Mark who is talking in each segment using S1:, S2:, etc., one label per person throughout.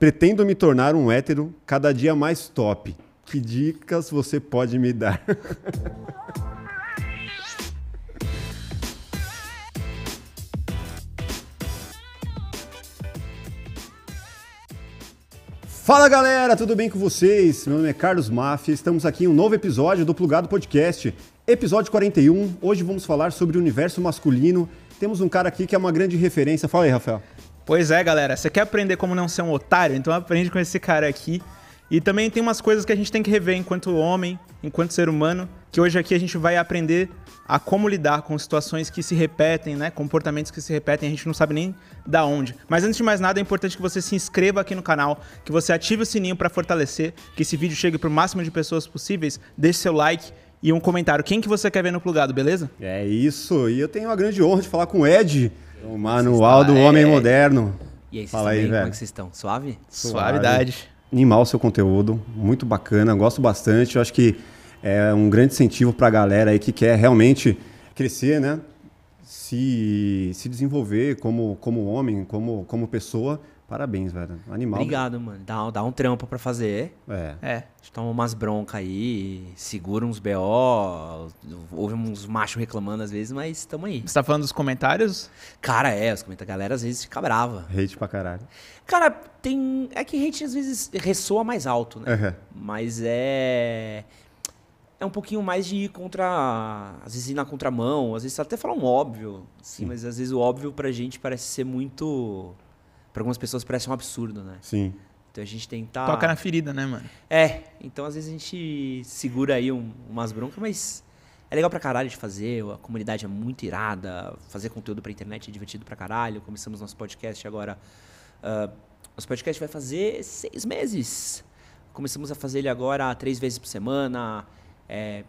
S1: Pretendo me tornar um hétero cada dia mais top. Que dicas você pode me dar? Fala galera, tudo bem com vocês? Meu nome é Carlos Mafia, estamos aqui em um novo episódio do Plugado Podcast, episódio 41. Hoje vamos falar sobre o universo masculino. Temos um cara aqui que é uma grande referência. Fala aí, Rafael.
S2: Pois é, galera. Você quer aprender como não ser um otário? Então aprende com esse cara aqui. E também tem umas coisas que a gente tem que rever enquanto homem, enquanto ser humano, que hoje aqui a gente vai aprender a como lidar com situações que se repetem, né? Comportamentos que se repetem, a gente não sabe nem da onde. Mas antes de mais nada, é importante que você se inscreva aqui no canal, que você ative o sininho para fortalecer, que esse vídeo chegue para o máximo de pessoas possíveis. Deixe seu like e um comentário. Quem que você quer ver no plugado, beleza?
S1: É isso. E eu tenho a grande honra de falar com o Ed, o manual do homem é... moderno.
S3: E aí, Fala aí, velho. Como é que vocês estão? Suave?
S2: Suavidade.
S1: Animal o seu conteúdo, muito bacana, gosto bastante. Eu acho que é um grande incentivo para a galera aí que quer realmente crescer, né? Se, se desenvolver como, como homem, como, como pessoa. Parabéns, velho. Animal.
S3: Obrigado, mano. Dá, dá um trampo para fazer.
S2: É. É.
S3: Toma umas broncas aí, segura uns BO, ouve uns machos reclamando às vezes, mas tamo aí.
S2: Você tá falando dos comentários?
S3: Cara, é, os comentários, a galera às vezes fica brava.
S1: Hate pra caralho.
S3: Cara, tem. É que hate às vezes ressoa mais alto, né?
S1: Uhum.
S3: Mas é é um pouquinho mais de ir contra. Às vezes ir na contramão, às vezes até falar um óbvio, sim, mas às vezes o óbvio pra gente parece ser muito. Pra algumas pessoas parece um absurdo, né?
S1: Sim.
S3: Então a gente tentar.
S2: Toca na ferida, né, mano?
S3: É, então às vezes a gente segura aí um, umas broncas, mas é legal pra caralho de fazer, a comunidade é muito irada, fazer conteúdo pra internet é divertido pra caralho. Começamos nosso podcast agora. Uh, nosso podcast vai fazer seis meses. Começamos a fazer ele agora três vezes por semana. É,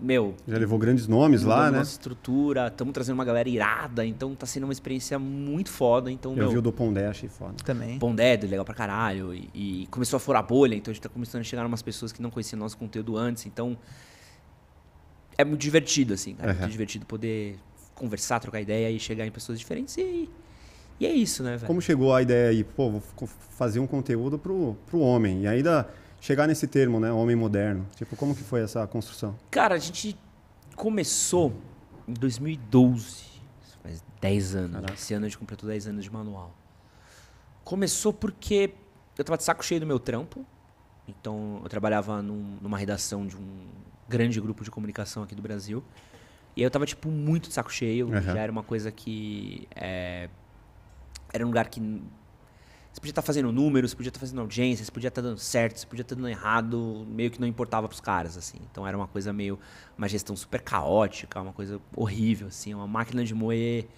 S3: meu.
S1: Já levou grandes nomes lá, né?
S3: Nossa estrutura, estamos trazendo uma galera irada, então tá sendo uma experiência muito foda. Então,
S1: Eu
S3: meu,
S1: vi o do Pondé, achei foda.
S2: Também.
S3: Pondé, legal pra caralho. E, e, começou a furar a bolha, então a gente tá começando a chegar umas pessoas que não conheciam nosso conteúdo antes. Então. É muito divertido, assim, cara. É muito divertido poder conversar, trocar ideia e chegar em pessoas diferentes e. E é isso, né, velho?
S1: Como chegou a ideia aí, pô, vou fazer um conteúdo pro, pro homem. E ainda chegar nesse termo, né? Homem moderno. Tipo, como que foi essa construção?
S3: Cara, a gente começou em 2012. Faz 10 anos. Caraca. Esse ano a gente completou 10 anos de manual. Começou porque eu tava de saco cheio do meu trampo. Então, eu trabalhava num, numa redação de um grande grupo de comunicação aqui do Brasil. E aí eu tava, tipo, muito de saco cheio. Uhum. Já era uma coisa que... É, era um lugar que você podia estar tá fazendo números, você podia estar tá fazendo audiência, você podia estar tá dando certo, você podia estar dando errado, meio que não importava para os caras, assim. Então era uma coisa meio. uma gestão super caótica, uma coisa horrível, assim, uma máquina de moer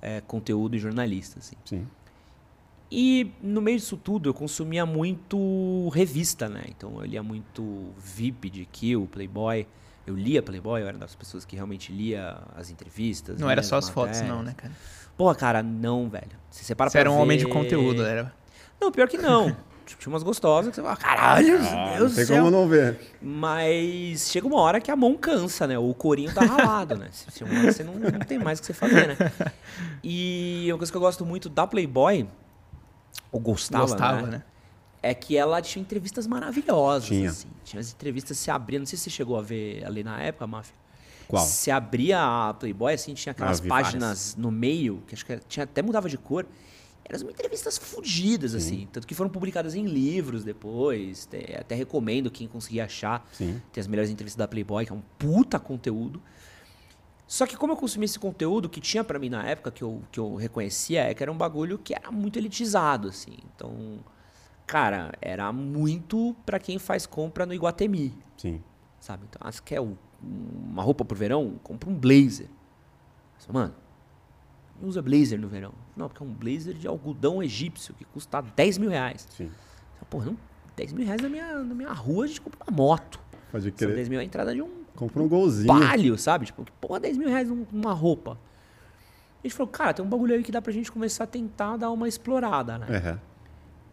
S3: é, conteúdo e jornalista, assim.
S1: Sim.
S3: E no meio disso tudo eu consumia muito revista, né? Então eu lia muito VIP de Kill, Playboy. Eu lia Playboy, eu era das pessoas que realmente lia as entrevistas.
S2: Não era só as matérias. fotos, não, né, cara?
S3: Pô, cara, não, velho. Você separa
S2: Você era um ver... homem de conteúdo, era.
S3: Não, pior que não. Tipo, tinha umas gostosas que você fala, caralho, ah, Deus
S1: do céu. Tem como não ver.
S3: Mas chega uma hora que a mão cansa, né? O corinho tá ralado, né? Chega uma hora que você não, não tem mais o que você fazer, né? E uma coisa que eu gosto muito da Playboy, ou gostava, gostava né? né? É que ela tinha entrevistas maravilhosas.
S1: Tinha.
S3: Assim. Tinha as entrevistas se abrindo. Não sei se você chegou a ver ali na época, Máfia.
S1: Qual?
S3: Se abria a Playboy, assim, tinha aquelas páginas várias. no meio, que acho que tinha, até mudava de cor eram entrevistas fodidas, Sim. assim. Tanto que foram publicadas em livros depois. Até recomendo quem conseguir achar.
S1: Sim.
S3: Tem as melhores entrevistas da Playboy, que é um puta conteúdo. Só que como eu consumi esse conteúdo, que tinha para mim na época, que eu, que eu reconhecia, é que era um bagulho que era muito elitizado, assim. Então, cara, era muito para quem faz compra no Iguatemi.
S1: Sim.
S3: Sabe? Então, ah, você quer uma roupa pro verão? Compra um blazer. Mano, usa blazer no verão. Não, porque é um blazer de algodão egípcio que custa 10 mil reais.
S1: Sim.
S3: Porra, não, 10 mil reais na minha, na minha rua a gente compra uma moto.
S1: Pode crer.
S3: 10 mil é a entrada de um.
S1: Compra um golzinho.
S3: Palio, sabe? Tipo, porra, 10 mil reais numa roupa. A gente falou, cara, tem um bagulho aí que dá pra gente começar a tentar dar uma explorada, né?
S1: Uhum.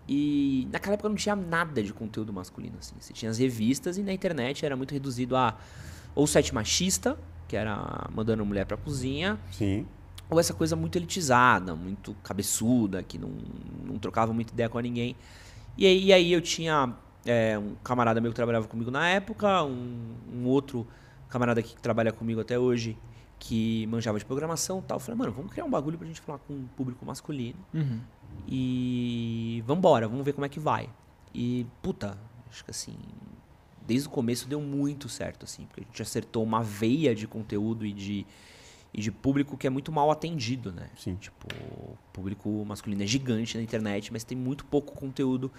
S3: E naquela época não tinha nada de conteúdo masculino, assim. Você tinha as revistas e na internet era muito reduzido a ou site machista, que era mandando mulher pra cozinha.
S1: Sim
S3: ou essa coisa muito elitizada, muito cabeçuda, que não, não trocava muita ideia com ninguém. E aí, e aí eu tinha é, um camarada meu que trabalhava comigo na época, um, um outro camarada que trabalha comigo até hoje, que manjava de programação e tal. Eu falei, mano, vamos criar um bagulho pra gente falar com um público masculino.
S2: Uhum.
S3: E vambora, vamos ver como é que vai. E, puta, acho que assim, desde o começo deu muito certo, assim, porque a gente acertou uma veia de conteúdo e de, e de público que é muito mal atendido, né?
S1: Sim.
S3: Tipo, o público masculino é gigante na internet, mas tem muito pouco conteúdo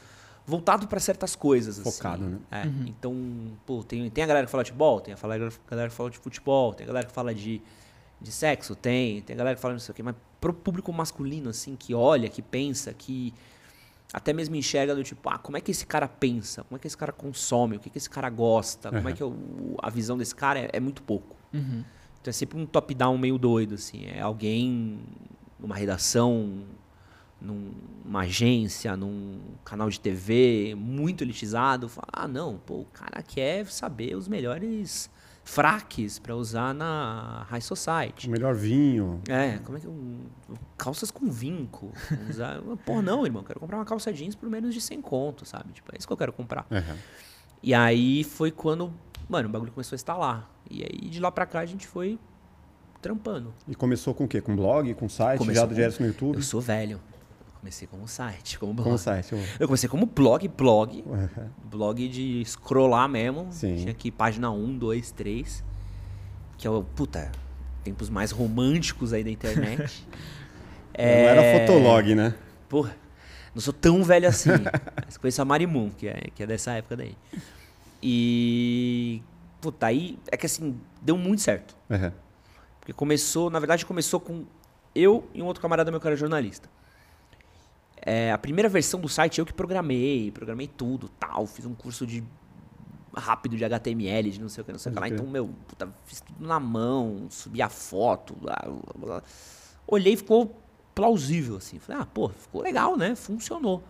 S3: voltado para certas coisas. assim.
S1: Focado, né?
S3: É, Então, pô, tem, tem a galera que fala de futebol, tem a galera, que fala de futebol, tem a galera que fala de, de sexo, tem, tem a galera que fala não sei o quê, mas pro público masculino, assim, que olha, que pensa, que até mesmo enxerga do tipo, ah, como é que esse cara pensa? Como é que esse cara consome? O que, que esse cara gosta? Como é
S1: Uhum.
S3: que é o- a visão desse cara é, é muito pouco.
S2: Uhum.
S3: Então é sempre um top-down meio doido, assim. É alguém numa redação, num- numa agência, num canal de TV muito elitizado. Fala, ah, não, pô, o cara quer saber os melhores fraques pra usar na High Society.
S1: O melhor vinho.
S3: É, como é que eu... Calças com vinco. Usar... Porra, não, irmão. Quero comprar uma calça jeans por menos de 100 conto, sabe? Tipo, é isso que eu quero comprar.
S1: Uhum.
S3: E aí foi quando, mano, o bagulho começou a instalar. E aí de lá pra cá a gente foi trampando.
S1: E começou com o quê? Com blog, com site,
S3: Começou
S1: já
S3: com-
S1: direto no YouTube?
S3: Eu sou velho. Comecei como site, como blog.
S1: Com o site. eu-
S3: Eu comecei como blog, blog.
S1: Uhum.
S3: Blog de scrollar mesmo.
S1: Sim.
S3: Tinha aqui página 1, 2, 3. Que é o, puta, tempos mais românticos aí da internet.
S1: Não era fotolog, né?
S3: Porra, não sou tão velho assim. mas conheço a Marimun, que é, que é dessa época daí. E. Puta, aí é que assim, deu muito certo.
S1: Uhum.
S3: Porque começou, na verdade, começou com eu e um outro camarada meu que era jornalista. É, a primeira versão do site eu que programei, programei tudo, tal, fiz um curso de rápido de HTML, de não sei o que, não sei o que lá. Então, meu, puta, fiz tudo na mão, subi a foto. blá, blá, blá. Olhei e ficou plausível, assim. Falei, ah, pô, ficou legal, né? Funcionou.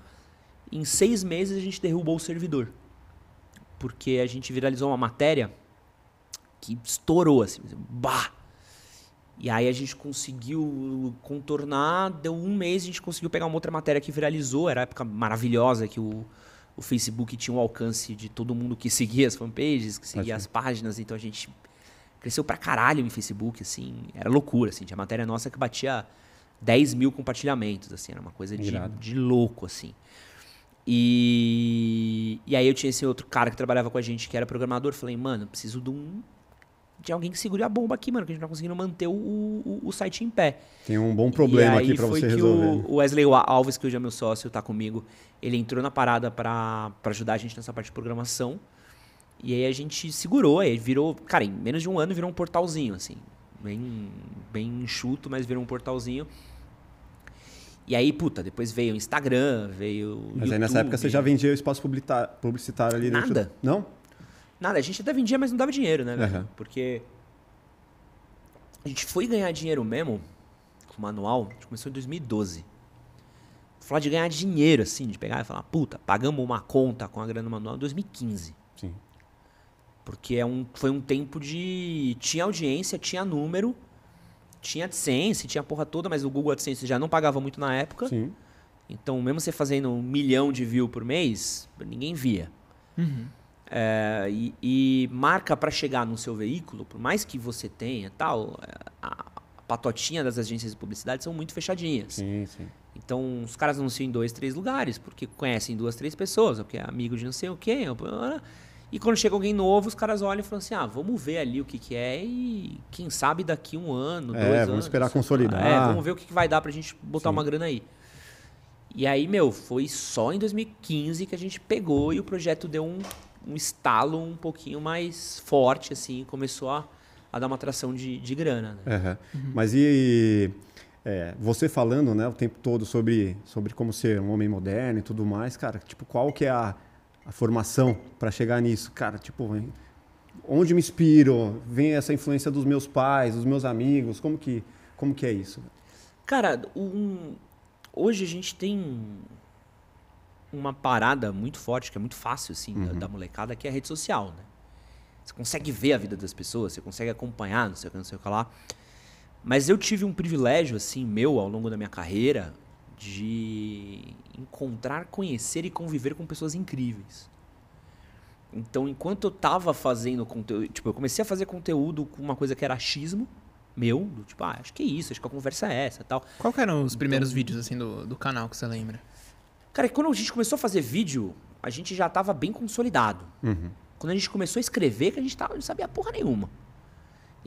S3: Em seis meses a gente derrubou o servidor. Porque a gente viralizou uma matéria que estourou, assim. Bah! E aí a gente conseguiu contornar, deu um mês, a gente conseguiu pegar uma outra matéria que viralizou, era a época maravilhosa que o, o Facebook tinha um alcance de todo mundo que seguia as fanpages, que seguia
S1: Pode
S3: as páginas, então a gente cresceu pra caralho em Facebook, assim, era loucura, assim, tinha matéria nossa que batia 10 mil compartilhamentos, assim, era uma coisa de, de louco, assim. E, e aí eu tinha esse outro cara que trabalhava com a gente, que era programador, falei, mano, preciso de um de alguém que segure a bomba aqui, mano, que a gente não tá conseguindo manter o, o, o site em pé.
S1: Tem um bom problema
S3: E aí
S1: aqui pra
S3: foi
S1: você
S3: que
S1: resolver.
S3: O, o Wesley Alves, que hoje é meu sócio, tá comigo, ele entrou na parada pra pra ajudar a gente nessa parte de programação. E aí a gente segurou, aí virou, cara, em menos de um ano virou um portalzinho, assim. Bem, bem enxuto, mas virou um portalzinho. E aí, puta, depois veio o Instagram, veio. o
S1: Mas aí nessa
S3: YouTube.
S1: época você já vendia o espaço publicitário ali dentro.
S3: Nada.
S1: Não?
S3: Nada, a gente até vendia, mas não dava dinheiro, né?
S1: Aham.
S3: Porque a gente foi ganhar dinheiro mesmo com o manual, a gente começou em 2012. Falar de ganhar dinheiro, assim, de pegar e falar, puta, pagamos uma conta com a grana manual em 2015.
S1: Sim.
S3: Porque é um, foi um tempo de. Tinha audiência, tinha número, tinha AdSense, tinha a porra toda, mas o Google AdSense já não pagava muito na época.
S1: Sim.
S3: Então, mesmo você fazendo um milhão de views por mês, ninguém via.
S2: Uhum.
S3: É, e, e marca para chegar no seu veículo, por mais que você tenha tal, a, a patotinha das agências de publicidade são muito fechadinhas.
S1: Sim, sim.
S3: Então, os caras anunciam em dois, três lugares, porque conhecem duas, três pessoas, porque é amigo de não sei o quê. E quando chega alguém novo, os caras olham e falam assim: ah, vamos ver ali o que, que é e quem sabe daqui um ano,
S1: É,
S3: dois
S1: vamos
S3: anos.
S1: esperar consolidar.
S3: É, vamos ver o que, que vai dar pra gente botar
S1: Sim.
S3: uma grana aí. E aí, meu, foi só em 2015 que a gente pegou e o projeto deu um, um estalo um pouquinho mais forte, assim, começou a, a dar uma atração de, de grana. Né?
S1: Aham. Mas e é, você falando, né, o tempo todo sobre, sobre como ser um homem moderno e tudo mais, cara, tipo, qual que é a, a formação para chegar nisso? Cara, tipo, onde me inspiro? Vem essa influência dos meus pais, dos meus amigos? Como que, como que é isso?
S3: Cara, um- hoje a gente tem uma parada muito forte, que é muito fácil, assim, da, da molecada, que é a rede social, né? Você consegue ver a vida das pessoas, você consegue acompanhar, não sei o que, não sei o que lá. Mas eu tive um privilégio, assim, meu, ao longo da minha carreira, de encontrar, conhecer e conviver com pessoas incríveis. Então, enquanto eu tava fazendo conteúdo, tipo, eu comecei a fazer conteúdo com uma coisa que era achismo meu, do tipo, ah, acho que é isso, acho que a conversa é essa, tal.
S2: Qual que eram os primeiros vídeos assim do, do canal que você lembra?
S3: Cara, quando a gente começou a fazer vídeo, a gente já tava bem consolidado.
S1: Uhum.
S3: Quando a gente começou a escrever, que a gente tava, não sabia porra nenhuma.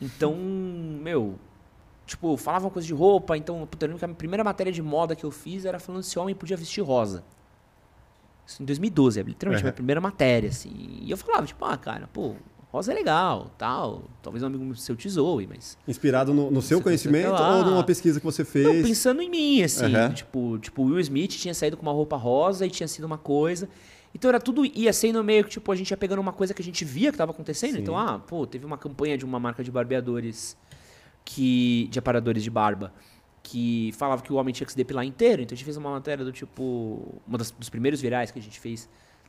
S3: Então, meu, tipo, falava uma coisa de roupa, então, puta, eu lembro que a primeira matéria de moda que eu fiz era falando se homem podia vestir rosa. Isso em 2012, é literalmente
S1: Uhum.
S3: minha primeira matéria, assim. E eu falava, tipo, ah, cara, pô, rosa é legal, tal. Talvez um amigo seu te zoe, mas.
S1: Inspirado no, no seu
S3: Você
S1: conhecimento ou numa pesquisa que você
S3: Não,
S1: fez?
S3: pensando em mim, assim.
S1: Uhum.
S3: Tipo, tipo, Will Smith tinha saído com uma roupa rosa e tinha sido uma coisa. Então era tudo, ia sendo meio que, tipo, a gente ia pegando uma coisa que a gente via que tava acontecendo.
S1: Sim.
S3: Então, ah, pô, teve uma campanha de uma marca de barbeadores que. de aparadores de barba. Que falava que o homem tinha que se depilar inteiro. Então a gente fez uma matéria do tipo. Uma das, dos primeiros virais que a gente fez.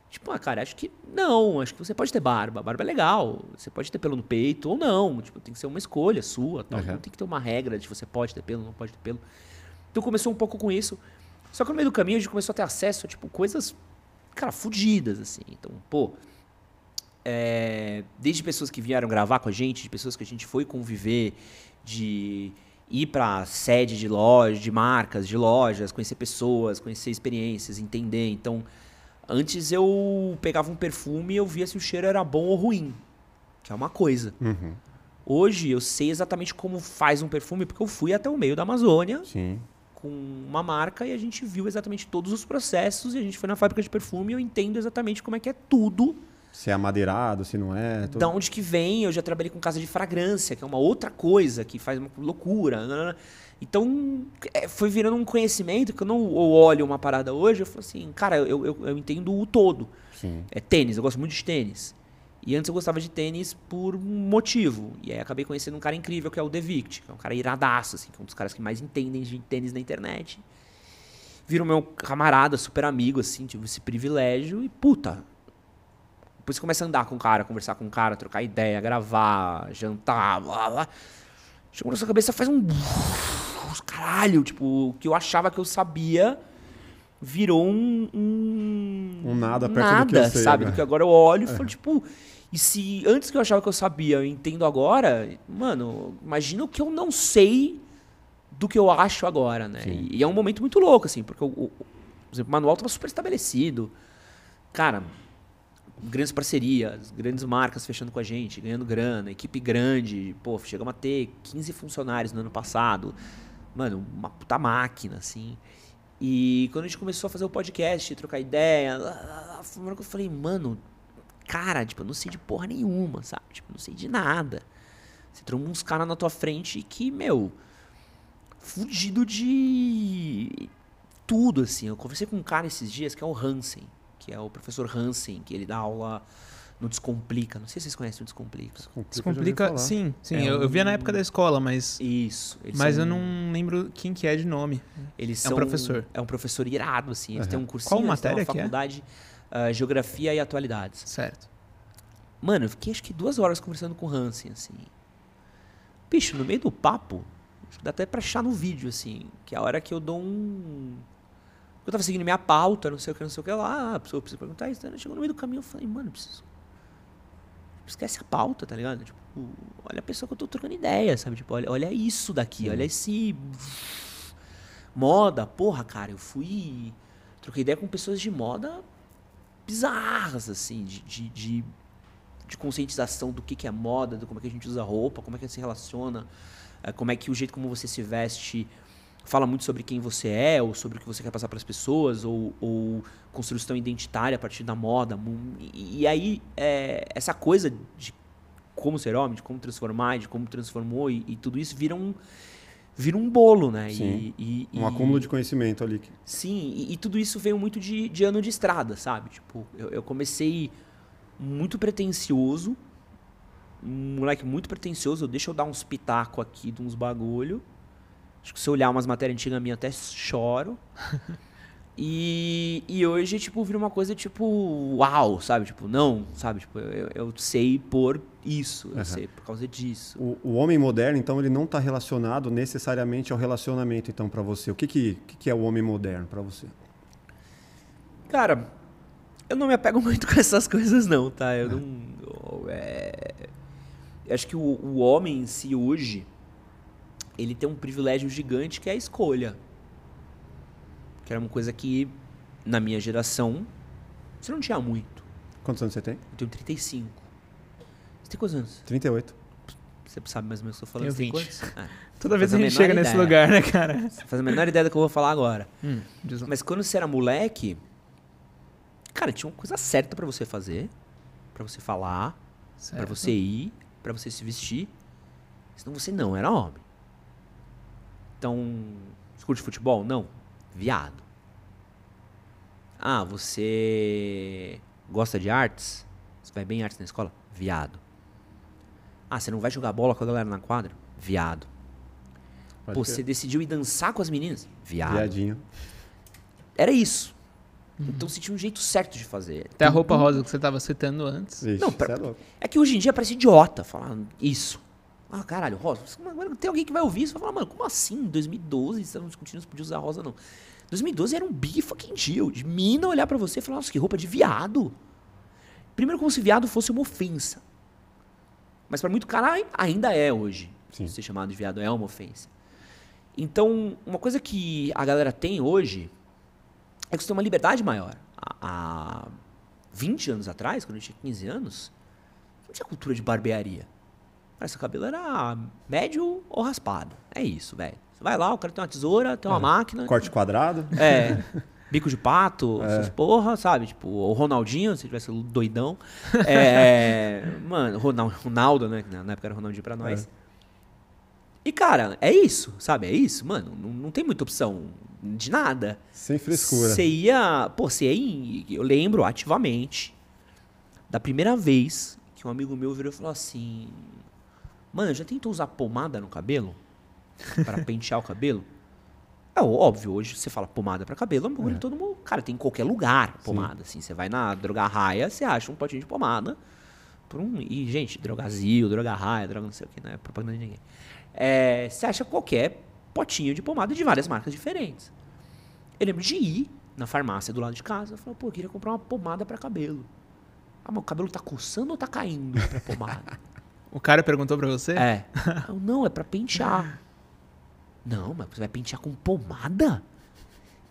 S3: Tipo, ah, cara, acho que não, acho que você pode ter barba. Barba é legal. Você pode ter pelo no peito ou não. Tipo, tem que ser uma escolha sua. Tal.
S1: Uhum.
S3: Não tem que ter uma regra de você pode ter pelo, não pode ter pelo. Então começou um pouco com isso. Só que no meio do caminho a gente começou a ter acesso a, tipo, coisas, cara, fudidas, assim. Então, pô, é, desde pessoas que vieram gravar com a gente, de pessoas que a gente foi conviver, de ir pra sede de loja, de marcas, de lojas, conhecer pessoas, conhecer experiências, entender. Então, antes eu pegava um perfume e eu via se o cheiro era bom ou ruim, que é uma coisa.
S1: Uhum.
S3: Hoje eu sei exatamente como faz um perfume, porque eu fui até o meio da Amazônia
S1: Sim.
S3: com uma marca e a gente viu exatamente todos os processos e a gente foi na fábrica de perfume e eu entendo exatamente como é que é tudo,
S1: Se é amadeirado, se não é.
S3: da onde que vem. Eu já trabalhei com casa de fragrância, que é uma outra coisa que faz uma loucura. nanana. Então, é, foi virando um conhecimento que eu não eu olho uma parada hoje, eu falo assim, cara, eu, eu, eu entendo o todo.
S1: Sim.
S3: É tênis, eu gosto muito de tênis. E antes eu gostava de tênis por um motivo. E aí acabei conhecendo um cara incrível que é o Devict, que é um cara iradaço, assim, que é um dos caras que mais entendem de tênis na internet. Virou meu camarada, super amigo, assim, tive esse privilégio e puta. Depois você começa a andar com o cara, conversar com o cara, trocar ideia, gravar, jantar, blá blá. Chegou na sua cabeça, faz um. Caralho, tipo, o que eu achava que eu sabia virou um. Um,
S1: Um nada perto do
S3: nada,
S1: que eu sei,
S3: sabe?
S1: né?
S3: Do que agora eu olho e falo, tipo. E se antes que eu achava que eu sabia, eu entendo agora, mano, imagina o que eu não sei do que eu acho agora, né?
S1: Sim.
S3: E, e é um momento muito louco, assim, porque o, o, por exemplo, o manual estava super estabelecido. Cara, grandes parcerias, grandes marcas fechando com a gente, ganhando grana, equipe grande. Pô, chegamos a ter 15 funcionários no ano passado. Mano, uma puta máquina, assim. E quando a gente começou a fazer o podcast, trocar ideia, eu falei, mano, cara, tipo, eu não sei de porra nenhuma, sabe? Tipo, eu não sei de nada. Você tromba uns caras na tua frente que, meu, fudido de tudo, assim. Eu conversei com um cara esses dias que é o Hansen, que é o professor Hansen, que ele dá aula no Descomplica. Não sei se vocês conhecem o Descomplica.
S1: Descomplica,
S2: Descomplica, sim, sim.
S3: É
S2: eu, eu via na
S3: um-
S2: época da escola, mas,
S3: Isso.
S2: mas
S3: são-
S2: eu não lembro quem que é de nome.
S3: Eles
S2: É um
S3: são,
S2: professor.
S3: É um professor irado, assim. Eles
S1: Aham.
S3: têm um cursinho,
S2: Qual
S3: eles têm
S2: matéria
S3: uma
S2: que é?
S3: faculdade, ah, Geografia e Atualidades.
S2: Certo.
S3: Mano, eu fiquei acho que duas horas conversando com o Hansen, assim. Bicho, no meio do papo, acho que dá até pra achar no vídeo, assim, que é a hora que eu dou um. Eu tava seguindo minha pauta, não sei o que, não sei o que lá, a pessoa precisa perguntar isso. né? Chegou no meio do caminho, eu falei, mano, preciso. Esquece a pauta, tá ligado? Tipo, olha a pessoa que eu tô trocando ideia, sabe? Tipo, olha, olha isso daqui, olha esse. Moda, porra, cara, eu fui. Troquei ideia com pessoas de moda bizarras, assim, de, de, de, de conscientização do que, que é moda, do como é que a gente usa roupa, como é que se relaciona, eh, como é que o jeito como você se veste fala muito sobre quem você é, ou sobre o que você quer passar para as pessoas, ou, ou construção identitária a partir da moda. E, e aí, eh, essa coisa de como ser homem, de como transformar, de como transformou, e, e tudo isso vira um, vira um bolo, né?
S1: Sim.
S3: E,
S1: Um acúmulo de conhecimento ali.
S3: Sim, e, e tudo isso veio muito de, de ano de estrada, sabe? Tipo, eu, eu comecei muito pretencioso, um moleque muito pretencioso, deixa eu dar uns pitaco aqui de uns bagulho. Acho que se eu olhar umas matérias antigas minhas até choro. E, e hoje, tipo, vira uma coisa tipo, uau, sabe? Tipo, não, sabe? Tipo, eu, eu sei por isso, eu sei por causa disso.
S1: O, o homem moderno, então, ele não está relacionado necessariamente ao relacionamento, então, para você. O que, que, que que é o homem moderno para você?
S3: Cara, eu não me apego muito com essas coisas, não, tá? Eu não. eu, é, eu acho que o, o homem em si hoje, ele tem um privilégio gigante que é a escolha. Que era uma coisa que, na minha geração, você não tinha muito.
S1: Quantos anos você tem?
S3: Eu tenho 35. Você tem quantos anos?
S1: 38.
S3: Você sabe mais ou menos o que eu tô falando?
S2: Tenho
S3: Você tem
S2: 20.
S3: quantos? Ah,
S2: Toda vez a
S3: a
S2: gente chega nesse
S3: ideia.
S2: lugar, né, cara?
S3: você faz a menor ideia do que eu vou falar agora.
S2: Hum.
S3: Mas quando você era moleque, cara, tinha uma coisa certa pra você fazer, pra você falar, Pra
S2: Certo.
S3: você ir, pra você se vestir. Senão você não era homem. Então, você curte futebol? Não. Viado. Ah, você gosta de artes? Você vai bem em artes na escola? Viado. Ah, você não vai jogar bola com a galera na quadra? Viado.
S1: Pode
S3: Pô, você decidiu ir dançar com as meninas? Viado.
S1: Viadinho.
S3: Era isso. Então você tinha um jeito certo de fazer.
S2: Até a roupa rosa que você tava citando antes.
S1: Ixi,
S3: Não, pra-
S1: é louco.
S3: É que hoje em dia parece idiota falar isso. Ah, caralho, rosa. Tem alguém que vai ouvir isso e vai falar, mano, como assim? Em 2012 você não discutindo se podia usar rosa, não. 2012 era um big fucking deal. De mina olhar pra você e falar, nossa, que roupa de viado. Primeiro, como se viado fosse uma ofensa. Mas pra muito cara ai- ainda é hoje.
S1: Sim.
S3: Ser chamado de viado é uma ofensa. Então, uma coisa que a galera tem hoje é que você tem uma liberdade maior. Há 20 anos atrás, quando eu tinha 15 anos, não tinha cultura de barbearia. Cara, seu cabelo era médio ou raspado. É isso, velho. Você vai lá, o cara tem uma tesoura, tem uma máquina.
S1: Corte quadrado.
S3: É. Bico de pato, essas porra, sabe? Tipo, o Ronaldinho, se tivesse doidão. É, mano, Ronaldo, Ronaldo, né? Na época era Ronaldinho pra nós. E, cara, é isso, sabe? É isso, mano. Não, não tem muita opção de nada.
S1: Sem frescura.
S3: Você ia. Pô, você ia Eu lembro ativamente da primeira vez que um amigo meu virou e falou assim: Mano, já tentou usar pomada no cabelo? Pra pentear o cabelo? É óbvio, hoje você fala pomada pra cabelo, é um bagulho que todo mundo. Cara, tem em qualquer lugar pomada. Assim, você vai na drogarraia, você acha um potinho de pomada. Por um, e, gente, drogazil, drogarraia, droga não sei o que, não é propaganda de ninguém. É, você acha qualquer potinho de pomada de várias marcas diferentes. Eu lembro de ir na farmácia do lado de casa e falar, pô, eu queria comprar uma pomada pra cabelo. Ah, mas o cabelo tá coçando ou tá caindo pra pomada?
S2: O cara perguntou pra você?
S3: é. Eu, não, é pra pentear. Não, mas você vai pentear com pomada?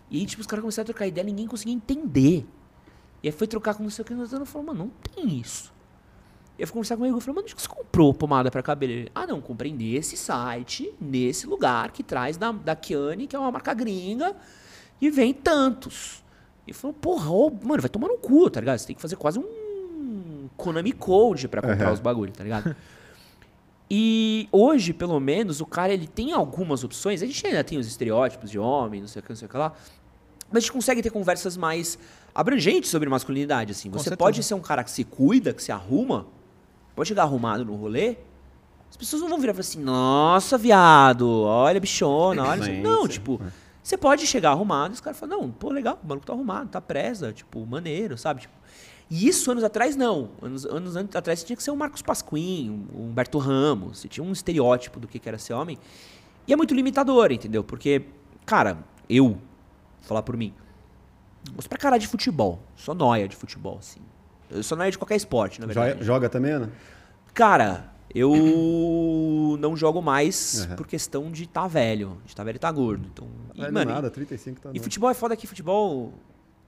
S3: E aí, tipo, os caras começaram a trocar ideia, ninguém conseguia entender. E aí foi trocar com não sei o que, e eu falou, mano, não tem isso. E eu fui conversar com ele e falei, mano, onde que você comprou pomada pra cabelo? Ele, ah, não, comprei nesse site, nesse lugar que traz da, da Kiane, que é uma marca gringa, e vem tantos. E falou, porra, ô, mano, vai tomar no cu, tá ligado? Você tem que fazer quase um Konami Code pra comprar
S1: Aham.
S3: os bagulho, tá ligado? E hoje, pelo menos, o cara ele tem algumas opções. A gente ainda tem os estereótipos de homem, não sei o que, não sei o que lá. Mas a gente consegue ter conversas mais abrangentes sobre masculinidade, assim. Você pode ser um cara que se cuida, que se arruma, pode chegar arrumado no rolê. As pessoas não vão virar e falar assim, nossa, viado, olha, bichona, olha.
S1: Gente,
S3: não, tipo,
S1: é.
S3: você pode chegar arrumado e os caras falam, não, pô, legal, o maluco tá arrumado, tá presa, tipo, maneiro, sabe? Tipo, e isso anos atrás não. Anos, anos, an- atrás você tinha que ser o Marcos Pasquim, um- o Humberto Ramos, você tinha um estereótipo do que era ser homem. E é muito limitador, entendeu? Porque, cara, eu, vou falar por mim, gosto pra caralho de futebol. Sou nóia de futebol, assim. Eu sou nóia de qualquer esporte, na verdade.
S1: Joga, joga também, Ana?
S3: Cara, eu não jogo mais
S1: Uhum.
S3: por questão de tá velho. De tá velho e tá gordo. Então, e, mano,
S1: nada, 35 tá
S3: e
S1: novo.
S3: futebol é foda que futebol.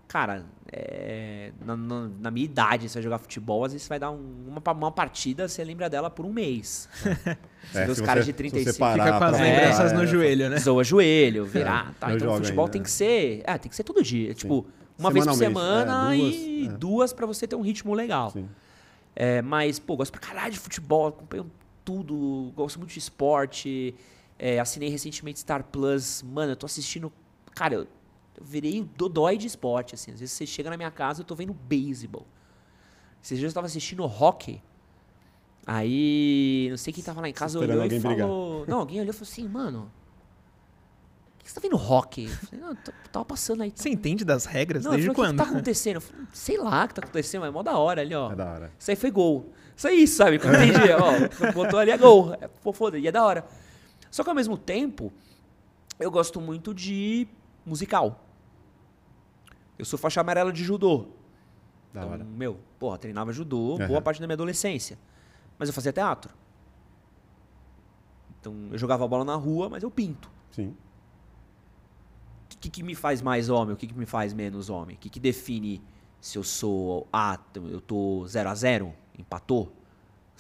S3: Cara, é, na, na- na minha idade, você vai jogar futebol, às vezes você vai dar um- uma, uma partida, você lembra dela por um mês. Você
S1: É,
S3: os caras de
S1: se você
S3: 35.
S1: parar
S2: Fica com as lembranças
S1: lembrar,
S2: no
S1: é,
S2: joelho, né?
S3: Zoa joelho, virar. tá. Então futebol
S1: ainda,
S3: tem
S1: é.
S3: que ser. É, tem que ser todo dia. Tipo, uma vez por
S1: Semanalmente,
S3: semana
S1: é, duas,
S3: e
S1: é.
S3: duas pra você ter um ritmo legal.
S1: Sim.
S3: É, mas, pô, gosto pra caralho de futebol, acompanho tudo, gosto muito de esporte. é, assinei recentemente Star Plus. Mano, eu tô assistindo. Cara, eu, eu virei o dodói de esporte, assim. Às vezes você chega na minha casa eu tô vendo beisebol. Esses dias eu tava assistindo hockey. Aí, não sei quem tava lá em casa olhou e
S1: alguém brigar.
S3: falou. Não, alguém olhou e falou assim, mano. O que você tá vendo rock? Eu falei, não, tava passando aí.
S2: Você entende das regras?
S3: Não,
S2: Desde
S3: falou, o que
S2: quando?
S3: que tá acontecendo? Eu falei, sei lá o que tá acontecendo, mas é mó da hora ali, ó.
S1: É da hora.
S3: Isso aí foi gol. Isso aí, sabe? Entendi. ó, botou ali é gol. É, pô, foda, e é da hora. Só que ao mesmo tempo, eu gosto muito de musical. Eu sou faixa amarela de judô.
S1: Da
S3: então,
S1: hora.
S3: meu, porra, treinava judô
S1: Aham.
S3: boa parte da minha adolescência. Mas eu fazia teatro. Então, eu jogava bola na rua, mas eu pinto.
S1: Sim.
S3: O que, que me faz mais homem? O que, que me faz menos homem? O que, que define se eu sou. Ah, eu tô 0 a 0 Empatou?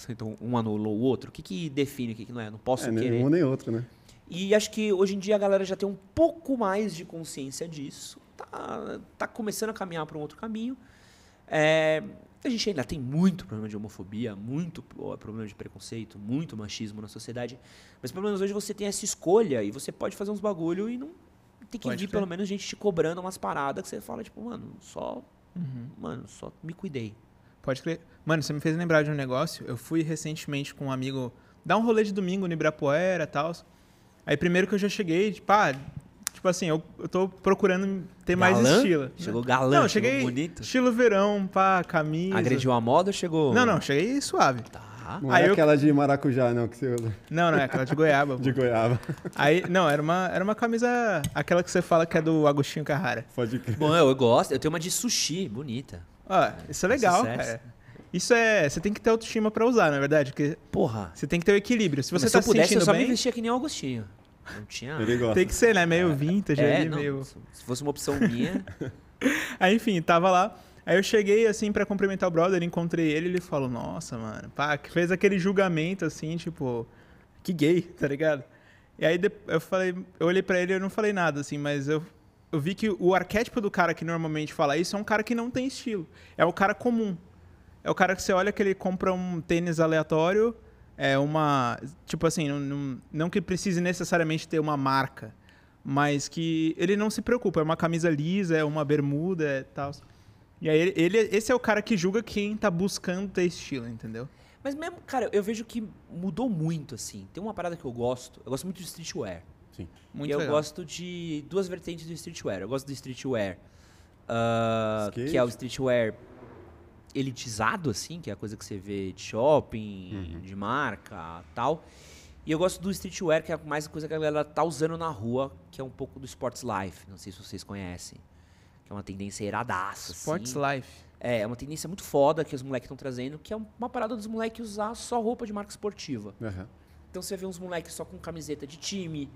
S3: Então um anulou o outro? O que, que define o que, que não é? Não posso
S1: É, nem
S3: querer.
S1: um nem outro, né?
S3: E acho que hoje em dia a galera já tem um pouco mais de consciência disso. Tá, tá começando a caminhar para um outro caminho. É, a gente ainda tem muito problema de homofobia, muito problema de preconceito, muito machismo na sociedade. Mas pelo menos hoje você tem essa escolha e você pode fazer uns bagulho e não tem que
S2: Pode
S3: vir pelo menos gente te cobrando umas paradas que você fala, tipo, mano, só.
S2: Uhum.
S3: Mano, só me cuidei.
S2: Pode crer. Mano, você me fez lembrar de um negócio. Eu fui recentemente com um amigo dar um rolê de domingo no Ibirapuera e tal. Aí primeiro que eu já cheguei, tipo, ah, tipo assim, eu, eu tô procurando ter mais
S3: Galã?
S2: estilo. né?
S3: Chegou galã,
S2: Não,
S3: chegou
S2: cheguei
S3: bonito.
S2: estilo verão, pá, camisa.
S3: Agrediu a moda ou chegou.
S2: Não, não, cheguei suave.
S3: Tá.
S1: Não
S2: Aí
S1: é
S2: eu-
S1: aquela de maracujá, não, que você usa.
S2: Não, não, é aquela de goiaba. pô.
S1: De goiaba.
S2: Aí, não, era uma, era uma camisa, aquela que você fala que é do Agostinho Carrara.
S1: Pode crer.
S3: Bom, eu, eu gosto. Eu tenho uma de sushi, bonita.
S2: Ó, isso é legal,
S3: Sucesso.
S2: cara. Isso é, você tem que ter autoestima pra usar, na verdade, porque
S3: Porra.
S2: você tem que ter o equilíbrio. Se você
S3: Mas
S2: tá
S3: se eu pudesse, eu só
S2: bem,
S3: me vestia que nem o Agostinho. Não tinha.
S1: Ele gosta.
S2: tem que ser, né, meio vintage
S3: É,
S2: ali,
S3: não,
S2: meio...
S3: Se fosse uma opção minha.
S2: Aí, enfim, tava lá. Aí eu cheguei, assim, pra cumprimentar o brother, encontrei ele, ele falou, nossa, mano, pá, que fez aquele julgamento, assim, tipo, que gay, tá ligado? E aí de- eu falei, eu olhei pra ele e eu não falei nada, assim, mas eu, eu vi que o arquétipo do cara que normalmente fala isso é um cara que não tem estilo. É o cara comum. É o cara que você olha que ele compra um tênis aleatório, é uma. Tipo assim, não, não, não que precise necessariamente ter uma marca, mas que ele não se preocupa. É uma camisa lisa, é uma bermuda e tal. E aí, ele, ele- esse é o cara que julga quem tá buscando ter estilo, entendeu?
S3: Mas mesmo, cara, eu vejo que mudou muito, assim. Tem uma parada que eu gosto. Eu gosto muito de streetwear.
S1: Sim.
S2: Muito
S3: e eu
S2: legal.
S3: gosto de duas vertentes do streetwear. Eu gosto do streetwear,
S1: Skate.
S3: que é o streetwear elitizado, assim, que é a coisa que você vê de shopping,
S1: Uhum.
S3: de marca tal. E eu gosto do streetwear, que é mais a coisa que a galera tá usando na rua, que é um pouco do sports life. Não sei se vocês conhecem. Que é uma tendência iradaça,
S2: Sports
S3: assim.
S2: Life.
S3: É, é uma tendência muito foda que os moleques estão trazendo, que é uma parada dos moleques usar só roupa de marca esportiva.
S1: Aham.
S3: Então você vê uns moleques só com camiseta de time,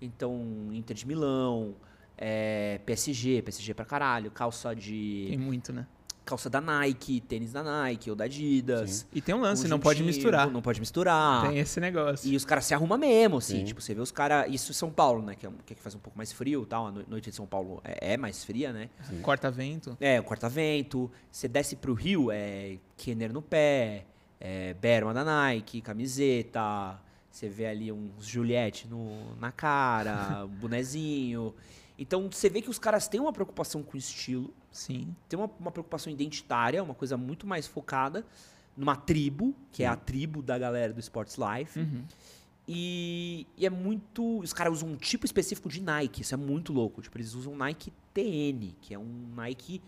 S3: então Inter de Milão, é, PSG, PSG pra caralho, calça
S2: Tem
S3: de
S2: muito, né?
S3: Calça da Nike, tênis da Nike ou da Adidas.
S2: E tem um lance, não pode misturar.
S3: Não pode misturar.
S2: Tem esse negócio.
S3: E os caras se arrumam mesmo, assim.
S1: Sim.
S3: Tipo, você vê os caras. Isso em São Paulo, né? Que, é, que faz um pouco mais frio e tal. A no- noite de São Paulo é, é mais fria, né?
S2: Corta-vento.
S3: É, o corta-vento. Você desce pro Rio, é Kenner no pé, é Berma da Nike, camiseta. Você vê ali uns Juliette no, na cara, bonezinho. Então você vê que os caras têm uma preocupação com o estilo,
S2: Sim.
S3: tem uma, uma preocupação identitária, uma coisa muito mais focada numa tribo, que é a tribo da galera do Sports Life.
S2: Uhum.
S3: E, e é muito. Os caras usam um tipo específico de Nike, isso é muito louco. Tipo, eles usam Nike TN, que é um Nike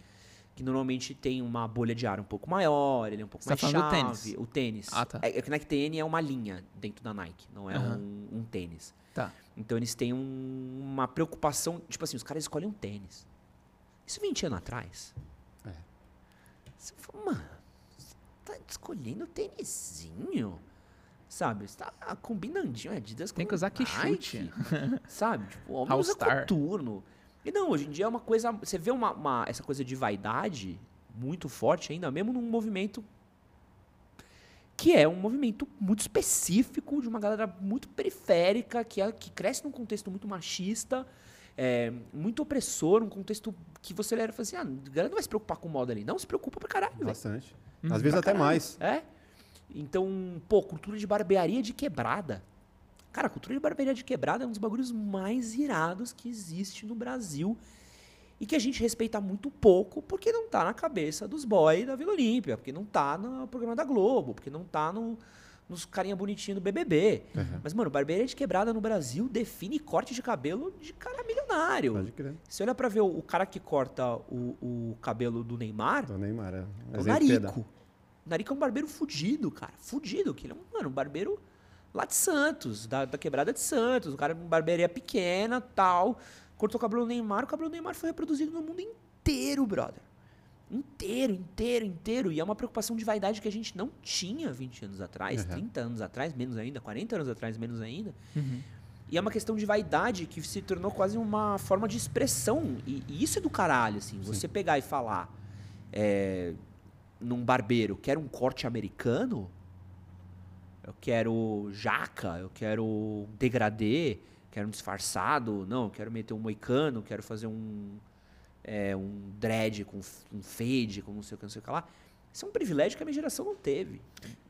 S3: que normalmente tem uma bolha de ar um pouco maior, ele é um pouco
S2: Você tá
S3: mais
S2: do
S3: chave.
S2: tênis?
S3: O tênis.
S2: Ah, tá.
S3: É, é que o Nike TN é uma linha dentro da Nike, não é
S2: Aham.
S3: um, um tênis.
S2: Tá.
S3: Então eles têm um- uma preocupação. Tipo assim, os caras escolhem um tênis. Isso 20 anos atrás.
S1: É.
S3: Você fala, mano, você tá escolhendo tênisinho? Sabe? Você tá combinandinho Adidas
S2: Tem
S3: com
S2: que usar
S3: Nike,
S2: quichute.
S3: Sabe? Tipo, o homem
S2: All
S3: usa
S2: Star.
S3: coturno. E não, hoje em dia é uma coisa. Você vê uma, uma- essa coisa de vaidade muito forte ainda, mesmo num movimento que é um movimento muito específico de uma galera muito periférica, que, é, que cresce num contexto muito machista, é, muito opressor, um contexto que você olha e fala assim, ah, a galera não vai se preocupar com moda ali. Não, se preocupa pra caralho.
S1: Bastante.
S2: Hum,
S1: Às vezes até
S3: caralho.
S1: mais.
S3: É. Então, pô, cultura de barbearia de quebrada. Cara, cultura de barbearia de quebrada é um dos bagulhos mais irados que existe no Brasil. E que a gente respeita muito pouco, porque não tá na cabeça dos boys da Vila Olímpia, porque não tá no programa da Globo, porque não tá no, nos carinha bonitinho do BBB. Mas, mano, barbearia de quebrada no Brasil define corte de cabelo de cara milionário.
S1: Pode crer.
S3: Você olha pra ver o, o cara que corta o, o cabelo do Neymar,
S1: Do Neymar, é.
S3: é o. Narico. O Narico é um barbeiro fudido, cara. Fudido. Que ele é um, mano, um barbeiro lá de Santos, da, da quebrada de Santos. O cara é uma barbearia pequena, tal. Cortou o cabelo do Neymar. O cabelo do Neymar foi reproduzido no mundo inteiro, brother. Inteiro, inteiro, inteiro. E é uma preocupação de vaidade que a gente não tinha 20 anos atrás,
S1: Uhum.
S3: 30 anos atrás, menos ainda, 40 anos atrás, menos ainda. E é uma questão de vaidade que se tornou quase uma forma de expressão. E, e isso é do caralho, assim. Você pegar e falar é, num barbeiro, quero um corte americano, eu quero jaca, eu quero degradê, quero um disfarçado, não, eu quero meter um moicano, quero fazer um, é, um dread com um fade, com não sei o que, não sei o que lá. Isso é um privilégio que a minha geração não teve.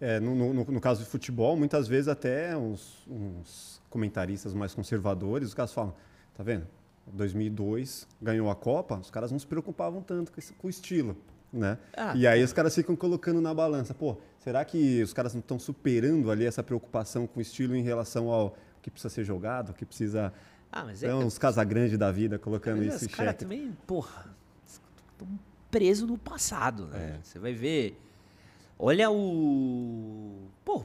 S1: É, no, no- no caso de futebol, muitas vezes até uns, uns comentaristas mais conservadores, os caras falam, tá vendo? 2002 ganhou a Copa, os caras não se preocupavam tanto com, esse- com o estilo, né?
S3: Ah,
S1: e aí os caras ficam colocando na balança, pô, será que os caras não estão superando ali essa preocupação com o estilo em relação ao que precisa ser jogado, que precisa...
S3: Ah, mas é,
S1: É uns Casagrande da vida colocando
S3: Mas
S1: isso
S3: os
S1: em
S3: caras
S1: xeque.
S3: também, porra, estão presos no passado, né?
S1: É.
S3: Você vai ver. Olha o. Pô,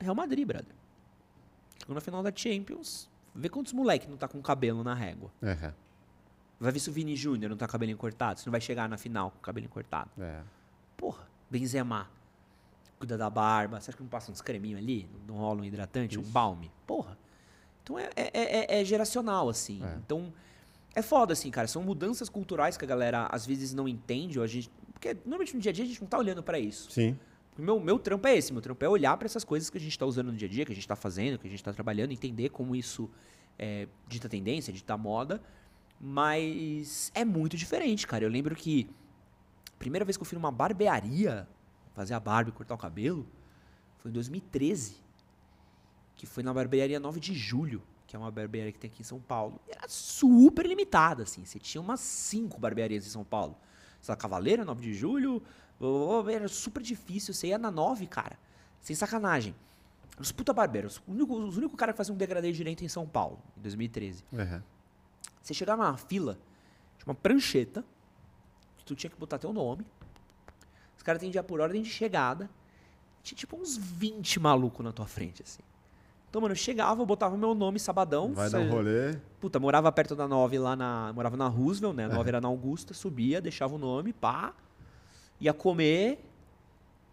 S3: Real Madrid, brother. Chegou na final da Champions. Vê quantos moleque não tá com cabelo na régua.
S1: É,
S3: Vai ver se o Vini Júnior não tá com cabelinho cortado. Se não vai chegar na final com cabelinho cortado.
S1: é.
S3: Porra, Benzema. Cuida da barba. Você acha que não passa uns creminhos ali? Não rola um hidratante, um balme? Porra. Então é, é- é- é geracional, assim.
S1: É.
S3: Então é foda, assim, cara. São mudanças culturais que a galera às vezes não entende. Ou a gente, porque normalmente no dia a dia a gente não tá olhando pra isso.
S1: Sim.
S3: O Meu, meu trampo é esse. Meu trampo é olhar pra essas coisas que a gente tá usando no dia a dia, que a gente tá fazendo, que a gente tá trabalhando, entender como isso é, dita tendência, dita moda. Mas é muito diferente, cara. Eu lembro que a primeira vez que eu fui numa barbearia fazer a barba e cortar o cabelo foi em 2013. Que foi na barbearia 9 de julho, que é uma barbearia que tem aqui em São Paulo. E era super limitada, assim. Você tinha umas cinco barbearias em São Paulo. Essa Cavaleira, 9 de julho. Era super difícil. Você ia na 9, cara. Sem sacanagem. Os puta barbeiros. Os únicos, os únicos caras que faziam um degradê direito em São Paulo, em 2013.
S1: É.
S3: Você chegava na fila, tinha uma prancheta, que tu tinha que botar teu nome. Os caras atendiam por ordem de chegada. Tinha tipo uns 20 malucos na tua frente, assim. Então, mano, eu chegava, eu botava meu nome sabadão.
S1: Vai dar um rolê.
S3: Puta, morava perto da 9 lá na. Morava na Roosevelt, né? A 9 era na Augusta, subia, deixava o nome, pá. Ia comer.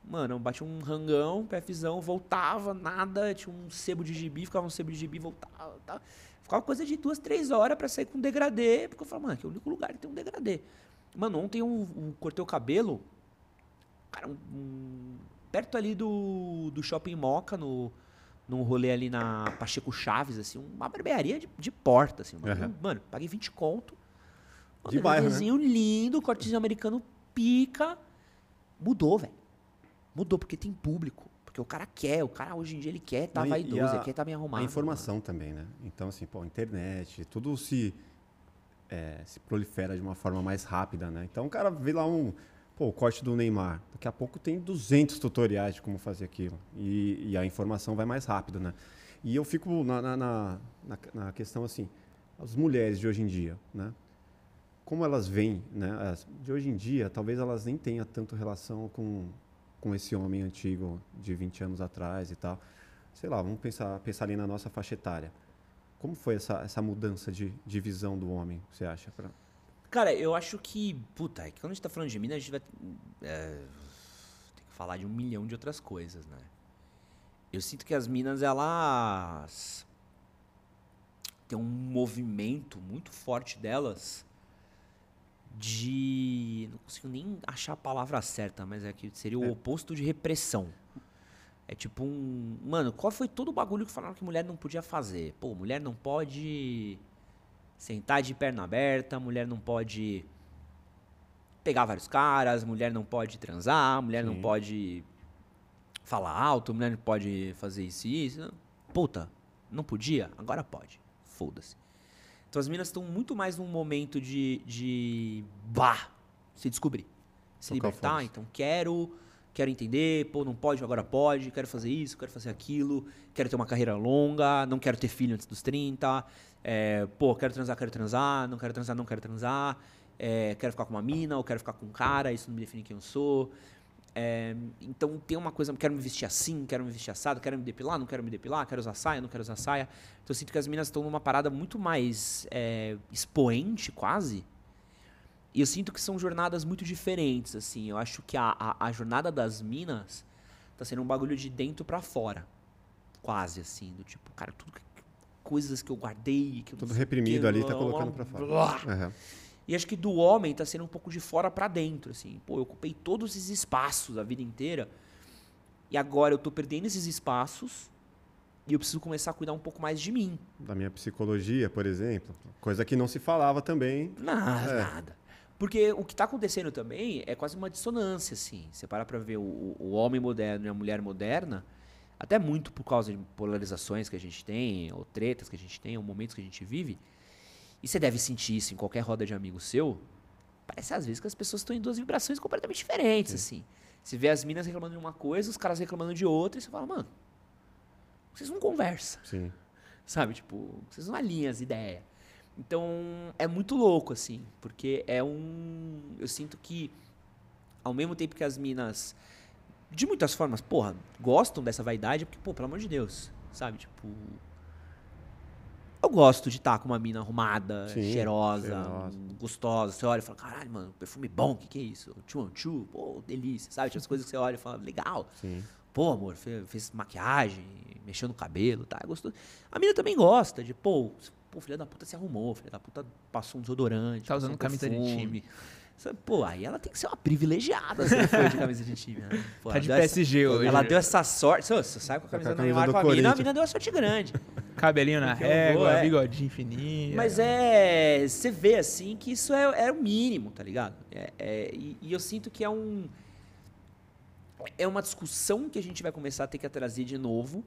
S3: Mano, batia um rangão, PFzão, voltava, nada, tinha um sebo de gibi, ficava um sebo de gibi, voltava, tá. Ficava coisa de duas, três horas pra sair com degradê, porque eu falava, mano, aqui é o único lugar que tem um degradê. Mano, ontem eu, eu cortei o cabelo, cara, um- um- perto ali do, do Shopping Moca, no, num rolê ali na Pacheco Chaves, assim, uma barbearia de, de porta, assim. Mano,
S1: Aham.
S3: mano, paguei 20 conto. Um
S1: De bairro, né?
S3: lindo, cortezinho americano pica. Mudou, velho. Mudou, porque tem público. Porque o cara quer, o cara hoje em dia ele quer tá vaidoso,
S1: a-
S3: ele quer tá bem arrumado.
S1: A informação também, né? Então, assim, pô, internet, tudo se, é, se prolifera de uma forma mais rápida, né? Então, o cara vê lá um, pô, o corte do Neymar. Daqui a pouco tem 200 tutoriais de como fazer aquilo. E, e a informação vai mais rápido, né? E eu fico na, na, na, na- questão, assim, as mulheres de hoje em dia, né? Como elas veem, né? As, de hoje em dia, talvez elas nem tenham tanto relação com, com esse homem antigo de 20 anos atrás e tal sei lá, vamos pensar, pensar ali na nossa faixa etária. Como foi essa, essa mudança de, de visão do homem, você acha? Pra...
S3: Cara, eu acho que. Puta, é que quando a gente tá falando de Minas, a gente vai. é, tem que falar de um milhão de outras coisas, né? Eu sinto que as minas, elas. Tem um movimento muito forte delas de. Não consigo nem achar a palavra certa, mas é que seria o
S1: É.
S3: oposto de repressão. É tipo um. Mano, qual foi todo o bagulho que falaram que mulher não podia fazer? Pô, mulher não pode sentar de perna aberta, mulher não pode pegar vários caras, mulher não pode transar, mulher não
S1: Sim.
S3: pode falar alto, mulher não pode fazer isso e isso. Puta, não podia? Agora pode. Foda-se. Então as minas estão muito mais num momento de, de bah, se descobrir. Se
S1: Tocar
S3: libertar, então quero quero entender, pô, não pode, agora pode, quero fazer isso, quero fazer aquilo, quero ter uma carreira longa, não quero ter filho antes dos 30, é, pô, quero transar, quero transar, não quero transar, não quero transar, é, quero ficar com uma mina ou quero ficar com um cara, isso não me define quem eu sou. É, então tem uma coisa, quero me vestir assim, quero me vestir assado, quero me depilar, não quero me depilar, quero usar saia, não quero usar saia. Então eu sinto que as minas estão numa parada muito mais é, expoente, quase. E eu sinto que são jornadas muito diferentes, assim. Eu acho que a, a, a jornada das minas tá sendo um bagulho de dentro para fora. Quase, assim. Do tipo, cara, tudo que, coisas que eu guardei. Que eu
S1: Tudo reprimido
S3: que,
S1: ali, tá colocando pra fora. Aham.
S3: E acho que do homem tá sendo um pouco de fora para dentro, assim. Pô, eu ocupei todos esses espaços a vida inteira. E agora eu tô perdendo esses espaços. E eu preciso começar a cuidar um pouco mais de mim.
S1: Da minha psicologia, por exemplo. Coisa que não se falava também.
S3: Nada,
S1: É.
S3: nada. Porque o que está acontecendo também é quase uma dissonância, assim. Você para pra ver o, o homem moderno e a mulher moderna, até muito por causa de polarizações que a gente tem, ou tretas que a gente tem, ou momentos que a gente vive. E você deve sentir isso em qualquer roda de amigo seu. Parece às vezes que as pessoas estão em duas vibrações completamente diferentes, assim. Você vê as minas reclamando de uma coisa, os caras reclamando de outra, e você fala, mano, vocês não conversam.
S1: Sim.
S3: Sabe? Tipo, vocês não alinham as ideias. Então, é muito louco, assim, porque é um. Eu sinto que, ao mesmo tempo que as minas, de muitas formas, porra, gostam dessa vaidade, porque, pô, pelo amor de Deus, sabe? Tipo. Eu gosto de estar com uma mina arrumada,
S1: Sim,
S3: cheirosa,
S1: cheirosa.
S3: gostosa. Você olha e fala, caralho, mano, perfume bom, o que, que é isso? Tchu, tchu, pô, delícia, sabe? Tipo, as coisas que você olha e fala, legal.
S1: Sim.
S3: Pô, amor, fez, fez maquiagem, mexeu no cabelo, tá? É gostoso. A mina também gosta de, pô, pô, filha da puta se arrumou, filha da puta passou um desodorante.
S2: Tá usando
S3: um
S2: camisa de time.
S3: Pô, aí ela tem que ser uma privilegiada se for de camisa de time, né? Pô,
S2: Tá de
S3: deu essa-
S2: PSG hoje.
S3: Ela deu essa sorte. Você sai com a
S1: Tá com
S3: camisa
S1: a
S3: do
S1: camisa
S3: Neymar
S1: do
S3: com a mina, a mina deu uma sorte grande.
S2: Cabelinho na régua,
S3: é.
S2: bigodinho fininho.
S3: Mas é. Você vê assim que isso é, é o mínimo, tá ligado? É, é- e, e eu sinto que é um. É uma discussão que a gente vai começar a ter que trazer de novo.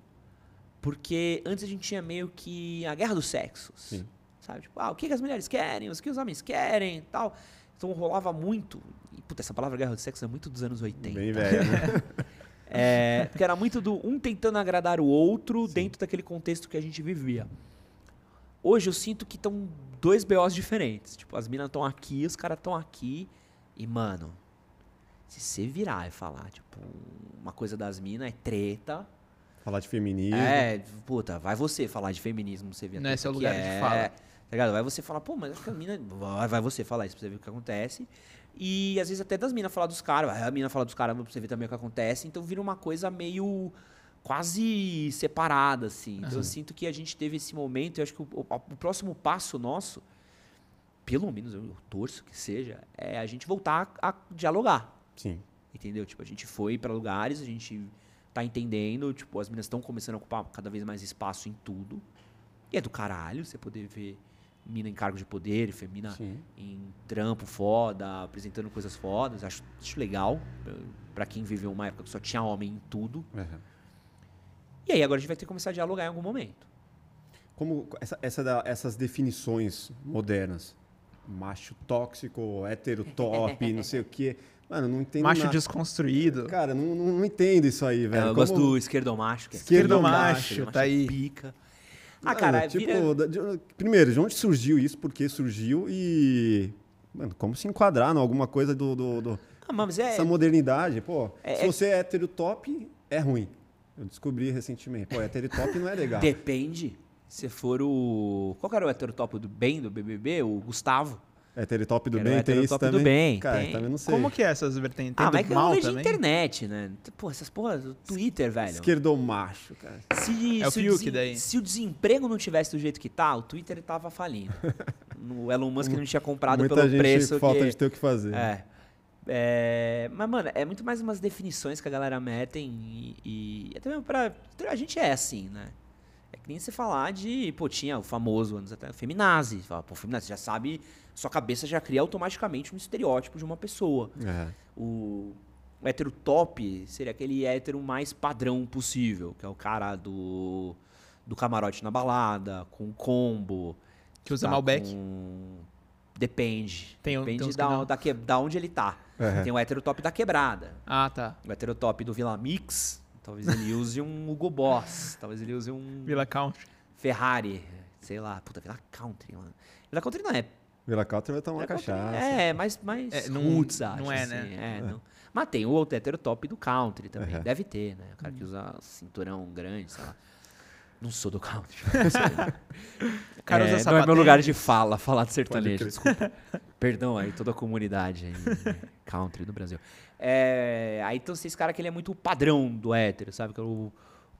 S3: Porque antes a gente tinha meio que a guerra dos sexos.
S1: Sim.
S3: Sabe? Tipo, ah, o que, que as mulheres querem, o que os homens querem tal. Então rolava muito. E, puta, essa palavra guerra dos sexos é muito dos anos 80.
S1: Bem velho, né?
S3: É, porque era muito do um tentando agradar o outro dentro daquele contexto que a gente vivia. Hoje eu sinto que estão dois BOs diferentes. Tipo, as minas estão aqui, os caras estão aqui. E, mano, se você virar e falar, tipo, uma coisa das minas é treta.
S1: Falar de feminismo.
S3: É, puta, vai você falar de feminismo, você vê a
S2: Não é seu
S3: que
S2: lugar de
S3: é,
S2: fala.
S3: Tá ligado? Vai você falar, pô, mas acho que a mina. Vai, vai você falar isso pra você ver o que acontece. E às vezes até das minas falar dos caras, a mina falar dos caras pra você ver também o que acontece. Então vira uma coisa meio quase separada, assim. Então eu sinto que a gente teve esse momento, e eu acho que o, o- o próximo passo nosso, pelo menos eu, torço que seja, é a gente voltar a, a dialogar.
S1: Sim.
S3: Entendeu? Tipo, a gente foi pra lugares, a gente tá entendendo, tipo, as meninas estão começando a ocupar cada vez mais espaço em tudo. E é do caralho você poder ver mina em cargo de poder, femina
S1: Sim.
S3: em trampo foda, apresentando coisas fodas. Acho, acho legal. eh, Pra quem viveu uma época que só tinha homem em tudo.
S1: Aham.
S3: E aí agora a gente vai ter que começar a dialogar em algum momento.
S1: Como essa, essa da- essas definições modernas, macho tóxico, hétero top, não sei o quê. Mano, não entendo
S2: Macho
S1: nada.
S2: desconstruído.
S1: Cara, não, não, não entendo isso aí, velho.
S3: eu
S1: Como-
S3: gosto do esquerdomacho. Que é
S2: Esquerdomacho,
S3: esquerdomacho,
S2: tá aí.
S3: Pica. Ah,
S1: Mano,
S3: cara,
S1: tipo,
S3: vira...
S1: da- primeiro, de onde surgiu isso? Por que surgiu? E. Mano, como se enquadrar em alguma coisa do. do, do-
S3: Ah, é...
S1: Essa modernidade, pô.
S3: É-
S1: se você é hétero top, é ruim. Eu descobri recentemente. Pô, hétero top não é legal.
S3: Depende. Se for o. Qual era o heterotop do bem do BBB? O Gustavo.
S1: Hétero top do
S3: o
S1: bem tem
S3: hétero
S1: isso
S3: top do
S1: também.
S3: bem,
S1: Cara,
S3: tem.
S1: também não sei.
S2: Como que é essas vertentes? Tem
S3: ah, mas é que é
S2: mal
S3: rolê de
S2: também?
S3: internet, né? Pô, essas porras, do Twitter, velho.
S1: Esquerdomacho, cara.
S3: Se,
S2: É o Fiuk daí.
S3: Se o desemprego não tivesse do jeito que tá, o Twitter tava falindo. o Elon Musk não tinha comprado
S1: Muita
S3: pelo
S1: gente
S3: preço
S1: falta
S3: que...
S1: de ter o que fazer.
S3: É. É, Mas, mano, é muito mais umas definições que a galera metem e, e até mesmo pra. A gente é assim, né? É que nem você falar de. Pô, tinha o famoso anos até. Feminazi. Fala, pô, feminazi, você já sabe. Sua cabeça já cria automaticamente um estereótipo de uma pessoa.
S1: É.
S3: O, o hétero top seria aquele hétero mais padrão possível, que é o cara do, do camarote na balada, com combo.
S2: Que usa
S3: tá
S2: Malbec.
S3: com- Depende.
S2: Tem um-
S3: Depende
S2: tem
S3: da, da, que, da onde ele tá.
S1: Uhum.
S3: Tem o heterotop da quebrada.
S2: Ah, tá.
S3: O heterotop do Vila Mix, talvez ele use um Hugo Boss. Talvez ele use um
S2: Vila Country.
S3: Ferrari. Sei lá. Puta, Vila Country, mano. Vila Country não é
S1: Vila Country vai tomar
S3: Country
S1: cachaça.
S3: É, mais, mais
S2: É, não-
S3: roots,
S2: não
S3: acho,
S2: é,
S3: assim,
S2: né?
S3: é, não. Mas tem o outro heterotop do country também. Deve ter, né? O cara que usa cinturão grande, sei lá. Não sou do country.
S2: O cara
S3: é,
S2: usa
S3: não é meu lugar de fala, falar de sertanejo, desculpa. Perdão aí, toda a comunidade aí, country do Brasil. É, aí então esse cara que ele é muito o padrão do hétero, sabe? Que é o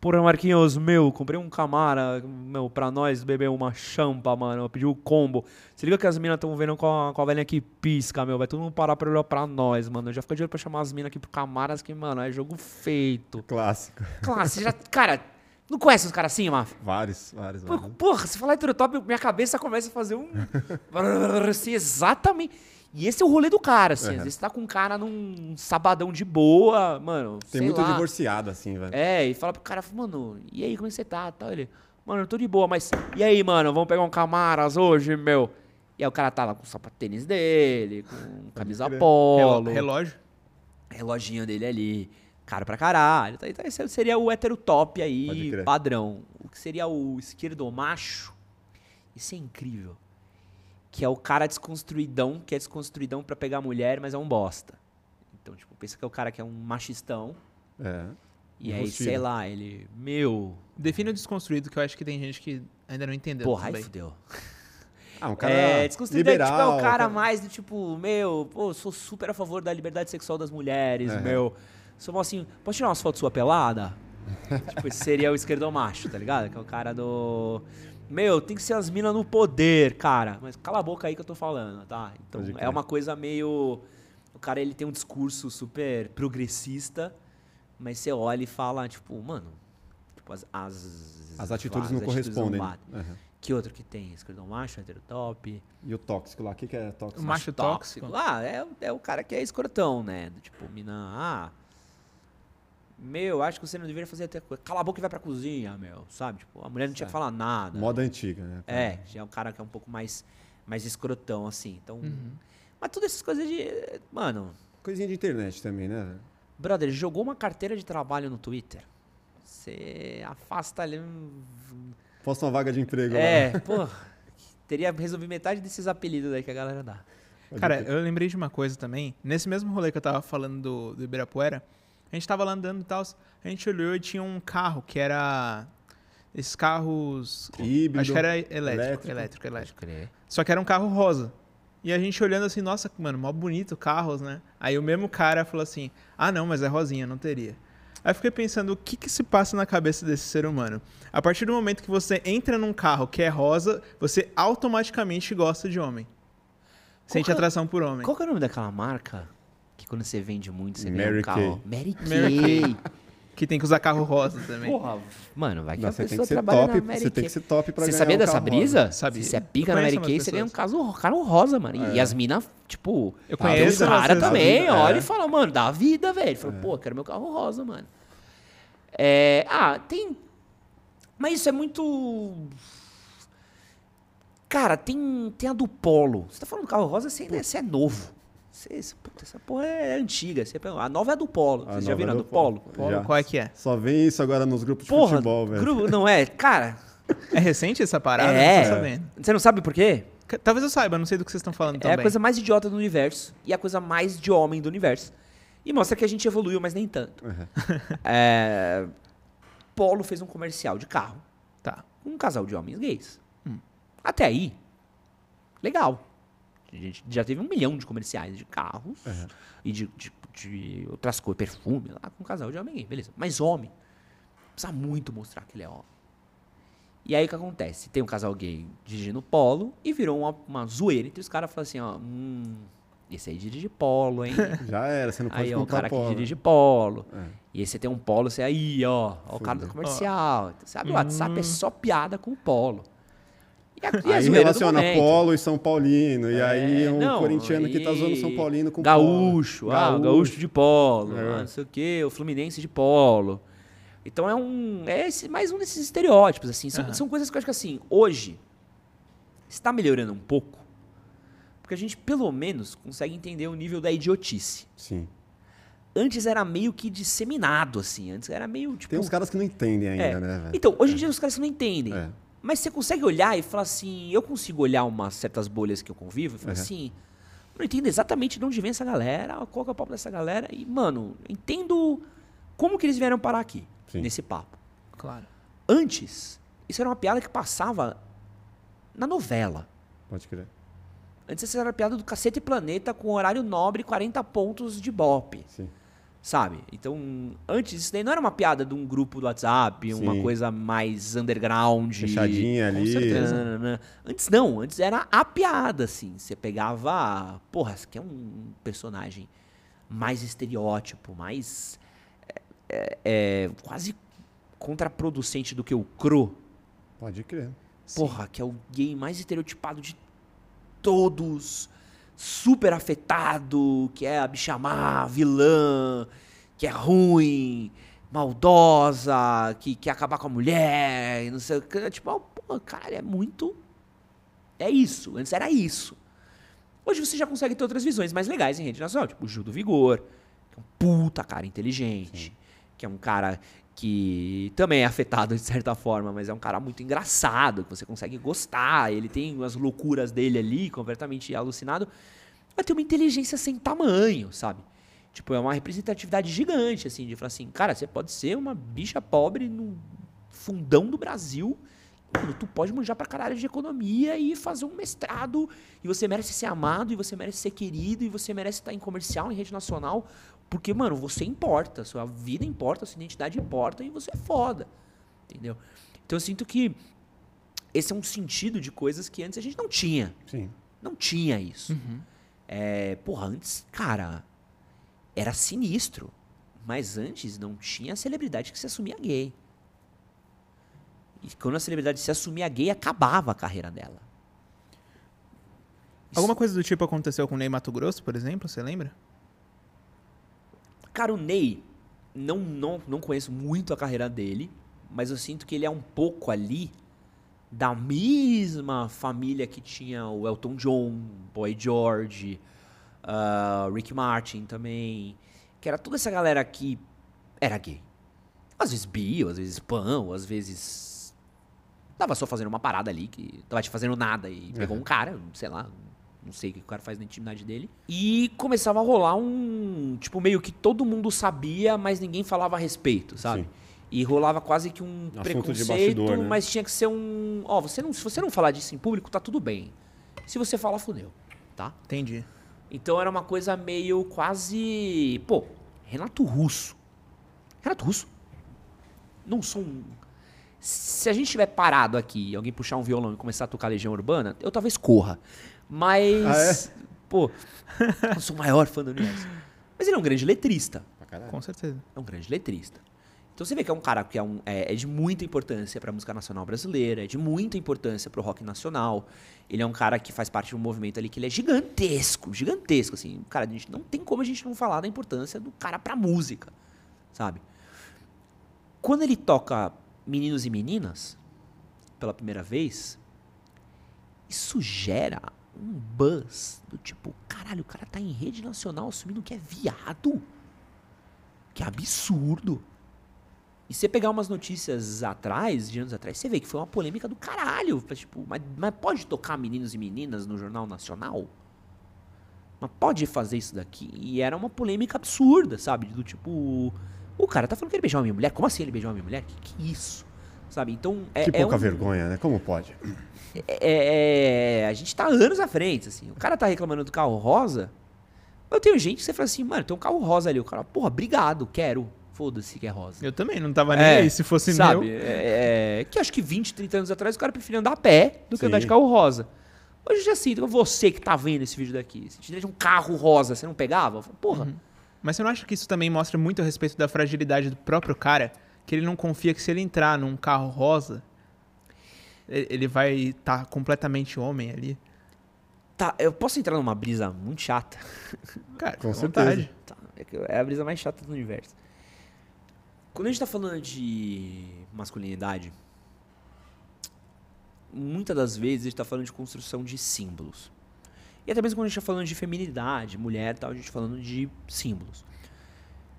S3: Porra, Marquinhos, meu, comprei um Camara, meu, pra nós beber uma champa, mano. Eu pedi o combo. Se liga que as minas estão vendo com a, com a velhinha que pisca, meu. Vai todo mundo parar pra olhar pra nós, mano. Eu já fico de olho pra chamar as minas aqui pro Camaras, que, mano, é jogo feito.
S1: Clássico.
S3: Você já. Cara, não conhece os caras assim, Maf?
S1: Vários, vários, vários.
S3: Porra, se falar heterotop, minha cabeça começa a fazer um. assim, exatamente. E esse é o rolê do cara, assim. Às
S1: Uhum.
S3: vezes você tá com um cara num sabadão de boa, mano.
S1: Tem
S3: sei
S1: muito
S3: lá.
S1: divorciado, assim, velho.
S3: É, e fala pro cara, mano, e aí, como é que você tá? Tal, ele, mano, eu tô de boa, mas e aí, mano, vamos pegar um Camaras hoje, meu? E aí o cara tá lá com o sapatênis dele, com camisa polo,
S2: Relógio.
S3: reloginho dele ali, caro pra caralho. Então, esse seria o heterotop
S1: Pode
S3: aí, padrão. O que seria o esquerdo macho, isso é incrível. Que é o cara desconstruidão, que é desconstruidão pra pegar mulher, mas é um bosta. Então, tipo, pensa que é o cara que é um machistão,
S1: É.
S3: e aí, sei lá, ele, meu,
S2: Define o desconstruído, que eu acho que tem gente que ainda não entendeu
S3: porra, aí
S2: também.
S3: fudeu.
S1: Ah, um cara
S3: É, desconstruído é, tipo, é
S1: liberal.
S3: o cara
S1: cara-
S3: mais do tipo, meu, pô, sou super a favor da liberdade sexual das mulheres,
S1: Aham.
S3: meu. Sou assim, posso tirar umas fotos sua pelada? tipo, esse seria o esquerdo macho, tá ligado? Que é o cara do. Meu, tem que ser as minas no poder, cara. Mas cala a boca aí que eu tô falando, tá? Então é uma coisa meio. O cara ele tem um discurso super progressista, mas você olha e fala, tipo, mano. Tipo, as. As,
S1: As atitudes não
S3: as
S1: correspondem.
S3: não.
S1: Aham.
S3: Que outro que tem? Esquerdo macho, heterotop.
S1: E o tóxico lá, o que, que é tóxico?
S2: O macho tóxico.
S3: Ah, é, é o cara que é escrotão, né? Tipo, mina, ah. Meu, acho que você não deveria fazer até coisa. Cala a boca e vai pra cozinha, meu. Sabe? Tipo, a mulher não tinha que falar nada.
S1: Moda antiga, né?
S3: É, já é um cara que é um pouco mais, mais escrotão, assim. Então.
S2: Uhum.
S3: Mas todas essas coisas de. Mano,
S1: Coisinha de internet também, né?
S3: brother, jogou uma carteira de trabalho no Twitter. Você afasta ali.
S1: Posta uma vaga de emprego
S3: É,
S1: lá.
S3: pô. Teria resolvido metade desses apelidos aí que a galera dá.
S1: Pode
S2: Cara, eu lembrei de uma coisa também. Nesse mesmo rolê que eu tava falando do, do Ibirapuera, a gente tava lá andando e tal, a gente olhou e tinha um carro que era. Esses carros.
S1: Híbrido,
S2: acho que era elétrico,
S1: elétrico.
S2: elétrico, elétrico. Só que era um carro rosa. E a gente olhando assim, nossa, mano, mó bonito carros, né? Aí o mesmo cara falou assim: ah, não, mas é rosinha, não teria. Aí eu fiquei pensando, o que que se passa na cabeça desse ser humano? A partir do momento que você entra num carro que é rosa, você automaticamente gosta de homem. Sente
S3: que é-
S2: atração por homem.
S3: Qual que é o nome daquela marca? Que quando você vende muito, você ganha
S1: Mary
S3: um carro.
S1: Kay.
S3: Mary
S2: Mary
S3: Kay.
S2: Que tem que usar carro rosa também.
S3: Porra, mano, vai que
S1: Não,
S3: a
S1: você tem
S3: pessoa
S1: que ser
S3: trabalha
S1: top,
S3: na Mary
S1: você tem
S3: Kay.
S1: que ser top pra
S3: Você
S1: ganhar
S3: sabia
S1: um
S3: dessa
S1: carro
S3: brisa?
S1: rosa.
S2: Sabia.
S3: Se você é pica na Mary Kay, você ganha um caso, cara rosa, mano. E-
S1: É.
S3: E as minas, tipo,
S2: Eu
S1: Tá,
S2: conheço
S3: os caras
S1: pessoas,
S3: também,
S1: é.
S3: olha e fala, mano, dá vida, velho. Fala, pô, quero meu carro rosa, mano. É, ah, tem. Mas isso é muito. Cara, tem, tem a do Polo. Você tá falando do carro rosa, você, né, você é novo. Você- puta, essa porra é antiga. Você, a nova é a do Polo. Vocês já
S1: nova
S3: viram
S1: é
S3: a
S1: do
S3: do Polo?
S2: Polo,
S1: Já.
S2: qual é que é?
S1: Só vem isso agora nos grupos de
S3: Porra,
S1: futebol, velho.
S3: grupo, não é? Cara,
S2: É recente essa parada?
S3: É.
S2: Não
S3: você não sabe por quê?
S2: Talvez eu saiba, não sei do que vocês estão falando
S3: É
S2: também.
S3: a coisa mais idiota do universo e a coisa mais de homem do universo. E mostra que a gente evoluiu, mas nem tanto.
S1: Uhum.
S3: É, Polo fez um comercial de carro
S2: Tá.
S3: com um casal de homens gays.
S2: Hum.
S3: Até aí, legal. A gente já teve um milhão de comerciais de carros
S1: Uhum.
S3: e de, de- de outras coisas, perfume lá com um casal de homem gay, beleza. Mas homem, precisa muito mostrar que ele é homem. E aí o que acontece? Tem um casal gay dirigindo polo e virou uma, uma zoeira entre os caras. Falam assim, ó, hum, esse aí dirige polo, hein?
S1: Já era, você não pode
S3: aí é um
S1: comprar
S3: cara
S1: polo.
S3: que dirige polo.
S1: É.
S3: E aí você tem um polo, você aí, ó, ó o cara do comercial. Então, sabe, o WhatsApp é só piada com o polo. E e a
S1: Aí relaciona. Polo e São Paulino. e
S3: É,
S1: aí um
S3: não,
S1: corintiano que tá zoando São Paulino com
S3: Gaúcho,
S1: polo.
S3: ah, o gaúcho de polo,
S1: É.
S3: ah, não sei o quê, o Fluminense de polo. Então é um. É esse- mais um desses estereótipos, assim. São,
S2: Aham.
S3: são coisas que eu acho que assim, hoje está melhorando um pouco. Porque a gente, pelo menos, consegue entender o nível da idiotice.
S1: Sim.
S3: Antes era meio que disseminado, assim. Antes era meio, tipo...
S1: Tem uns caras que não entendem ainda,
S3: É.
S1: né, velho?
S3: Então, hoje em dia os caras não entendem.
S1: É.
S3: Mas você consegue olhar e falar assim, eu consigo olhar umas certas bolhas que eu convivo e falar
S1: Uhum.
S3: assim, não entendo exatamente de onde vem essa galera, qual que é o papo dessa galera, e, mano, entendo como que eles vieram parar aqui,
S1: Sim.
S3: nesse papo.
S2: Claro.
S3: Antes, isso era uma piada que passava na novela.
S1: Pode crer.
S3: Antes essa era a piada do Cacete e Planeta com horário nobre, 40 pontos de bope.
S1: Sim.
S3: Sabe? Então, antes isso daí não era uma piada de um grupo do WhatsApp, uma
S1: Sim.
S3: coisa mais underground.
S1: Fechadinha ali.
S2: certeza.
S3: Nananana. Antes não, antes era a piada, assim. Você pegava. Porra, aqui é um personagem mais estereótipo, mais. é, é, é, quase contraproducente do que o Cro.
S1: Pode crer.
S3: Porra, que é o gay mais estereotipado de todos. Super afetado, que é a bicha má, vilã, que é ruim, maldosa, que quer acabar com a mulher, e não sei o que. Tipo, pô, cara, é muito. É isso. Antes era isso. Hoje você já consegue ter outras visões mais legais em rede nacional, tipo o Gil do Vigor, que é um puta cara inteligente, que é um cara que também é afetado de certa forma, mas é um cara muito engraçado, que você consegue gostar, ele tem as loucuras dele ali, completamente alucinado, mas tem uma inteligência sem tamanho, sabe? Tipo, é uma representatividade gigante, assim, de falar assim, cara, você pode ser uma bicha pobre no fundão do Brasil, mano, tu pode manjar pra caralho de economia e fazer um mestrado, e você merece ser amado, e você merece ser querido, e você merece estar em comercial, em rede nacional, porque, mano, você importa, sua vida importa, sua identidade importa, e você é foda, entendeu? Então eu sinto que esse é um sentido de coisas que antes a gente não tinha.
S1: Sim.
S3: Não tinha isso. É, porra, antes, cara, era sinistro. Mas antes não tinha celebridade que se assumia gay. E quando a celebridade se assumia gay, acabava a carreira dela. Isso-
S2: Alguma coisa do tipo aconteceu com o Ney Mato Grosso, por exemplo, você lembra?
S3: Cara, o Ney, não, não, não conheço muito a carreira dele, mas eu sinto que ele é um pouco ali da mesma família que tinha o Elton John, Boy George, ah, Rick Martin também, que era toda essa galera que era gay. Às vezes bi, às vezes ou às vezes tava só fazendo uma parada ali, que tava te fazendo nada e pegou um cara, sei lá, não sei o que o cara faz na intimidade dele. E começava a rolar um, tipo, meio que todo mundo sabia, mas ninguém falava a respeito, sabe?
S1: Sim.
S3: E rolava quase que um
S1: Assunto
S3: preconceito,
S1: bastidor, né?
S3: mas tinha que ser um, ó, você não, se você não falar disso em público, tá tudo bem. Se você falar, fudeu, tá?
S2: Entendi.
S3: Então era uma coisa meio quase. Pô, Renato Russo. Renato Russo? Não sou um. Se a gente estiver parado aqui e alguém puxar um violão e começar a tocar Legião Urbana, eu talvez corra. Mas.
S1: Ah,
S3: Pô, eu sou o maior fã do universo. Mas ele é um grande letrista.
S2: Com certeza.
S3: É um grande letrista. Então você vê que é um cara que é, um- é- é de muita importância para a música nacional brasileira, é de muita importância para o rock nacional. Ele é um cara que faz parte de um movimento ali que ele é gigantesco, gigantesco, assim. Cara, a gente não tem como a gente não falar da importância do cara pra música, sabe? Quando ele toca Meninos e Meninas, pela primeira vez, isso gera um buzz do tipo, caralho, o cara tá em rede nacional assumindo que é viado. Que absurdo. E você pegar umas notícias atrás, de anos atrás, você vê que foi uma polêmica do caralho. Tipo, mas, mas pode tocar meninos e meninas no Jornal Nacional? Mas pode fazer isso daqui? E era uma polêmica absurda, sabe? Do tipo, o cara tá falando que ele beijou uma minha mulher. Como assim ele beijou uma minha mulher? Que que é isso? Sabe? Então, é,
S1: Que
S3: é
S1: pouca
S3: um-
S1: vergonha, né? Como pode?
S3: é, é, a gente tá anos à frente, assim. O cara tá reclamando do carro rosa. Eu tenho gente que você fala assim, mano, tem um carro rosa ali. O cara, porra, obrigado, quero. Foda-se que é rosa.
S2: Eu também não tava nem
S3: É,
S2: aí se fosse
S3: Sabe?
S2: meu.
S3: É, é, que acho que 20, 30 anos atrás o cara preferia andar a pé do que
S1: Sim.
S3: andar de carro rosa. Hoje eu já sinto, você que tá vendo esse vídeo daqui, se tivesse um carro rosa, você não pegava? Eu falo, Porra,
S2: Mas você não acha que isso também mostra muito a respeito da fragilidade do próprio cara? Que ele não confia que se ele entrar num carro rosa, ele vai estar completamente homem ali?
S3: tá, eu posso entrar numa brisa muito chata?
S2: Cara,
S1: Com
S2: vontade.
S3: Tá, é, é a brisa mais chata do universo. Quando a gente tá falando de masculinidade, muitas das vezes a gente tá falando de construção de símbolos. E até mesmo quando a gente está falando de feminilidade, mulher e tal, a gente tá falando de símbolos.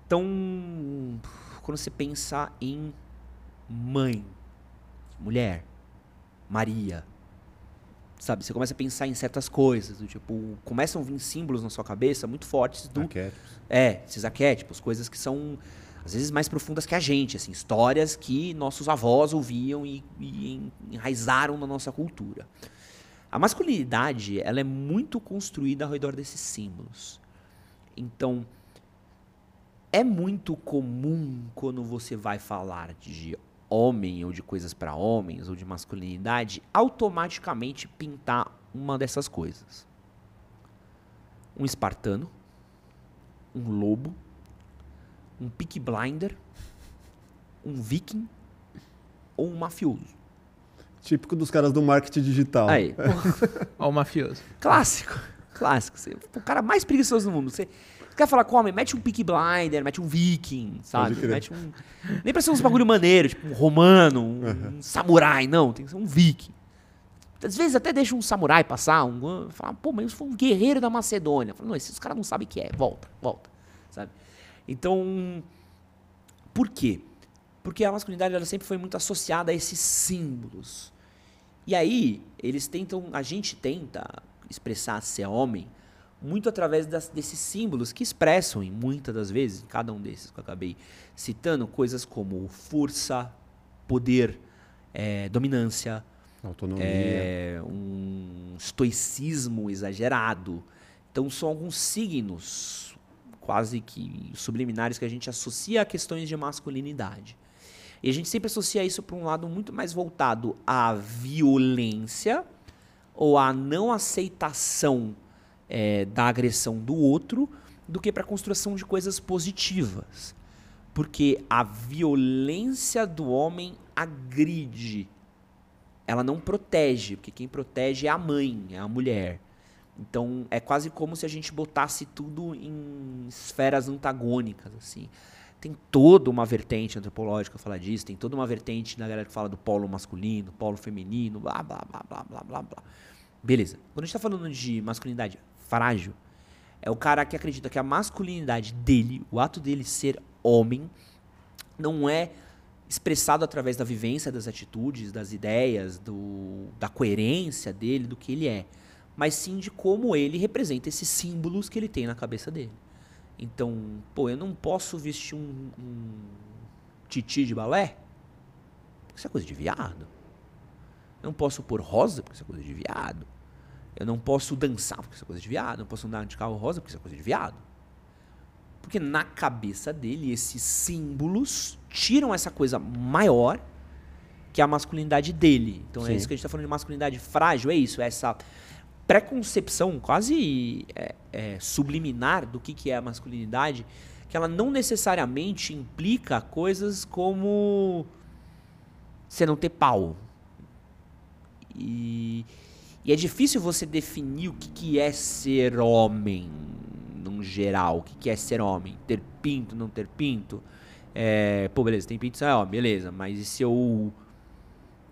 S3: Então, quando você pensa em mãe, mulher, Maria, sabe? Você começa a pensar em certas coisas, do tipo, começam a vir símbolos na sua cabeça muito fortes do
S1: Arquétipos.
S3: é, esses arquétipos, coisas que são às vezes mais profundas que a gente, assim, histórias que nossos avós ouviam e, e enraizaram na nossa cultura. A masculinidade, ela é muito construída ao redor desses símbolos. Então, é muito comum quando você vai falar de homem ou de coisas para homens ou de masculinidade, automaticamente pintar uma dessas coisas. Um espartano, um lobo, um pick blinder, um viking ou um mafioso.
S1: Típico dos caras do marketing digital.
S3: Aí,
S2: Ó, o mafioso.
S3: clássico, clássico. Você, o cara mais preguiçoso do mundo. Você quer falar com homem, mete um pick blinder, mete um viking, sabe? Mete um... Nem pra ser uns bagulho maneiro, tipo um romano, um, um samurai, não. Tem que ser um viking. Às vezes até deixa um samurai passar, um, fala, pô, mas isso foi um guerreiro da Macedônia. Fala, não, esses caras não sabem o que é, volta, volta, sabe? Então, por quê? Porque a masculinidade ela sempre foi muito associada a esses símbolos. E aí, eles tentam, a gente tenta expressar ser homem muito através das- desses símbolos que expressam, em muitas das vezes, em cada um desses que eu acabei citando, coisas como força, poder, eh, dominância,
S1: Autonomia.
S3: é, um estoicismo exagerado. Então são alguns signos quase que subliminares que a gente associa a questões de masculinidade. E a gente sempre associa isso para um lado muito mais voltado à violência ou à não aceitação é, da agressão do outro do que para a construção de coisas positivas. Porque a violência do homem agride ela não protege, porque quem protege é a mãe, é a mulher. Então é quase como se a gente botasse tudo em esferas antagônicas, assim. Tem toda uma vertente antropológica falar disso, tem toda uma vertente da galera que fala do polo masculino, polo feminino, blá blá blá blá blá blá blá. Beleza. Quando a gente tá falando de masculinidade frágil, é o cara que acredita que a masculinidade dele, o ato dele ser homem, não é expressado através da vivência das atitudes, das ideias, do, da coerência dele, do que ele é, mas sim de como ele representa esses símbolos que ele tem na cabeça dele. Então, pô, eu não posso vestir um, um titi de balé, porque isso é coisa de viado. Eu não posso pôr rosa, porque isso é coisa de viado. Eu não posso dançar, porque isso é coisa de viado. Eu não posso andar de carro rosa, porque isso é coisa de viado. Porque na cabeça dele, esses símbolos tiram essa coisa maior que é a masculinidade dele. Então é
S1: Sim.
S3: isso que a gente está falando de masculinidade frágil, é isso, é essa preconcepção quase é, é, subliminar do que, que é a masculinidade, que ela não necessariamente implica coisas como você não ter pau. E, e é difícil você definir o que, que é ser homem, num geral. O que, que é ser homem? Ter pinto, não ter pinto? É, pô, beleza, tem pinto, é homem, beleza. Mas e se eu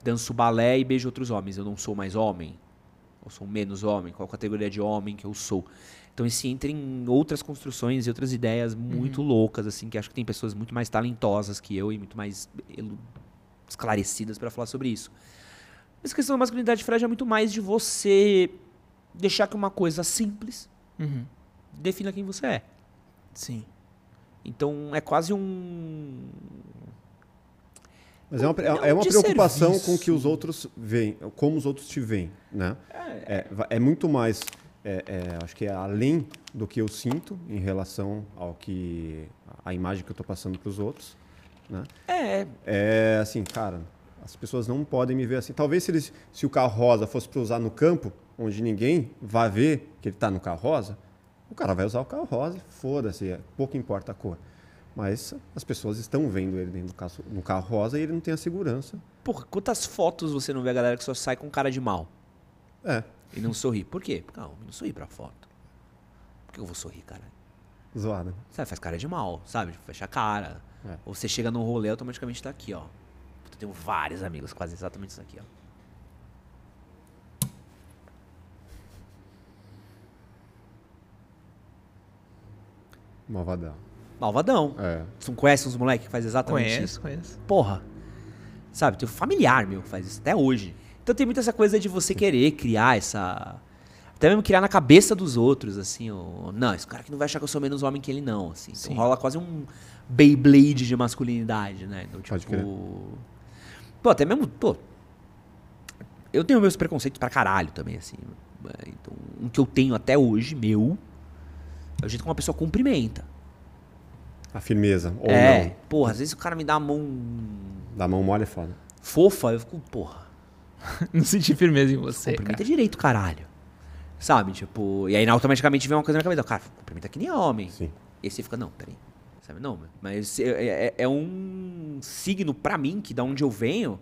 S3: danço balé e beijo outros homens? Eu não sou mais homem? Ou sou menos homem? Qual categoria de homem que eu sou? Então isso entra em outras construções e outras ideias muito loucas, assim, que acho que tem pessoas muito mais talentosas que eu e muito mais esclarecidas para falar sobre isso. Essa questão da masculinidade frágil é muito mais de você deixar que uma coisa simples
S2: Uhum.
S3: defina quem você é.
S2: Sim.
S3: Então é quase um.
S1: Mas é uma,
S3: Não
S1: é uma preocupação
S3: serviço.
S1: com o que os outros veem, como os outros te veem, né? É, va- é muito mais, é, é, acho que é além do que eu sinto em relação ao que a imagem que eu estou passando para os outros, né?
S3: É,
S1: É assim, cara, as pessoas não podem me ver assim. Talvez se, eles, se o carro rosa fosse para usar no campo, onde ninguém vai ver que ele está no carro rosa, o cara vai usar o carro rosa, foda-se, é, pouco importa a cor. Mas as pessoas estão vendo ele dentro do carro, no carro rosa e ele não tem a segurança.
S3: porra, quantas fotos você não vê a galera que só sai com cara de mal
S1: É,
S3: e não sorri? Por quê? Porque não, não sorri pra foto. Por que eu vou sorrir, cara?
S1: zoada.
S3: Sabe, faz cara de mal, sabe? Tipo, fecha a cara.
S1: É.
S3: Ou você chega num rolê, automaticamente tá aqui, ó tenho vários amigos, quase exatamente isso aqui, ó.
S1: Malvadão.
S3: Malvadão.
S1: É.
S3: Tu não conhece uns moleques que faz exatamente
S2: conheço,
S3: isso?
S2: Conheço.
S3: Porra. Sabe, tem um familiar meu que faz isso até hoje. Então tem muita essa coisa de você querer criar essa. Até mesmo criar na cabeça dos outros, assim, o... não, esse cara que não vai achar que eu sou menos homem que ele, não. Assim. Então
S2: Sim.
S3: rola quase um Beyblade de masculinidade, né? Então, tipo. Pô, até mesmo. Pô, eu tenho meus preconceitos pra caralho também, assim. É, Então, um que eu tenho até hoje, meu, é o jeito como uma pessoa cumprimenta.
S1: A firmeza. Ou
S3: é,
S1: não.
S3: porra, às vezes o cara me dá a mão
S1: Da mão mole é foda.
S3: fofa, eu fico, porra.
S2: Não senti firmeza em você,
S3: Cumprimenta
S2: cara.
S3: direito, caralho. Sabe? Tipo, e aí automaticamente vem uma coisa na minha cabeça. Cara, cumprimenta que nem homem.
S1: Sim.
S3: E aí você fica, não, peraí. Sabe? Não, mas é, é- é um signo pra mim que da onde eu venho.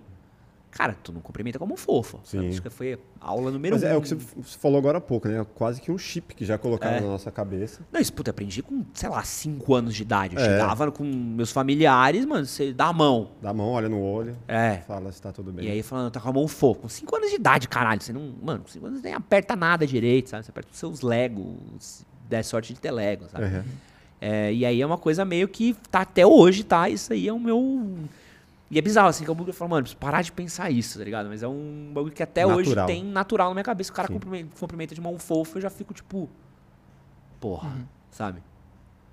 S3: Cara, tu não cumprimenta como um fofo.
S1: Sim.
S3: Acho que foi aula número
S1: Mas
S3: um.
S1: é o que você falou agora há pouco, né? Quase que um chip que já colocaram
S3: É.
S1: na nossa cabeça.
S3: Não, isso, puta, aprendi com, sei lá, 5 anos de idade. Eu
S1: É.
S3: chegava com meus familiares, mano, você dá a mão.
S1: Dá a mão, olha no olho,
S3: É.
S1: fala se tá tudo bem.
S3: E aí falando, tá com a mão fofa. Com 5 anos de idade, caralho. Você não. Mano, com 5 anos você nem aperta nada direito, sabe? Você aperta os seus Lego. Se der sorte de ter Lego, sabe?
S1: Uhum.
S3: É, e aí é uma coisa meio que tá até hoje, tá? Isso aí é o meu. E é bizarro, assim, que é um bagulho que eu falo, mano, preciso parar de pensar isso, tá ligado? Mas é um bagulho que até hoje
S1: Natural.
S3: tem natural na minha cabeça. O cara cumprimenta, cumprimenta de mão fofa, eu já fico tipo. Porra, sabe?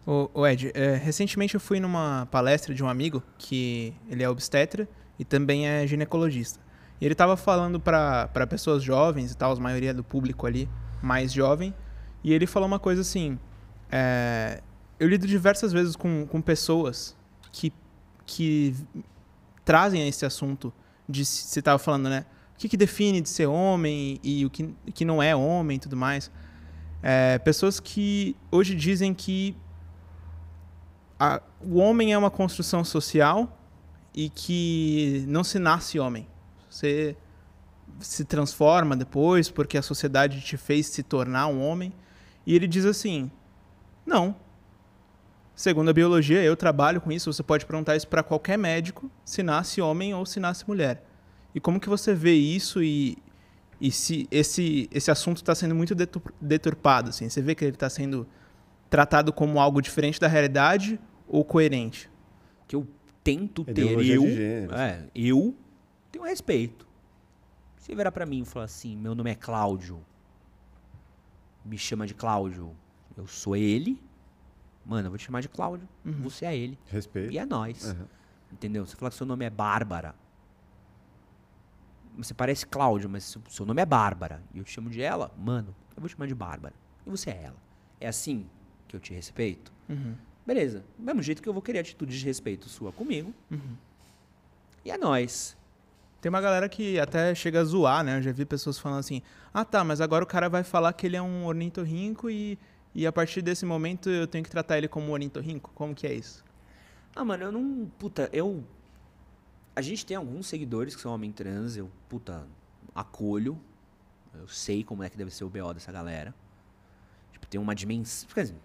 S2: Ô, ô, Ed, é, recentemente eu fui numa palestra de um amigo que ele é obstetra e também é ginecologista. E ele tava falando pra pra pessoas jovens e tal, a maioria do público ali mais jovem, e ele falou uma coisa assim: é, eu lido diversas vezes com, com pessoas que, que trazem esse assunto de você tava falando, né? O que, que define de ser homem e o que, que não é homem e tudo mais. É, pessoas que hoje dizem que a- o homem é uma construção social e que não se nasce homem. Você se transforma depois porque a sociedade te fez se tornar um homem. E ele diz assim: não. Segundo a biologia, eu trabalho com isso. Você pode perguntar isso para qualquer médico, se nasce homem ou se nasce mulher. E como que você vê isso e, e se esse, esse assunto está sendo muito detur- deturpado? Assim? Você vê que ele está sendo tratado como algo diferente da realidade ou coerente?
S3: Que eu tento ter eu.
S1: de gênero.
S3: É, eu tenho respeito. Se virar pra mim e falar assim, meu nome é Cláudio, me chama de Cláudio, eu sou ele, mano, eu vou te chamar de Cláudio, você é ele.
S1: Respeito.
S3: E é nós.
S1: Uhum.
S3: Entendeu? Você falar que seu nome é Bárbara. Você parece Cláudio, mas seu, seu nome é Bárbara. E eu te chamo de ela, mano, eu vou te chamar de Bárbara. E você é ela. É assim que eu te respeito? Beleza. Do mesmo jeito que eu vou querer atitude de respeito sua comigo. E é nós.
S2: Tem uma galera que até chega a zoar, né? Eu já vi pessoas falando assim: ah tá, mas agora o cara vai falar que ele é um ornitorrinco e, e a partir desse momento eu tenho que tratar ele como um ornitorrinco? Como que é isso?
S3: Ah, mano, eu não. Puta, eu. A gente tem alguns seguidores que são homem trans, eu, puta, acolho. Eu sei como é que deve ser o BO dessa galera. Tipo, tem uma dimensão. Quer dizer,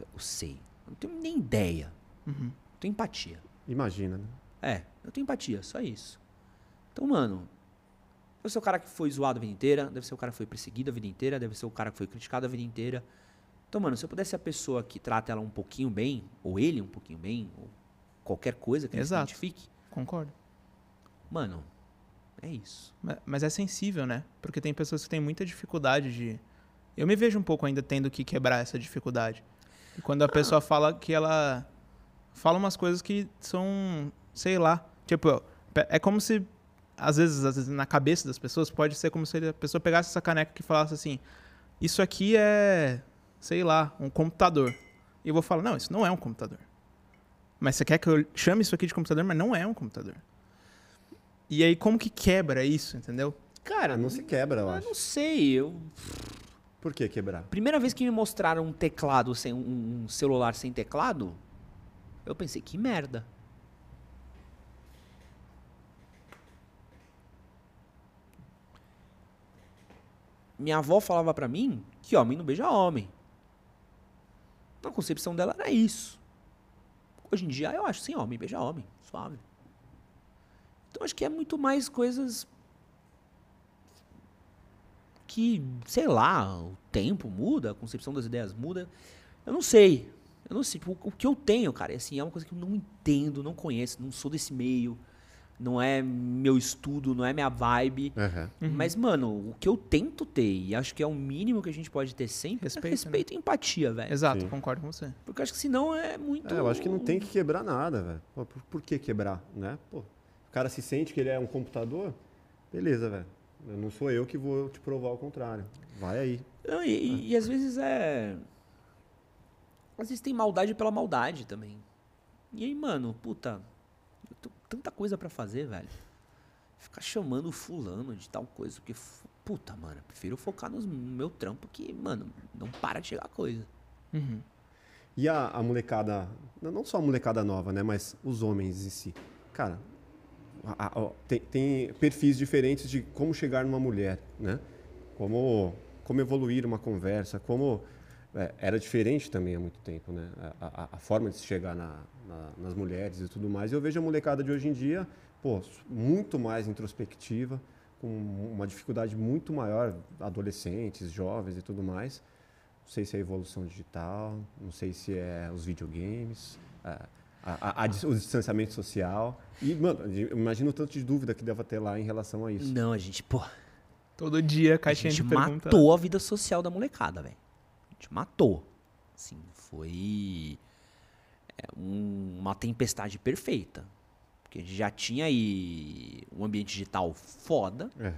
S3: eu sei. Eu não tenho nem ideia.
S2: Uhum.
S3: Tenho empatia.
S1: Imagina, né?
S3: É, eu tenho empatia, só isso. Então, mano, deve ser o cara que foi zoado a vida inteira, deve ser o cara que foi perseguido a vida inteira, deve ser o cara que foi criticado a vida inteira. Então, mano, se eu pudesse a pessoa que trata ela um pouquinho bem, ou ele um pouquinho bem, ou qualquer coisa que ele
S2: Exato.
S3: identifique,
S2: Concordo.
S3: mano, é isso.
S2: Ma- Mas é sensível, né? Porque tem pessoas que têm muita dificuldade de. Eu me vejo um pouco ainda tendo que quebrar essa dificuldade. E quando a pessoa fala que ela. Fala umas coisas que são. Sei lá. Tipo, é como se. Às vezes, às vezes, na cabeça das pessoas, pode ser como se a pessoa pegasse essa caneca e falasse assim: Isso aqui é. Sei lá, um computador. E eu vou falar: Não, isso não é um computador. Mas você quer que eu chame isso aqui de computador, mas não é um computador. E aí, como que quebra isso, entendeu?
S3: Cara,
S1: Ah, não se quebra, eu
S3: eu
S1: acho.
S3: não sei. Eu...
S1: Por que quebrar?
S3: Primeira vez que me mostraram um teclado sem um um celular sem teclado, eu pensei, que merda. Minha avó falava pra mim que homem não beija homem. Na concepção dela era isso. Hoje em dia eu acho sim, homem beija homem, suave. Então acho que é muito mais coisas que, sei lá, o tempo muda, a concepção das ideias muda. Eu não sei. Eu não sei, tipo, o que eu tenho, cara, assim, é uma coisa que eu não entendo, não conheço, não sou desse meio, não é meu estudo, não é minha vibe.
S1: Uhum.
S3: Mas, mano, o que eu tento ter, e acho que é o mínimo que a gente pode ter sempre,
S2: Respeito,
S3: é
S2: né?
S3: respeito e empatia, velho.
S2: Exato,
S1: Sim.
S2: concordo com você.
S3: Porque eu acho que senão é muito.
S1: É, eu acho que não tem que quebrar nada, velho. Por, por que quebrar, né? Pô, o cara se sente que ele é um computador, beleza, velho. Não sou eu que vou te provar o contrário. Vai aí.
S3: Não, e, e- e às vezes é. Às vezes tem maldade pela maldade também. E aí, mano, puta, eu tenho tanta coisa pra fazer, velho. Ficar chamando fulano de tal coisa, porque, puta, mano, prefiro focar no meu trampo que, mano, não para de chegar coisa.
S2: Uhum.
S1: E a, a molecada, não só a molecada nova, né? Mas os homens em si. Cara, a- a- tem, tem perfis diferentes de como chegar numa mulher, né? Como, como evoluir uma conversa, como... é, era diferente também há muito tempo, né? A, a- a forma de se chegar na- na- nas mulheres e tudo mais. E eu vejo a molecada de hoje em dia, pô, muito mais introspectiva, com uma dificuldade muito maior, adolescentes, jovens e tudo mais. Não sei se é a evolução digital, não sei se é os videogames, a- a- a- a o distanciamento social. E, mano, eu imagino o tanto de dúvida que deva ter lá em relação a isso.
S3: Não, a gente, pô,
S2: Todo dia,
S3: a
S2: caixinha
S3: gente
S2: de pergunta.
S3: matou a vida social da molecada, velho. Gente matou. Assim, foi é, um- uma tempestade perfeita. Porque a gente já tinha aí um ambiente digital foda.
S1: É.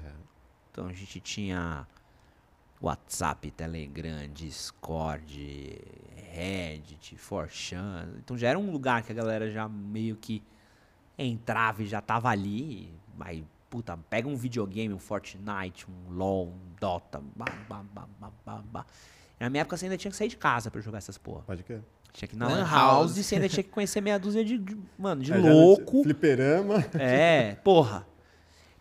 S3: Então a gente tinha WhatsApp, Telegram, Discord, Reddit, 4chan. Então já era um lugar que a galera já meio que entrava e já tava ali. Aí, puta, pega um videogame, um Fortnite, um LoL, um Dota, bah, bah, bah, bah, bah, bah. Na minha época você ainda tinha que sair de casa pra jogar essas porra.
S1: Pode crer.
S3: Tinha que ir na
S2: Lan
S3: House e você ainda tinha que conhecer meia dúzia de, de- mano, de
S1: não
S3: louco.
S1: Fliperama.
S3: É, porra.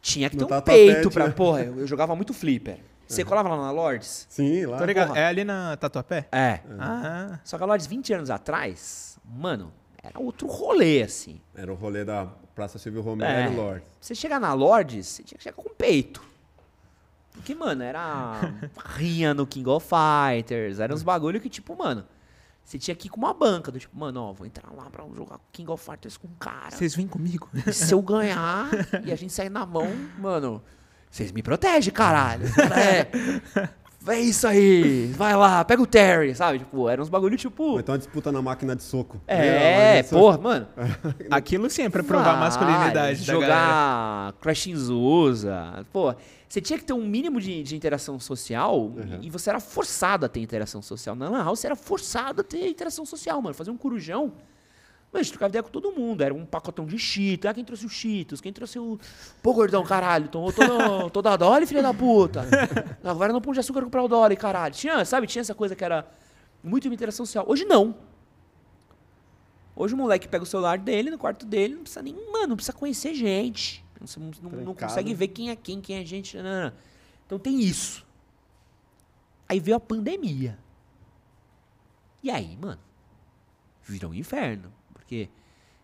S3: Tinha que ter um peito pra.
S1: tinha-
S3: Porra, eu, eu jogava muito flipper. Você colava lá na Lords?
S1: Sim, lá.
S2: Tô ligado.
S3: porra.
S2: É ali na Tatuapé?
S3: É.
S2: Ah,
S3: Só que a Lords 20 anos atrás, mano, era outro rolê, assim.
S1: Era o rolê da Praça Silvio Romero
S3: É.
S1: e Lorde.
S3: Pra você chegar na Lords, você tinha que chegar com peito. Porque, mano, era rinha no King of Fighters, eram uns bagulho que, tipo, mano, você tinha que ir com uma banca, do tipo, mano, ó, vou entrar lá pra jogar King of Fighters com um cara.
S2: vocês vêm comigo?
S3: E se eu ganhar e a gente sair na mão, mano, vocês me protegem, caralho. É. É isso aí. Vai lá, pega o Terry, sabe? Tipo, eram uns bagulho tipo.
S1: Ou então a disputa na máquina de soco. A
S3: É,
S1: máquina de soco?
S3: porra, mano.
S2: Aquilo sim é pra provar a
S3: Vai,
S2: masculinidade da galera.
S3: Jogar Crash Zusa. Pô, você tinha que ter um mínimo de, de interação social e- e você era forçado a ter interação social. Na Lan House você era forçado a ter interação social, mano. Fazer um corujão. Mas a gente trocava ideia com todo mundo. Era um pacotão de Cheetos. Ah, quem trouxe o Cheetos? Quem trouxe o. Pô, gordão, caralho. Tomou todo, toda a Dolly, filha da puta. Agora não pão de açúcar comprar o Dolly, caralho. Tinha, sabe? Tinha essa coisa que era muito de interação social. Hoje não. Hoje o moleque pega o celular dele no quarto dele, não precisa nem. Mano, não precisa conhecer gente. Não, não- não consegue ver quem é quem, quem é gente. não, não, não. Então tem isso. Aí veio a pandemia. E aí, mano, virou um inferno. Porque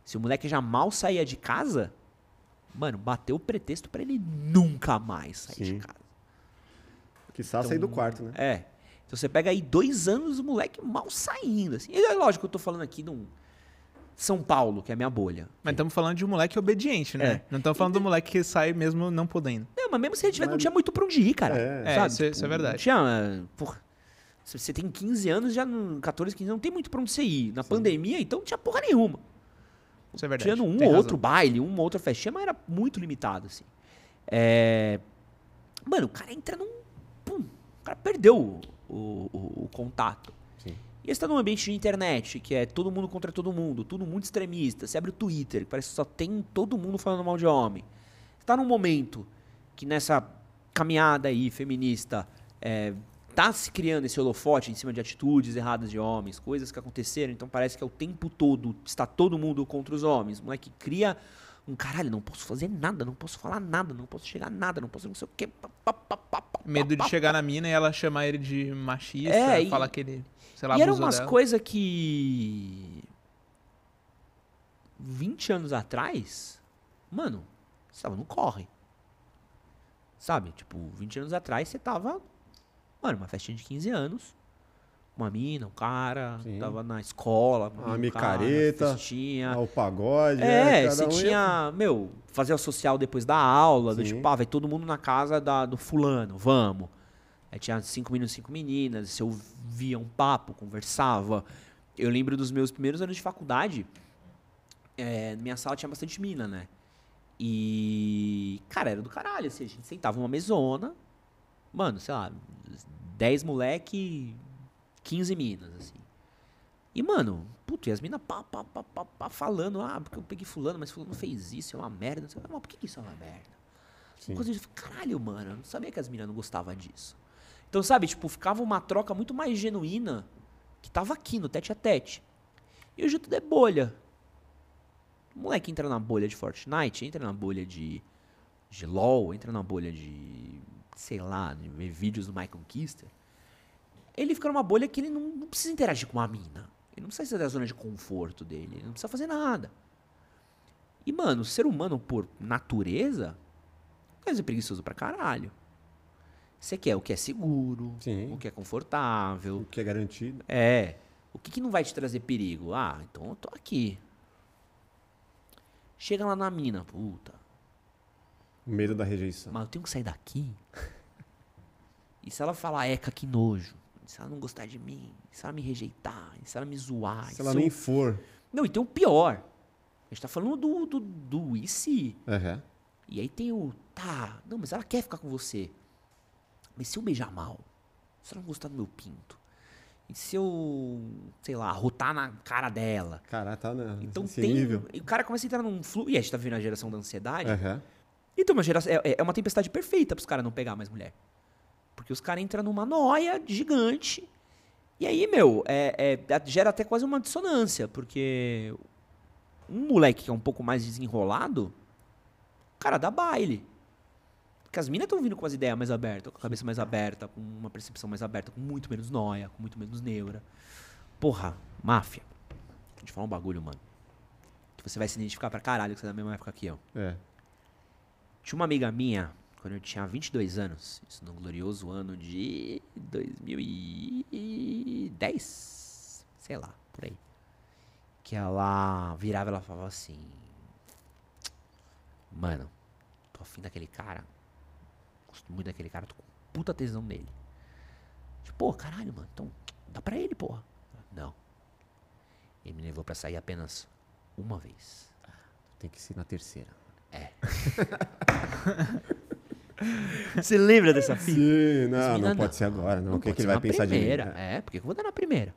S3: se o moleque já mal saía de casa, mano, bateu o pretexto pra ele nunca mais sair
S1: Sim.
S3: de casa.
S1: Que só sair do quarto, né?
S3: É. Então você pega aí dois anos o moleque mal saindo. Assim. E é lógico que eu tô falando aqui de um São Paulo, que é a minha bolha.
S2: Mas estamos falando de um moleque obediente, né?
S3: É.
S2: Não estamos falando do moleque que sai mesmo não podendo.
S3: Não, mas mesmo se ele tiver, não tinha muito pra onde ir, cara.
S1: É.
S2: É,
S3: Sabe?
S2: isso, é- isso é
S3: Não
S2: verdade.
S3: tinha. eh, Porra. Se você tem 15 anos, já não, 14, 15 anos, não tem muito pra onde você ir. Na pandemia, então não tinha porra nenhuma.
S2: Isso é verdade.
S3: Tinha um
S2: tem
S3: ou outro baile, uma ou outra festinha, mas era muito limitado, assim. É... Mano, o cara entra num. Pum, o cara perdeu o, o- o- o contato.
S1: Sim.
S3: E você tá num ambiente de internet, que é todo mundo contra todo mundo, tudo muito extremista. Você abre o Twitter, que parece que só tem todo mundo falando mal de homem. Você tá num momento que nessa caminhada aí feminista é, tá se criando esse holofote em cima de atitudes erradas de homens, coisas que aconteceram, então parece que é o tempo todo está todo mundo contra os homens. O moleque cria um caralho, não posso fazer nada, não posso falar nada, não posso chegar a nada, não posso não sei o quê. pá, pá, pá, pá, pá,
S2: Medo de chegar na mina e ela chamar ele de machista,
S3: É, e-
S2: falar que ele, sei lá,
S3: e eram umas coisas que. 20 anos atrás, mano, você tava no corre. Sabe? Tipo, 20 anos atrás você tava. Mano, uma festinha de 15 anos. uma mina, um cara,
S1: Sim.
S3: tava na escola,
S1: Uma
S3: um
S1: micareta,
S3: cara, festinha.
S1: Ah, o pagode.
S3: É,
S1: cada
S3: você
S1: um ia-
S3: tinha, meu, fazer o social depois da aula, do tipo, ah, vai todo mundo na casa da- do fulano, vamos. Aí tinha cinco meninos, cinco meninas, você ouvia um papo, conversava. Eu lembro dos meus primeiros anos de faculdade, é, minha sala tinha bastante mina, né? E, cara, era do caralho, assim, a gente sentava numa mesona, mano, sei lá, 10 moleque, 15 minas, assim. E, mano, puto, e as minas pá, pá, pá, pá, pá, falando, ah, porque eu peguei fulano, mas fulano fez isso, é uma merda. Não sei, mas por que isso é uma merda? Coisa de, caralho, mano, eu não sabia que as minas não gostavam disso. Então, sabe, tipo, ficava uma troca muito mais genuína que tava aqui no tete a tete. E hoje tudo é bolha. O moleque entra na bolha de Fortnite, entra na bolha de, de LOL, entra na bolha de, sei lá, ver vídeos do My Conquista. Ele fica numa bolha que ele não, não precisa interagir com uma mina. Ele não precisa sair da zona de conforto dele. Ele não precisa fazer nada. E, mano, o ser humano, por natureza, quer dizer preguiçoso pra caralho. Você quer o que é seguro,
S1: Sim.
S3: o que é confortável.
S1: O que é garantido.
S3: É. O que, que não vai te trazer perigo? Ah, então eu tô aqui. Chega lá na mina, puta.
S1: O medo da rejeição.
S3: Mas eu tenho que sair daqui? E se ela falar, eca, que nojo? E se ela não gostar de mim? E se ela me rejeitar? E se ela me zoar? E
S1: Se ela
S3: eu-
S1: nem for.
S3: Não, e tem o pior. A gente tá falando do, do, do e se?
S1: Aham.
S3: E aí tem o, tá, não, mas ela quer ficar com você. Mas se eu beijar mal? Se ela não gostar do meu pinto? E se eu, sei lá, rotar na cara dela?
S1: Caralho, tá na,
S3: Então tem.
S1: nível.
S3: E o cara começa a entrar num fluxo. E a gente tá vivendo a geração da ansiedade.
S1: Aham.
S3: Então, uma geração, é, é uma tempestade perfeita pros caras não pegar mais mulher. Porque os caras entram numa noia gigante. E aí, meu, é, é- gera até quase uma dissonância. Porque um moleque que é um pouco mais desenrolado, cara dá baile. Porque as minas estão vindo com as ideias mais abertas, com a cabeça mais aberta, com uma percepção mais aberta, com muito menos noia, com muito menos neura. Porra, máfia. Deixa eu te falar um bagulho, mano. Que você vai se identificar pra caralho que você é da mesma época que eu.
S1: É.
S3: Tinha uma amiga minha, quando eu tinha 22 anos, isso no glorioso ano de 2010, sei lá, por aí. Que ela virava e ela falava assim: Mano, tô afim daquele cara, gosto muito daquele cara, tô com puta tesão nele. Tipo, pô, caralho, mano, então dá pra ele, porra. Não. Ele me levou pra sair apenas uma vez.
S1: Tem que ser na terceira.
S3: Você lembra dessa fita?
S1: Sim, não, não
S3: não.
S1: pode ser agora. Não, o que, que ele vai pensar
S3: primeira.
S1: de mim?
S3: É, por que que eu vou dar na primeira?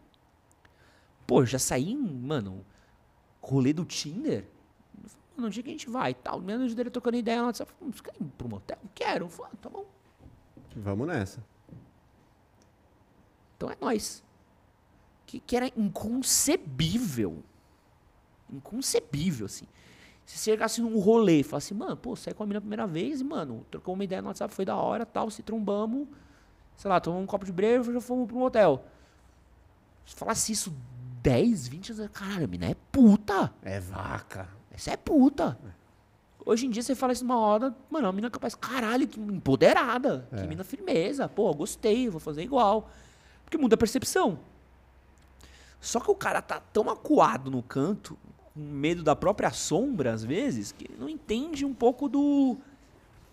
S3: Pô, já saí, mano, rolê do Tinder. Mano, onde é que a gente vai? e Tal, menos dele trocando ideia lá. Você quer ir pro motel? Quero. Falei, tá bom.
S1: Vamos nessa.
S3: Então é nóis. Que, que era inconcebível. Inconcebível, assim. Se você chegasse num rolê e falasse, mano, pô, saí com a mina a primeira vez e, mano, trocou uma ideia no WhatsApp, foi da hora, tal, se trombamos, sei lá, tomamos um copo de breja, já fomos pro motel. Se falasse isso 10, 20 anos, caralho, a mina é puta.
S1: É vaca.
S3: Essa é puta. Hoje em dia você fala isso numa hora, mano, a mina capaz, caralho, que empoderada, que mina firmeza, pô, gostei, vou fazer igual. Porque muda a percepção. Só que o cara tá tão acuado no canto, com medo da própria sombra, às vezes, que não entende um pouco do.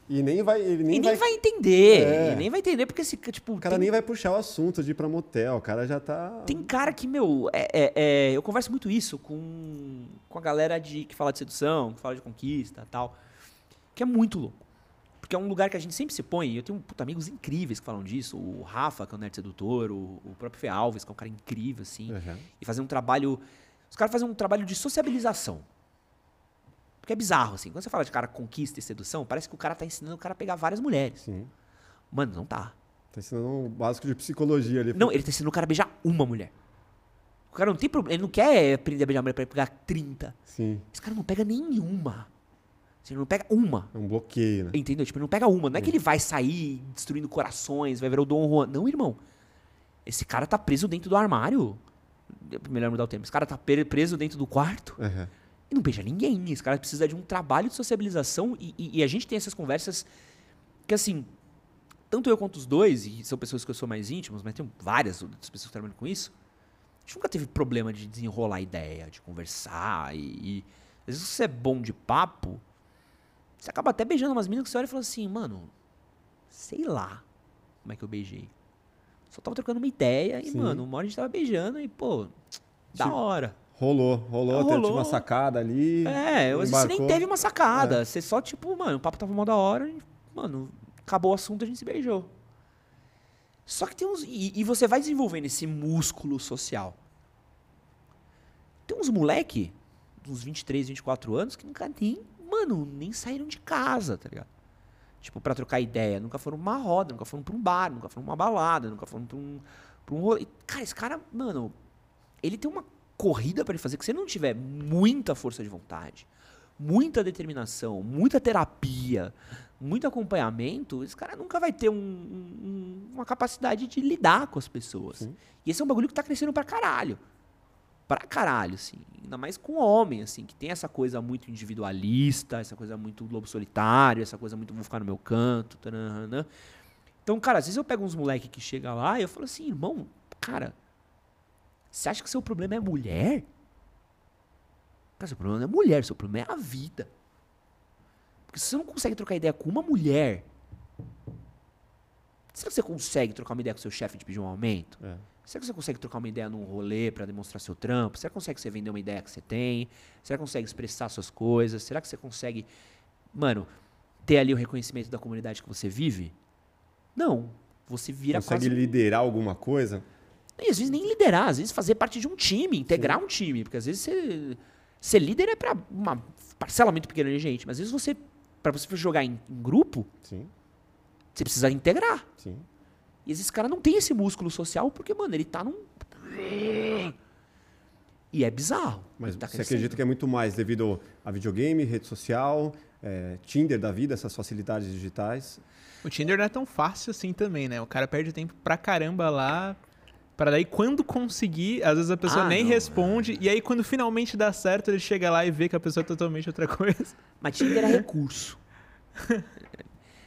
S1: E nem vai. Ele nem
S3: e nem vai,
S1: vai,
S3: entender.
S1: É.
S3: E nem vai entender, porque esse, tipo.
S1: O cara
S3: tem-
S1: nem vai puxar o assunto de ir pra motel. O cara já tá.
S3: Tem cara que, meu, é, é- é- eu converso muito isso com, com a galera de, que fala de sedução, que fala de conquista e tal. Que é muito louco. Porque é um lugar que a gente sempre se põe. e Eu tenho puta, amigos incríveis que falam disso. O Rafa, que é o nerd sedutor, o, o próprio Fê Alves, que é um cara incrível, assim.
S1: Uhum.
S3: E fazer um trabalho. Os caras fazem um trabalho de sociabilização. Porque é bizarro, assim. Quando você fala de cara conquista e sedução, parece que o cara tá ensinando o cara a pegar várias mulheres.
S1: Sim.
S3: Mano, não tá.
S1: Tá ensinando um básico de psicologia ali.
S3: Não, ele tá ensinando o cara a beijar uma mulher. O cara não tem problema. Ele não quer aprender a beijar mulher pra pegar 30.
S1: Sim.
S3: Esse cara não pega nenhuma. Ele não pega uma.
S1: É um bloqueio, né?
S3: Entendeu? Tipo, ele não pega uma. Não é que ele vai sair destruindo corações, vai virar o Dom Juan. Não, irmão. Esse cara tá preso dentro do armário. Melhor mudar o termo. Esse cara tá pre- preso dentro do quarto
S1: Uhum.
S3: e não beija ninguém. Esse cara precisa de um trabalho de sociabilização e, e- e a gente tem essas conversas que, assim, tanto eu quanto os dois, e são pessoas que eu sou mais íntimos, mas tem várias outras pessoas que trabalham com isso, a gente nunca teve problema de desenrolar ideia, de conversar. E, e às vezes você é bom de papo, você acaba até beijando umas meninas que você olha e fala assim, mano, sei lá como é que eu beijei. Só tava trocando uma ideia e,
S1: Sim.
S3: mano, uma hora a gente tava beijando e, pô, da
S1: Tipo,
S3: hora.
S1: Rolou, rolou, teve
S3: rolou.
S1: uma sacada ali.
S3: É, você nem
S1: embarcou.
S3: teve uma sacada. Você só, tipo, mano, o papo tava mó da hora, e, mano, acabou o assunto, a gente se beijou. Só que tem uns. E, e você vai desenvolvendo esse músculo social. Tem uns moleque, uns 23, 24 anos, que nunca nem, mano, nem saíram de casa, tá ligado? Tipo, pra trocar ideia. Nunca foram pra uma roda, nunca foram pra um bar, nunca foram pra uma balada, nunca foram pra um, pra um rolê. Cara, esse cara, mano, ele tem uma corrida pra ele fazer que se ele não tiver muita força de vontade, muita determinação, muita terapia, muito acompanhamento, esse cara nunca vai ter um- um- uma capacidade de lidar com as pessoas.
S1: Sim.
S3: E esse é um bagulho que tá crescendo pra caralho. Pra caralho, assim. Ainda mais com homem, assim, que tem essa coisa muito individualista, essa coisa muito lobo solitário, essa coisa muito vou ficar no meu canto. taranana. Então, cara, às vezes eu pego uns moleque que chega lá e eu falo assim, irmão, cara, você acha que seu problema é mulher? Cara, seu problema não é mulher, seu problema é a vida. Porque se você não consegue trocar ideia com uma mulher, será que você consegue trocar uma ideia com seu chefe de pedir um aumento?
S1: É.
S3: Será que você consegue trocar uma ideia num rolê pra demonstrar seu trampo? Será que consegue você vender uma ideia que você tem? Será que consegue expressar suas coisas? Será que você consegue, mano, ter ali o reconhecimento da comunidade que você vive? Não. Você vira
S1: Consegue
S3: quase...
S1: liderar alguma coisa?
S3: E às vezes nem liderar, às vezes fazer parte de um time, integrar um time. Porque às vezes você... Ser líder é pra uma parcela muito pequena de gente. Mas às vezes você... Pra você jogar em, em grupo,
S1: Sim,
S3: você precisa integrar.
S1: sim.
S3: E às vezes esse cara não tem esse músculo social porque, mano, ele tá num. E é bizarro.
S1: Mas
S3: tá
S1: você acredita que é muito mais devido a videogame, rede social, é, Tinder da vida, essas facilidades digitais?
S2: O Tinder não é tão fácil assim também, né? O cara perde tempo pra caramba lá. Pra daí, quando conseguir, às vezes a pessoa
S3: Ah,
S2: nem
S3: não.
S2: responde. E aí, quando finalmente dá certo, ele chega lá e vê que a pessoa é totalmente outra coisa.
S3: Mas Tinder é recurso.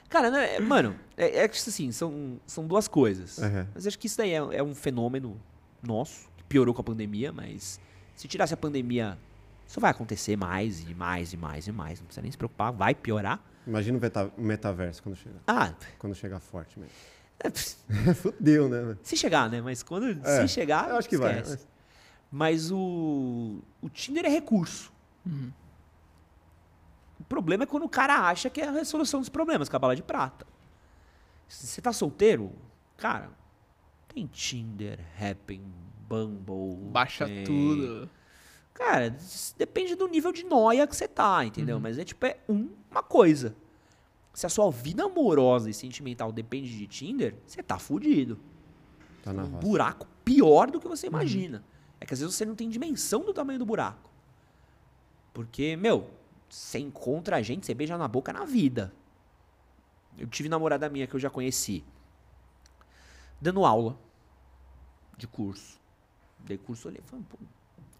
S3: Cara, não é- mano, é, é assim, são, são duas coisas.
S1: Uhum.
S3: Mas acho que isso daí é, é um fenômeno nosso, que piorou com a pandemia, mas se tirasse a pandemia, isso vai acontecer mais e mais e mais e mais. Não precisa nem se preocupar, vai piorar.
S1: Imagina o meta- o metaverso quando chegar.
S3: Ah,
S1: Quando chegar forte mesmo.
S3: é,
S1: Fudeu, né?
S3: se chegar, né? Mas quando
S1: É,
S3: se chegar,
S1: Eu acho que vai.
S3: esquece. Mas o, o Tinder é recurso. O problema é quando o cara acha que é a resolução dos problemas, com a bala de prata. Se você tá solteiro, cara, tem Tinder, Happn, Bumble.
S2: Baixa
S3: tem-
S2: tudo.
S3: Cara, depende do nível de noia que você tá, entendeu? Mas é tipo, é um- uma coisa. Se a sua vida amorosa e sentimental depende de Tinder, você tá fudido
S1: Tá na
S3: um
S1: roça.
S3: buraco pior do que você imagina. É que às vezes você não tem dimensão do tamanho do buraco. Porque, meu, você encontra a gente, você beija na boca na vida. Eu tive namorada minha que eu já conheci. Dando aula de curso. Dei curso ali. Falei, pô,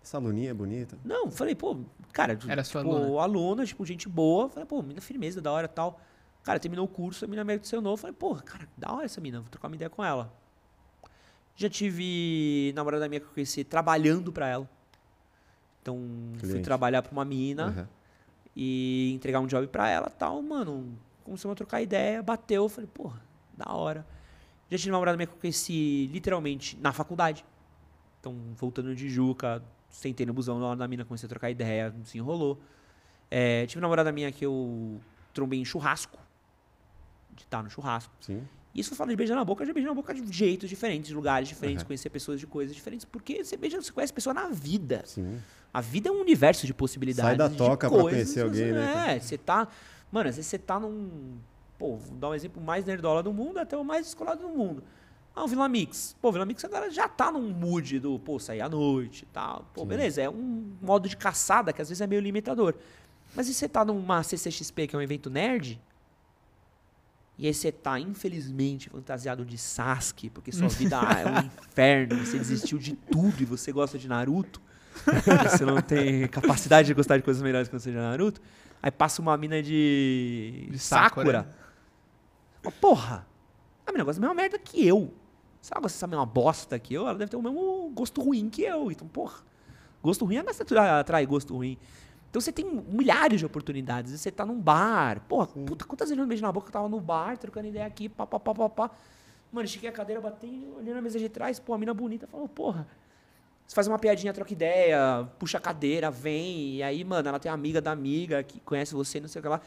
S1: Essa luninha é bonita.
S3: não, falei, pô, cara,
S2: Era sua
S3: tipo,
S2: aluna?
S3: aluna, tipo, gente boa. Falei, pô, mina firmeza, da hora e tal. Cara, terminou o curso, a mina me adicionou. Falei, pô, cara, da hora essa mina, vou trocar uma ideia com ela. Já tive namorada minha que eu conheci trabalhando pra ela. Então, fui
S1: Cliente.
S3: trabalhar pra uma mina
S1: Aham.
S3: E entregar um job pra ela tal, mano. Começamos a trocar ideia, bateu, falei, porra, da hora. Já tive uma namorada minha que eu conheci literalmente na faculdade. Então, voltando de Juca, sentei no busão na hora da mina, comecei a trocar ideia, se enrolou. É, tive uma namorada minha que eu trombei em churrasco. De estar no churrasco.
S1: Sim.
S3: Isso eu falo de beijar na boca, já beijei na boca de jeitos diferentes, de lugares diferentes,
S1: Aham.
S3: conhecer pessoas de coisas diferentes, porque você beija, você conhece pessoa na vida.
S1: Sim.
S3: A vida é um universo de possibilidades.
S1: Sai da
S3: de
S1: toca pra
S3: coisas,
S1: conhecer alguém, né,
S3: É, você tá. Mano, às vezes você tá num. Pô, vou dar um exemplo mais nerdola do mundo até o mais descolado do mundo. Ah, o Vila Mix. Pô, o Vila Mix agora já tá num mood do, pô, sair à noite e tal. Pô,
S1: Sim.
S3: beleza, é um modo de caçada que às vezes é meio limitador. Mas e você tá numa CCXP, que é um evento nerd, e aí você tá, infelizmente, fantasiado de Sasuke, porque sua vida é um inferno, você desistiu de tudo e você gosta de Naruto. você não tem capacidade de gostar de coisas melhores quando você de Naruto. Aí passa uma mina de,
S2: De
S3: Sakura.
S2: Sakura.
S3: Mas, porra, A menina gosta da mesma merda que eu. Se ela gosta dessa mesma bosta que eu, ela deve ter o mesmo gosto ruim que eu. Então, porra, gosto ruim é mais atrai gosto ruim. Então você tem milhares de oportunidades. Você tá num bar. Porra, puta, quantas vezes eu beijo na boca? Eu tava no bar, trocando ideia aqui, pá, pá, pá, pá, pá. Mano, estiquei a cadeira, bati, olhei na mesa de trás, pô, a mina bonita falou, porra. Você faz uma piadinha, troca ideia, puxa a cadeira, vem, e aí, mano, ela tem uma amiga da amiga que conhece você, não sei o que lá.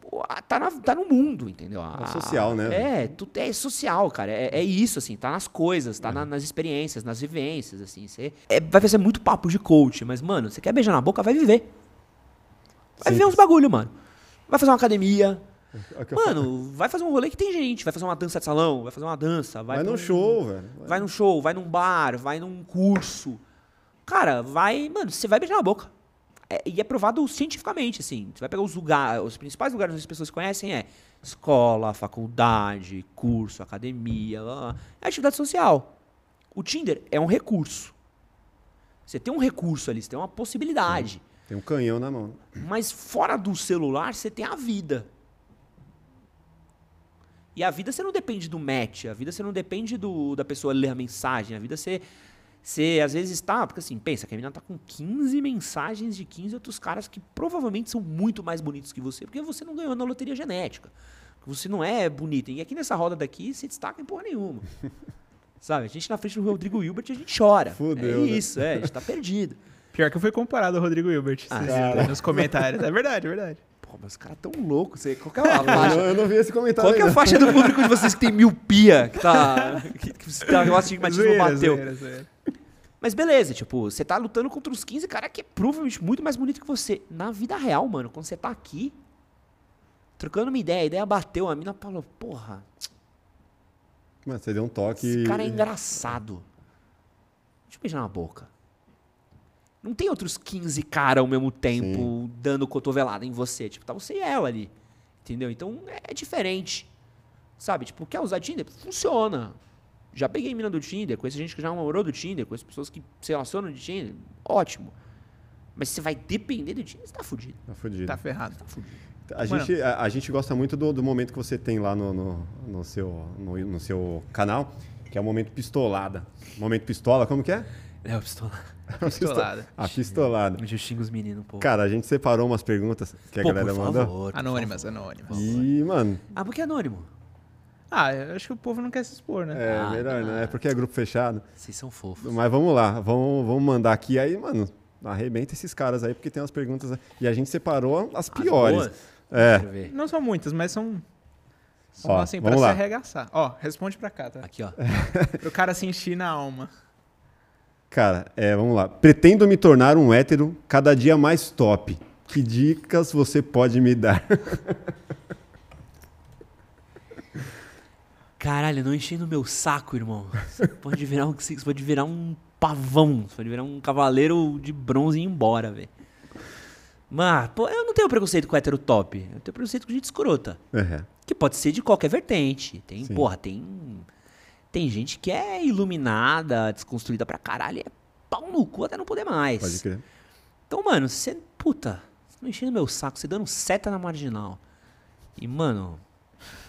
S3: Pô, tá, na- tá no mundo, entendeu?
S1: É social, né?
S3: É, tu, é social, cara. É, é isso, assim, tá nas coisas, tá na- nas experiências, nas vivências, assim. Você, é, vai fazer muito papo de coach, mas, mano, você quer beijar na boca, vai viver. Vai viver uns bagulho, mano. Vai fazer uma academia. Mano, vai fazer um rolê que tem gente. Vai fazer uma dança de salão, vai fazer uma dança. Vai,
S1: Vai num
S3: um-
S1: show, velho.
S3: Vai num show, vai num bar, vai num curso. Cara, vai. Mano, você vai beijar na boca. É- e é provado cientificamente, assim. Você vai pegar os lugares, os principais lugares onde as pessoas se conhecem é escola, faculdade, curso, academia, lá, lá. é atividade social. O Tinder é um recurso. Você tem um recurso ali, você tem uma possibilidade.
S1: Tem um canhão na mão.
S3: Mas fora do celular, você tem a vida. E a vida você não depende do match, a vida você não depende do, da pessoa ler a mensagem, a vida você, você às vezes está, porque assim, pensa que a menina tá com 15 mensagens de 15 outros caras que provavelmente são muito mais bonitos que você, porque você não ganhou na loteria genética. Você não é bonita. E aqui nessa roda daqui se destaca em porra nenhuma. Sabe? A gente na frente do Rodrigo Hilbert a gente chora.
S1: Fudeu,
S3: é
S1: né?
S3: isso, é, a gente tá perdido.
S2: Pior que eu fui comparado ao Rodrigo Hilbert
S3: Ah,
S1: cara.
S2: aí nos comentários. É verdade, é verdade.
S3: Pô, mas os caras tão loucos. Qual que é a
S1: Eu
S3: faixa?
S1: não, eu não vi esse comentário.
S3: Qual que é a faixa do público de vocês que tem miopia, que tá. que, que tá, o astigmatismo bateu?
S2: zoeira, zoeira.
S3: Mas beleza, tipo, você tá lutando contra os 15 caras que é provavelmente muito mais bonito que você. Na vida real, mano, quando você tá aqui, trocando uma ideia, a ideia bateu, a mina falou, porra,
S1: Mano, você deu um toque.
S3: esse cara é engraçado. Deixa eu beijar na boca. Não tem outros 15 caras ao mesmo tempo dando cotovelada em você. Tipo, tá você e ela ali. Entendeu? Então é diferente. Sabe? Tipo, quer usar Tinder? Funciona. Já peguei mina do Tinder, conheço gente que já namorou do Tinder, conheço pessoas que se relacionam de Tinder. Ótimo. Mas você vai depender do Tinder, você tá fudido.
S1: Tá fudido.
S2: Tá ferrado.
S3: Tá fudido.
S1: A
S2: Mano.
S1: gente, a, a gente gosta muito do, do momento que você tem lá no, no, no seu, no, no seu canal, que é o momento pistolada. Momento pistola, como que é?
S3: É, eu pistola.
S2: Pistolada.
S1: A pistolada.
S3: Eu xingo os meninos um pouco.
S1: Cara, a gente separou umas perguntas que a
S3: Pô,
S1: galera
S3: por
S1: mandou.
S3: favor, por
S2: Anônimas,
S3: favor.
S2: anônimas.
S1: E, mano,
S3: Ah, porque é anônimo.
S2: Ah, eu acho que o povo não quer se expor, né?
S1: é
S3: Ah,
S1: melhor, né? É porque é grupo fechado.
S3: Vocês são fofos.
S1: Mas vamos lá, vamos, vamos mandar aqui. Aí, mano, arrebenta esses caras aí, porque tem umas perguntas. E a gente separou as
S3: As
S1: piores.
S3: boas?
S1: É.
S3: Quero ver.
S2: Não são muitas, mas são. São
S1: Ó,
S2: assim, pra
S1: vamos
S2: se
S1: lá.
S2: arregaçar. Ó, responde pra cá, tá?
S3: Aqui, ó.
S2: Pro cara sentir na alma.
S1: Cara, é, vamos lá. Pretendo me tornar um hétero cada dia mais top. Que dicas você pode me dar?
S3: Caralho, não enchendo meu saco, irmão. Você pode virar um, você pode virar um pavão. Você pode virar um cavaleiro de bronze e ir embora, velho. Mas, pô, eu não tenho preconceito com hétero top. Eu tenho preconceito com gente escrota.
S1: É.
S3: Que pode ser de qualquer vertente. Tem,
S1: Sim.
S3: porra, tem. Tem gente que é iluminada, desconstruída pra caralho. É pau no cu até não poder mais.
S1: Pode crer.
S3: Então, mano, você. Puta, você não enchendo meu saco, você dando seta na marginal. E, mano,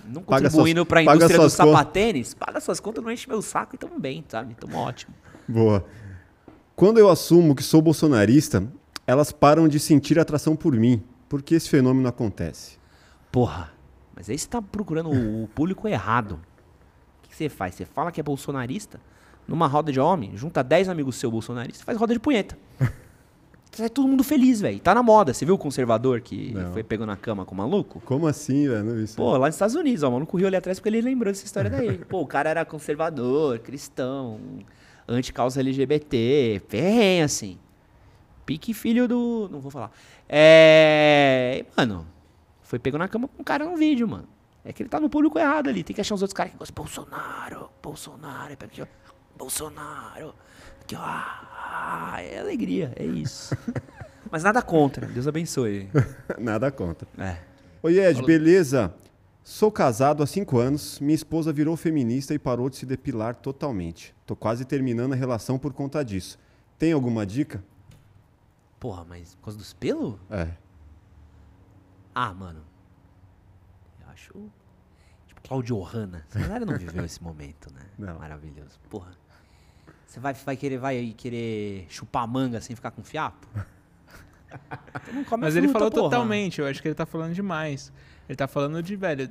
S3: não
S1: Paga
S3: contribuindo
S1: suas-
S3: pra indústria do sapatênis, paga suas contas, não enche meu saco e tamo bem, sabe? Tamo ótimo.
S1: Boa. Quando eu assumo que sou bolsonarista, elas param de sentir atração por mim. Por que esse fenômeno acontece?
S3: Porra, mas aí você tá procurando o o público errado. O que você faz? Você fala que é bolsonarista, numa roda de homem, junta 10 amigos seu bolsonaristas, faz roda de punheta. Sai todo mundo feliz, velho. Tá na moda. Você viu o conservador que
S1: Não.
S3: foi pego na cama com o maluco?
S1: Como assim, velho? Não vi isso.
S3: Pô, lá nos Estados Unidos, ó, o maluco riu ali atrás porque ele lembrou dessa história daí. Pô, o cara era conservador, cristão, anti-causa LGBT, ferrenho, assim. Pique filho do. Não vou falar. É. e, Mano, foi pego na cama com um cara no vídeo, mano. É que ele tá no público errado ali. Tem que achar os outros caras que gostam. Bolsonaro, Bolsonaro, aqui, ó. Bolsonaro. Aqui, ó. Ah, é alegria, é isso. Mas nada contra. Deus abençoe.
S1: Nada conta.
S3: É.
S1: Oi, Ed, beleza? Sou casado há cinco anos, minha esposa virou feminista e parou de se depilar totalmente. Tô quase terminando a relação por conta disso. Tem alguma dica?
S3: Porra, mas por causa dos pelos?
S1: É.
S3: Ah, mano. Acho. Tipo, Claudio Hanna. Essa galera não viveu esse momento, né?
S1: Não.
S3: Maravilhoso. Porra. Você vai, vai, querer, vai querer chupar manga sem ficar com fiapo? Então
S2: Mas
S3: a
S2: ele falou
S3: porra.
S2: totalmente, eu acho que ele tá falando demais. Ele tá falando de, velho,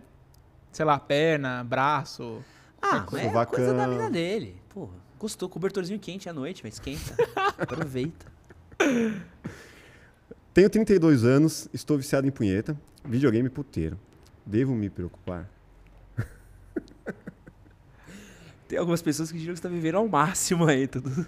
S2: sei lá, perna, braço.
S3: Ah, é coisa da vida dele. Porra, gostou. Cobertorzinho quente à noite, mas esquenta. Aproveita.
S1: Tenho 32 anos, estou viciado em punheta, videogame puteiro. Devo me preocupar?
S3: Tem algumas pessoas que dizem que você tá vivendo ao máximo aí. Tudo.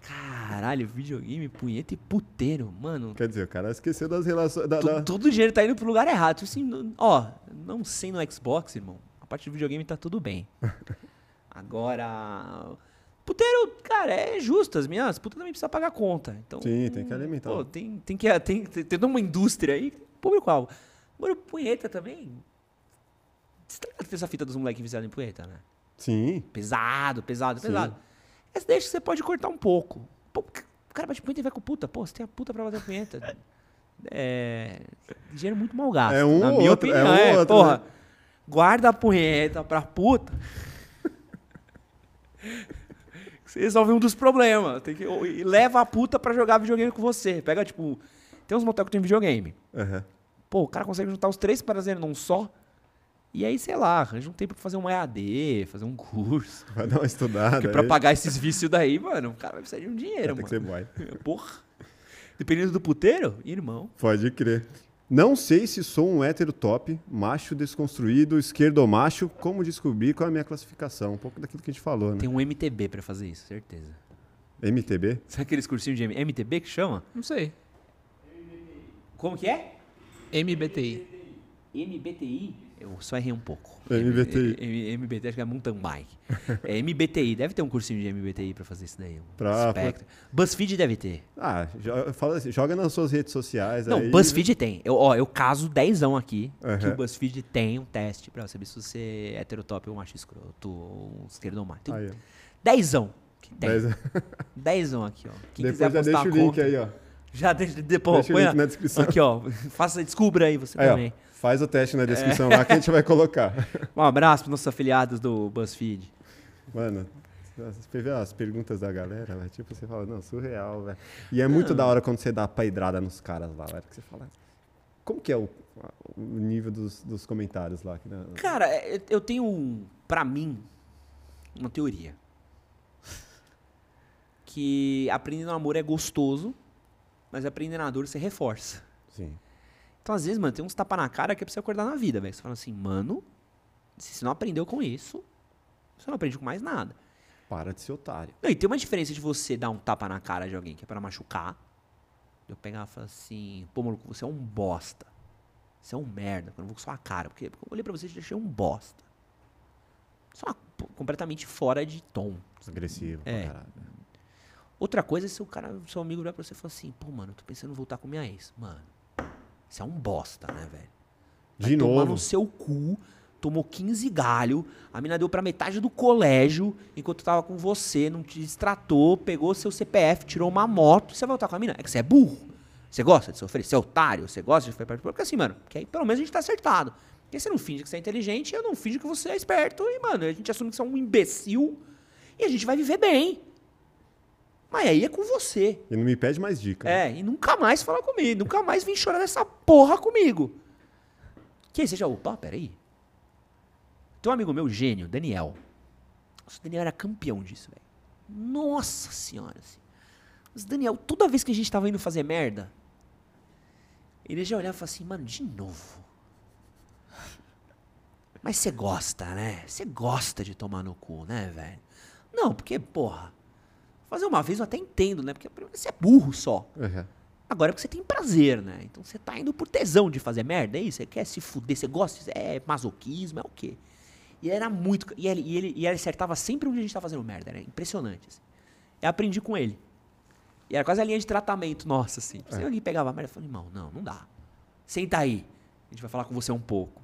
S3: Caralho, videogame, punheta e puteiro. Mano,
S1: Quer dizer, o cara esqueceu das relações. Da, da-
S3: todo o dinheiro tá indo pro lugar errado. Tipo assim, ó, não sei no Xbox, irmão. A parte do videogame tá tudo bem. Agora. Puteiro, cara, é justo. As minhas putas também precisam pagar conta. Então,
S1: Sim, tem que alimentar.
S3: Pô, tem, tem que tem, tem, tem uma indústria aí, público-alvo. Agora, punheta também. Você tá ligado que tem essa fita dos moleques viciados em punheta, né?
S1: Sim,
S3: Pesado, pesado,
S1: Sim.
S3: pesado. Essa deixa que você pode cortar um pouco. Pô, o cara bate punheta e vai com puta. Pô, você tem a puta pra fazer punheta. É. Dinheiro muito mal gasto.
S1: É um
S3: na minha
S1: outro, é
S3: opinião.
S1: um
S3: É,
S1: ou outro,
S3: porra.
S1: né?
S3: Guarda a punheta pra puta. Você resolve um dos problemas. Tem que, e leva a puta pra jogar videogame com você. Pega, tipo. Tem uns motel que tem videogame.
S1: aham.
S3: Pô, o cara consegue juntar os três prazeres num só. E aí, sei lá, arranja um tempo pra fazer um EAD, fazer um curso.
S1: vai dar uma estudada.
S3: Porque pra
S1: aí.
S3: pagar esses vícios daí, mano, o cara vai precisar de um dinheiro,
S1: Tem que
S3: mano.
S1: ser boy.
S3: Porra. Dependendo do puteiro, irmão.
S1: Pode crer. Não sei se sou um hétero top, macho desconstruído, esquerdo macho. Como descobrir qual é a minha classificação? Um pouco daquilo que a gente falou, né?
S3: Tem um MTB pra fazer isso, certeza.
S1: MTB?
S3: Sabe aqueles cursinhos de MTB que chama?
S2: Não sei.
S3: Como que é?
S2: MBTI.
S3: MBTI? Eu só errei um pouco.
S1: MBTI.
S3: M- M- MBTI, acho que é mountain bike. É MBTI, deve ter um cursinho de MBTI pra fazer isso daí. Um
S1: Pra-
S3: espectro. BuzzFeed deve ter.
S1: Ah, jo- fala assim, joga nas suas redes sociais.
S3: Não,
S1: aí.
S3: BuzzFeed tem. Eu, ó, eu caso dezão aqui que
S1: Aham.
S3: o BuzzFeed tem um teste pra saber se você é heterotop ou macho escroto ou um esquerdo macho.
S1: Aí, ó.
S3: dezão. Que tem.
S1: Dez-
S3: Dezão aqui, ó. Quem
S1: Depois
S3: quiser
S1: já
S3: postar
S1: deixa o
S3: a
S1: link
S3: conta,
S1: aí, ó.
S3: Já deixa, depois,
S1: Deixa o
S3: põe
S1: link
S3: a-
S1: na descrição.
S3: Aqui, ó. Faça, descubra aí você
S1: Aí, ó.
S3: também.
S1: Faz o teste
S3: É.
S1: na descrição lá que a gente vai colocar.
S3: Um abraço pros nossos afiliados do BuzzFeed.
S1: Mano, você vê as perguntas da galera, velho, tipo, você fala, não, surreal, velho. E é muito da hora quando você dá paidrada nos caras lá, velho, que você fala, como que é o, o nível dos, dos comentários lá? né?
S3: Cara, é, eu tenho, pra mim, uma teoria. Que aprender no amor é gostoso, mas aprender na dor você reforça.
S1: Sim.
S3: Então, às vezes, mano, tem uns tapa na cara que é pra você acordar na vida, velho. Você fala assim, mano, se você não aprendeu com isso, você não aprende com mais nada.
S1: Para de ser otário.
S3: Não, e tem uma diferença de você dar um tapa na cara de alguém que é pra machucar. Eu pegar e falar assim, pô, maluco, você é um bosta. Você é um merda, quando eu vou com sua cara. Porque eu olhei pra você e te achei um bosta. Só completamente fora de tom.
S1: Agressivo,
S3: É.
S1: caralho.
S3: Outra coisa é se o cara, seu amigo virar pra você e falar assim, pô, mano, eu tô pensando em voltar com minha ex. Mano, você é um bosta, né, velho? Vai
S1: De
S3: tomar
S1: novo.
S3: no seu cu, tomou 15 galho, a mina deu pra metade do colégio, enquanto tava com você, não te distratou, pegou seu CPF, tirou uma moto, você vai voltar com a mina? É que você é burro. Você gosta de sofrer? Você é otário? Você gosta de ficar perto? Porque assim, mano, que aí pelo menos a gente tá acertado. Porque você não finge que você é inteligente, eu não finge que você é esperto, e, mano, a gente assume que você é um imbecil, e a gente vai viver bem. Mas aí é com você.
S1: E não me pede mais dica. né?
S3: É, e nunca mais fala comigo, nunca mais vem chorar nessa porra comigo. Que aí você já, opa, peraí. Tem um amigo meu, gênio, Daniel. Nossa, o Daniel era campeão disso, velho. Nossa senhora. Assim. Mas Daniel, toda vez que a gente tava indo fazer merda, ele já olhava e falava assim, mano, de novo. Mas você gosta, né? Você gosta de tomar no cu, né, velho? Não, porque, porra, fazer uma vez eu até entendo, né? Porque primeiro, você é burro só.
S1: Uhum.
S3: Agora é porque você tem prazer, né? Então você tá indo por tesão de fazer merda, é isso? Você quer se fuder, você gosta, é masoquismo, é o quê? E era muito. E ele, e ele, e ele acertava sempre onde a gente tá fazendo merda, né? Impressionante. Assim. Eu aprendi com ele. E era quase a linha de tratamento nossa, assim. Se alguém pegava a merda, eu falei, irmão, não, não dá. Senta aí. A gente vai falar com você um pouco.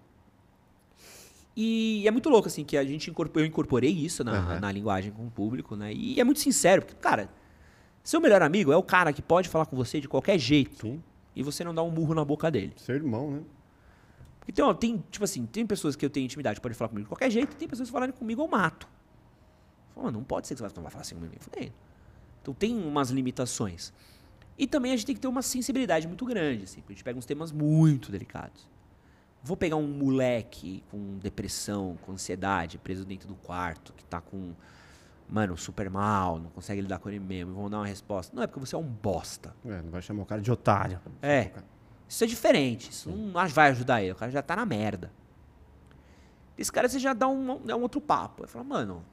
S3: E é muito louco, assim, que a gente incorporou, eu incorporei isso na,
S1: Aham.
S3: na linguagem com o público, né? E é muito sincero, porque, cara, seu melhor amigo é o cara que pode falar com você de qualquer jeito
S1: Sim.
S3: e você não dá um murro na boca dele.
S1: Ser irmão, né?
S3: Então, tem, tipo assim, tem pessoas que eu tenho intimidade, pode falar comigo de qualquer jeito, e tem pessoas que falarem comigo eu mato. Falo, "Mano, não pode ser que você não vai falar assim comigo. Eu falei, então tem umas limitações. E também a gente tem que ter uma sensibilidade muito grande, assim, porque a gente pega uns temas muito delicados. Vou pegar um moleque com depressão, com ansiedade, preso dentro do quarto, que tá com, mano, super mal, não consegue lidar com ele mesmo, e vão dar uma resposta. Não é porque você é um bosta.
S1: É, não vai chamar o cara de otário.
S3: É. Isso é diferente. Isso não vai ajudar ele. O cara já tá na merda. Esse cara você já dá um, dá um outro papo. Ele fala, mano,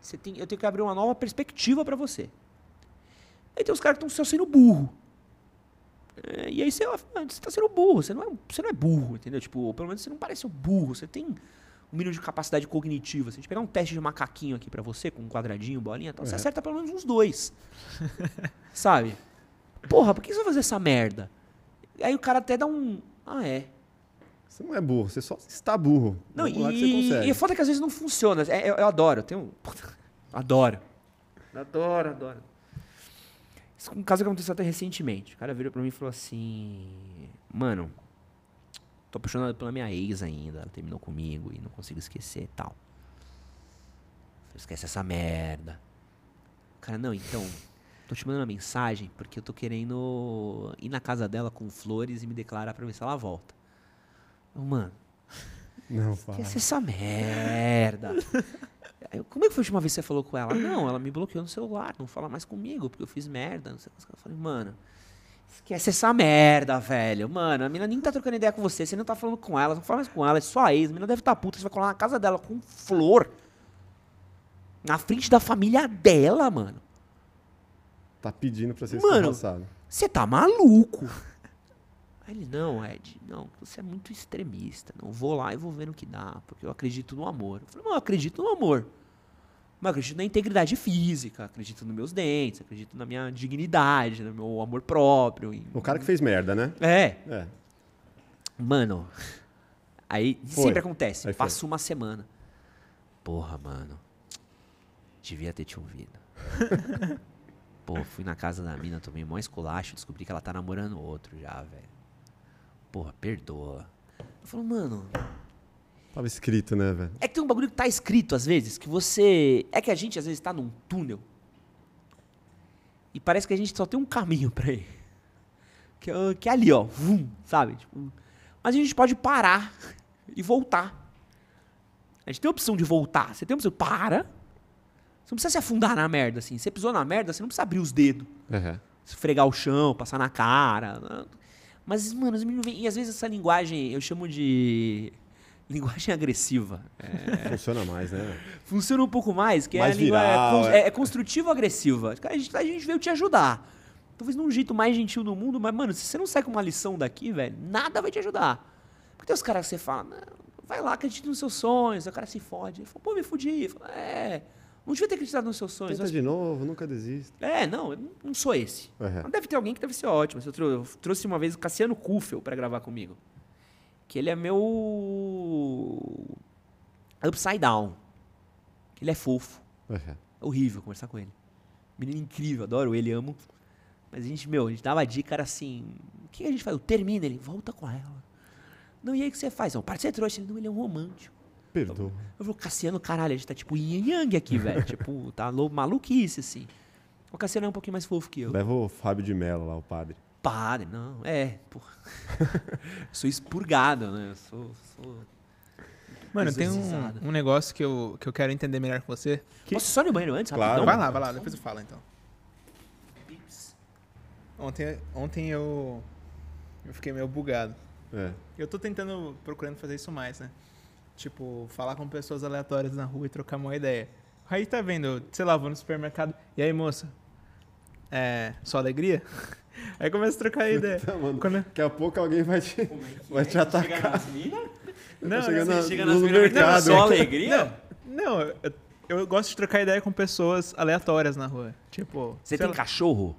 S3: você tem, eu tenho que abrir uma nova perspectiva pra você. Aí tem os caras que estão só sendo burro. É, e aí você, "Ah, você tá sendo burro, você não, é, você não é burro, entendeu? Tipo, pelo menos você não parece um burro, você tem um mínimo de capacidade cognitiva. Se a gente pegar um teste de macaquinho aqui pra você, com um quadradinho, bolinha e tal, você
S1: É.
S3: acerta pelo menos uns dois. Sabe? Porra, por que você vai fazer essa merda? Aí o cara até dá um. Ah, é.
S1: Você não é burro, você só está burro.
S3: Não,
S1: Vamos lá que você
S3: e,
S1: consegue.
S3: e é foda que às vezes não funciona. É, eu, eu adoro, eu tenho. Adoro. Adoro, adoro. Um caso que aconteceu até recentemente. O cara virou pra mim e falou assim: Mano, tô apaixonado pela minha ex ainda. Ela terminou comigo e não consigo esquecer e tal. Esquece essa merda. Cara, não, então. Tô te mandando uma mensagem porque eu tô querendo ir na casa dela com flores e me declarar pra ver se ela volta. Mano.
S1: Não, fala.
S3: Esquece essa merda. Aí eu, Como é que foi a última vez que você falou com ela? Não, ela me bloqueou no celular, não fala mais comigo, porque eu fiz merda. Não sei o que. Eu falei, mano, esquece essa merda, velho. Mano, a mina nem tá trocando ideia com você, você não tá falando com ela, não fala mais com ela, é só a ex. A mina deve estar tá puta, você vai colar na casa dela com flor. Na frente da família dela, mano.
S1: Tá pedindo pra ser
S3: Mano. Você tá maluco? Aí ele, não, Ed, não, você é muito extremista. Não vou lá e vou ver no que dá, porque eu acredito no amor. Eu falei, não, eu acredito no amor. Mas eu acredito na integridade física, acredito nos meus dentes, acredito na minha dignidade, no meu amor próprio. em-
S1: O cara que fez merda, né?
S3: É,
S1: É.
S3: mano. Aí
S1: Foi.
S3: sempre acontece.
S1: Aí foi.
S3: Passa uma semana. Porra, mano. Devia ter te ouvido. Pô, fui na casa da mina, tomei mó esculacho, descobri que ela tá namorando outro já, velho. Porra, perdoa. Eu falo, mano,
S1: Tava escrito, né, velho?
S3: é que tem um bagulho que tá escrito às vezes, que você. É que a gente às vezes tá num túnel. E parece que a gente só tem um caminho pra ir. Que, é- que é ali, ó. Vum, sabe? Tipo, mas a gente pode parar e voltar. A gente tem a opção de voltar. Você tem a opção. Para. Você não precisa se afundar na merda, assim. Você pisou na merda, você não precisa abrir os dedos
S1: É.
S3: esfregar o chão, passar na cara. Mas, mano, os meninos vêm. E às vezes essa linguagem eu chamo de. Linguagem agressiva.
S1: Funciona mais, né?
S3: Funciona um pouco mais, que
S1: Mais
S3: é
S1: viral,
S3: é, cons-
S1: é.
S3: é, é construtivo-agressiva. A gente, a gente veio te ajudar. Talvez num jeito mais gentil do mundo, mas, mano, se você não sai com uma lição daqui, velho, nada vai te ajudar. Porque tem os caras que você fala, vai lá, acredita nos seus sonhos, o cara se fode. Ele fala, pô, me fudi. Fala, é, não devia ter acreditado nos seus sonhos.
S1: Tenta de novo, nunca desista.
S3: É, não, eu não- sou esse.
S1: Uhum.
S3: Mas deve ter alguém que deve ser ótimo. Eu, trou- eu trouxe uma vez o Cassiano Kufel pra gravar comigo. Que ele é meu. Upside Down. Que ele é fofo.
S1: É.
S3: É horrível conversar com ele. Menino incrível, adoro ele, amo. Mas a gente, meu, a gente dava dica, era assim. O que a gente faz? Eu termina ele, volta com ela. Não, e aí o que você faz? Não, para de ser trouxa. Ele, não, ele é um romântico.
S1: Perdoa.
S3: Eu falo, Cassiano, caralho, a gente tá tipo yin yang aqui, velho. tipo, tá lou- maluquice, assim. O Cassiano é um pouquinho mais fofo que eu.
S1: Leva o Fábio de Mello lá, o padre.
S3: Padre, não. É, porra. sou expurgado, né? Eu sou. sou...
S2: Mano, tem um, um negócio que eu, que eu quero entender melhor com você.
S3: Posso só ir no banheiro antes?
S1: Claro.
S3: Rapidão?
S2: vai lá, vai lá, depois eu falo então. Ontem, ontem eu. Eu fiquei meio bugado.
S1: É.
S2: Eu tô tentando, procurando fazer isso mais, né? Tipo, falar com pessoas aleatórias na rua e trocar uma ideia. Aí tá vendo, sei lá, vou no supermercado. E aí, moça? É. Só alegria? Aí começa a trocar ideia.
S1: Tá, mano.
S2: Quando-
S1: Daqui a pouco alguém vai te, vai te atacar.
S2: Não,
S1: chegando
S2: não,
S1: na-
S3: Chega
S1: no
S3: nas minas,
S1: mercado.
S3: Só alegria?
S2: Não, eu, eu gosto de trocar ideia com pessoas aleatórias na rua. Tipo.
S3: Você tem
S2: lá-
S3: cachorro?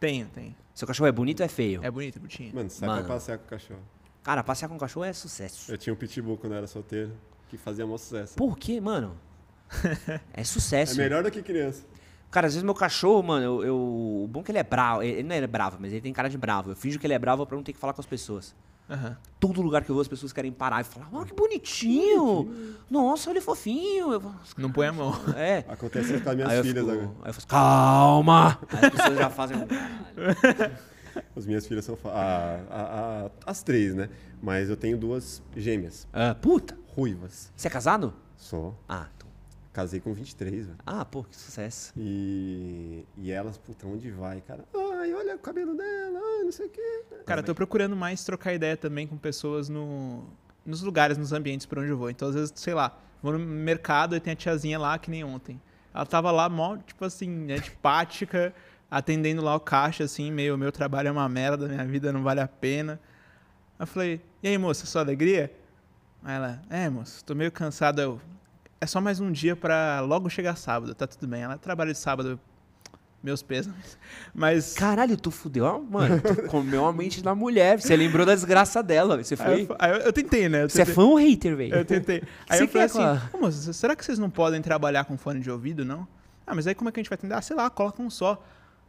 S2: Tenho, tenho.
S3: Seu cachorro é bonito ou é feio?
S2: É bonito, bonitinho.
S1: Mano, sai
S3: Mano.
S1: pra passear com o cachorro.
S3: Cara, passear com cachorro é sucesso.
S1: Eu tinha um pitbull quando eu era solteiro, que fazia mó sucesso.
S3: Por quê, mano? É
S1: É
S3: sucesso.
S1: melhor do que criança.
S3: Cara, às vezes meu cachorro, mano, eu, eu- o bom é que ele é bravo. Ele não é bravo, mas ele tem cara de bravo. Eu finjo que ele é bravo pra não ter que falar com as pessoas.
S2: Aham.
S3: Todo lugar que eu vou, as pessoas querem parar e falar, oh, que bonitinho! Nossa, olha fofinho! Eu falo,
S2: Não põe a mão.
S3: é.
S1: Acontece isso com as minhas
S3: Aí
S1: filhas
S3: fico,
S1: agora.
S3: aí eu faço, calma! Aí as pessoas já fazem um.
S1: As minhas filhas são. a- a- a- as três, né? Mas eu tenho duas gêmeas,
S3: Ah, puta!
S1: ruivas.
S3: Você é casado?
S1: Só.
S3: Ah, então.
S1: Casei com 23, velho.
S3: Ah, pô, que sucesso.
S1: E, e elas, puta, onde vai, cara? Ai, olha o cabelo dela, ai, não sei o quê.
S2: Cara, eu tô procurando mais trocar ideia também com pessoas no, nos lugares, nos ambientes por onde eu vou. Então, às vezes, sei lá, vou no mercado e tem a tiazinha lá, que nem ontem. Ela tava lá, mó, tipo assim, antipática, atendendo lá o caixa, assim, meio, meu trabalho é uma merda, minha vida não vale a pena. Aí eu falei, e aí, moça, sua alegria? Aí ela, é, moça, tô meio cansada. Eu, é só mais um dia pra logo chegar sábado, tá tudo bem. Ela trabalha de sábado, eu, meus pêsames. Mas...
S3: Caralho, tu fudeu, mano. Tu comeu a mente da mulher. Você lembrou da desgraça dela. Você
S2: Aí
S3: foi.
S2: eu, aí eu- eu tentei, né? Eu
S3: Você é
S2: tentei-
S3: fã ou hater, velho?
S2: Eu tentei. Aí
S3: Você
S2: eu falei assim,
S3: a-
S2: "Ô, moça, será que vocês não podem trabalhar com fone de ouvido, não? Ah, mas aí como é que a gente vai atender? Ah, sei lá, coloca um só.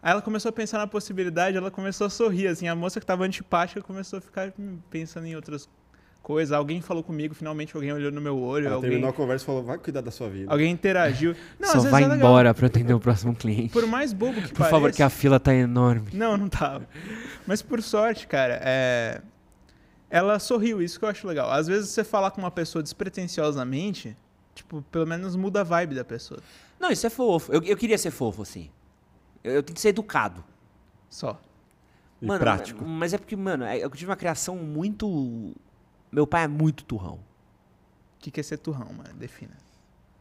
S2: Aí ela começou a pensar na possibilidade, ela começou a sorrir, assim, a moça que tava antipática começou a ficar pensando em outras coisas. Alguém falou comigo, finalmente alguém olhou no meu olho,
S1: Ela
S2: alguém,
S1: terminou a conversa e falou: vai cuidar da sua vida.
S2: alguém interagiu. Não,
S3: Só
S2: às vezes
S3: vai
S2: é legal.
S3: embora pra atender o próximo cliente.
S2: Por mais bobo que
S3: Por
S2: pareça.
S3: favor, que a fila tá enorme.
S2: Não, não tava. Mas por sorte, cara, é... ela sorriu, isso que eu acho legal. Às vezes você falar com uma pessoa despretensiosamente, tipo, pelo menos muda a vibe da pessoa.
S3: Não, isso é fofo. Eu, eu queria ser fofo, assim. Eu, eu tenho que ser educado.
S2: Só.
S1: E
S3: mano,
S1: prático.
S3: Mas é porque, mano, é- eu tive uma criação muito. Meu pai é muito turrão.
S2: O que que é ser turrão, mano? Defina.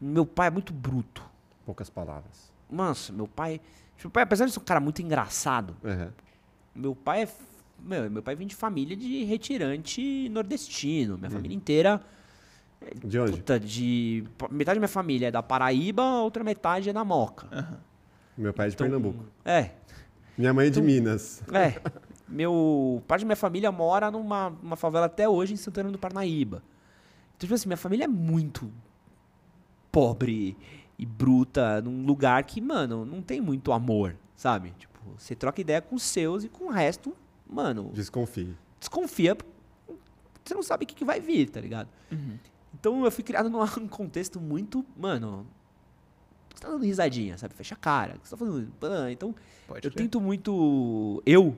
S3: Meu pai é muito bruto.
S1: Poucas palavras.
S3: Nossa, meu pai. Meu pai, apesar de ser um cara muito engraçado,
S1: Uhum.
S3: meu pai é. Meu, meu pai vem de família de retirante nordestino. Minha família inteira.
S1: De onde?
S3: Puta, de. Metade da minha família é da Paraíba, a outra metade é da Moca.
S1: Meu pai é de
S3: Então,
S1: Pernambuco.
S3: É,
S1: Minha mãe é de Minas.
S3: É. Meu. Parte da minha família mora numa, favela até hoje em Santana do Parnaíba. Então, tipo assim, minha família é muito pobre e bruta num lugar que, mano, não tem muito amor, sabe? Tipo, você troca ideia com os seus e com o resto, mano,
S1: Desconfie.
S3: desconfia. Você não sabe o que, que vai vir, tá ligado? Então eu fui criado num contexto muito, mano. Você tá dando risadinha, sabe? Fecha a cara. que Você tá fazendo. Então,
S2: Pode
S3: eu tento muito. Eu,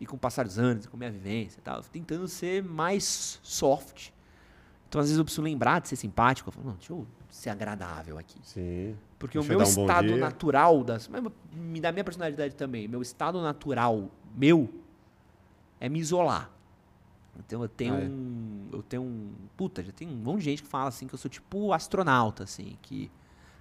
S3: e com o passar dos anos, com a minha vivência e tal, tentando ser mais soft. Então, às vezes, eu preciso lembrar de ser simpático. Eu falo, não, deixa eu ser agradável aqui.
S1: Sim.
S3: Porque
S1: Deixa
S3: o
S1: eu
S3: meu
S1: um
S3: estado natural, das, dá minha personalidade também, meu estado natural, meu, é me isolar. Então eu tenho
S1: Ah, é?
S3: um. Eu tenho um. Puta, já tem um monte de gente que fala assim que eu sou tipo astronauta, assim, que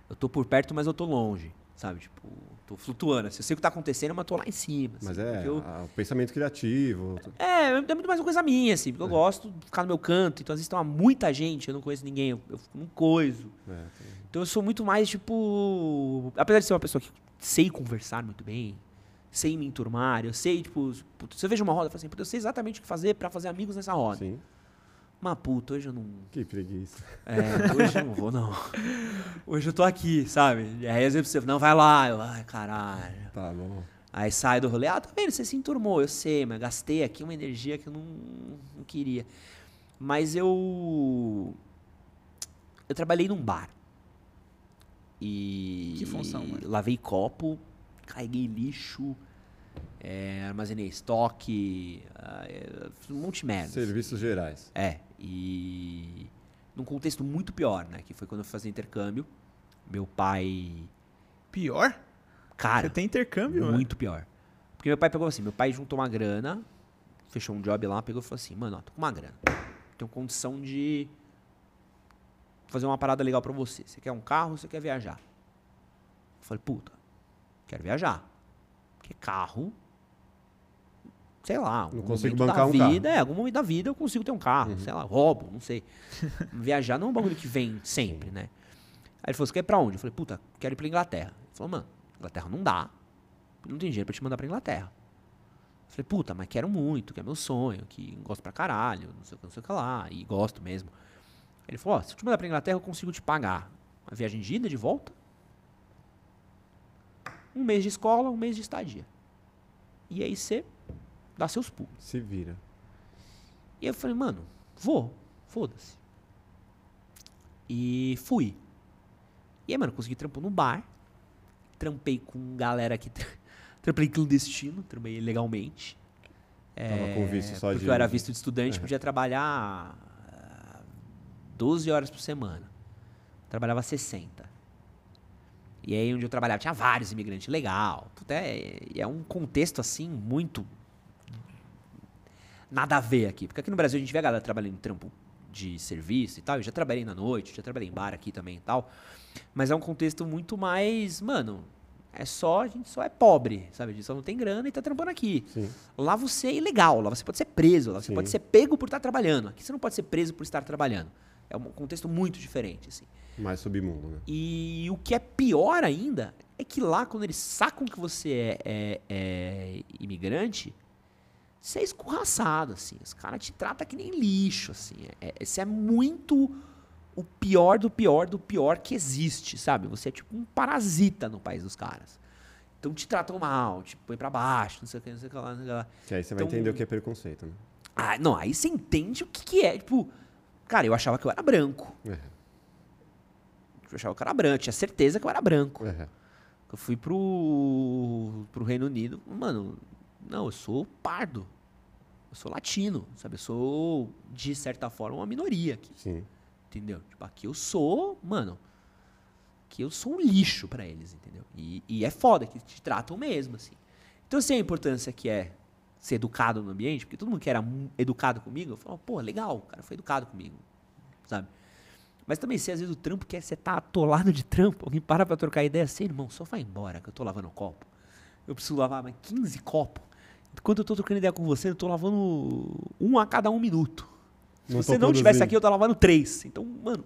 S3: eu tô por perto, mas eu tô longe. Sabe? Tipo, tô flutuando. Assim, eu sei o que tá acontecendo, mas tô lá em cima. assim,
S1: Mas é
S3: eu-
S1: o pensamento criativo.
S3: é, é muito mais uma coisa minha, assim, porque eu gosto de ficar no meu canto. Então, às vezes, tem uma- muita gente, eu não conheço ninguém, eu, eu fico num coiso.
S1: É,
S3: Então, eu sou muito mais, tipo. Apesar de ser uma pessoa que sei conversar muito bem, sei me enturmar, eu sei, tipo. Se eu vejo uma roda, eu falo assim, eu sei exatamente o que fazer pra fazer amigos nessa roda.
S1: sim.
S3: Mas, puta, hoje eu não.
S1: Que preguiça.
S3: É, hoje eu não vou, não. Hoje eu tô aqui, sabe? E aí, às vezes, você não vai lá, eu, ai, caralho.
S1: Tá bom.
S3: Aí sai do rolê, ah, tá vendo, você se enturmou, eu sei, mas gastei aqui uma energia que eu não, não queria. Mas eu. Eu trabalhei num bar. E.
S2: Que função, mano?
S3: Lavei copo, carreguei lixo, é, armazenei estoque, fiz um monte de merda.
S1: Serviços gerais.
S3: É, e num contexto muito pior, né? Que foi quando eu fui fazer intercâmbio. Meu pai.
S2: Pior?
S3: Cara,
S2: Você tem intercâmbio, mano?
S3: muito pior. Porque meu pai pegou assim, meu pai juntou uma grana, fechou um job lá, pegou e falou assim, mano, ó, tô com uma grana. Tenho condição de fazer uma parada legal pra você. Você quer um carro ou você quer viajar? Eu falei, puta, quero viajar. Porque carro, sei lá, algum
S1: consigo bancar
S3: da
S1: um carro.
S3: vida, é, algum momento da vida eu consigo ter um carro, sei lá, roubo, não sei. viajar não é um bagulho que vem sempre, né? Aí ele falou, você quer ir pra onde? Eu falei, puta, quero ir pra Inglaterra. Ele falou, mano, Inglaterra não dá. Não tem dinheiro pra te mandar pra Inglaterra. Eu falei, puta, mas quero muito, que é meu sonho, que gosto pra caralho, não sei o que, não sei o que lá, e gosto mesmo. Ele falou, ó, se eu te mandar pra Inglaterra, eu consigo te pagar a viagem de ida, de volta, um mês de escola, um mês de estadia. E aí você dá seus pulos.
S1: Se vira.
S3: E eu falei, mano, vou, foda-se. E fui. E aí, mano, consegui trampo no bar. Trampei com galera que. trampei clandestino, trampei legalmente.
S1: Tava com visto só
S3: porque
S1: de-
S3: eu era visto de estudante, podia trabalhar ah, 12 horas por semana. Trabalhava 60. E aí, onde eu trabalhava, tinha vários imigrantes. Legal. Puta, é, é um contexto, assim, muito... Nada a ver aqui. Porque aqui no Brasil a gente vê a galera trabalhando em trampo de serviço e tal. Eu já trabalhei na noite, já trabalhei em bar aqui também e tal. Mas é um contexto muito mais... Mano, é só... A gente só é pobre, sabe? A gente só não tem grana e tá trampando aqui.
S1: Sim.
S3: Lá você é ilegal, lá você pode ser preso, lá você
S1: Sim.
S3: pode ser pego por estar trabalhando. Aqui você não pode ser preso por estar trabalhando. É um contexto muito diferente, assim.
S1: Mais submundo, né?
S3: E o que é pior ainda é que lá, quando eles sacam que você é, é- é imigrante, você é escorraçado, assim. Os caras te tratam que nem lixo, assim. É, é- você é muito o pior do pior do pior que existe, sabe? Você é tipo um parasita no país dos caras. Então te tratam mal, te põe pra baixo, não sei o que, não sei o que lá, não sei o que lá.
S1: Que aí você vai
S3: Então-
S1: entender o que é preconceito, né?
S3: Ah, não, aí você entende o que, que é. Tipo, cara, eu achava que eu era branco.
S1: É.
S3: Eu achava que eu era branco, tinha certeza que eu era branco.
S1: É.
S3: Eu fui pro, pro Reino Unido, mano, não, eu sou pardo. Eu sou latino, sabe? Eu sou, de certa forma, uma minoria aqui,
S1: Sim.
S3: entendeu? Tipo, aqui eu sou, mano, que eu sou um lixo pra eles, entendeu? E, e é foda que te tratam mesmo, assim. Então sei a importância que é ser educado no ambiente, porque todo mundo que era educado comigo, eu falava, pô, legal, o cara foi educado comigo, sabe? Mas também sei, às vezes, o trampo que é você tá atolado de trampo, alguém para pra trocar ideia assim, irmão, só vai embora que eu tô lavando copo. Eu preciso lavar mais 15 copos. Enquanto eu tô trocando ideia com você, eu tô lavando um a cada um minuto. Se
S1: Não
S3: você
S1: tô
S3: não tivesse
S1: produzindo.
S3: aqui, eu tô lavando três. Então, mano,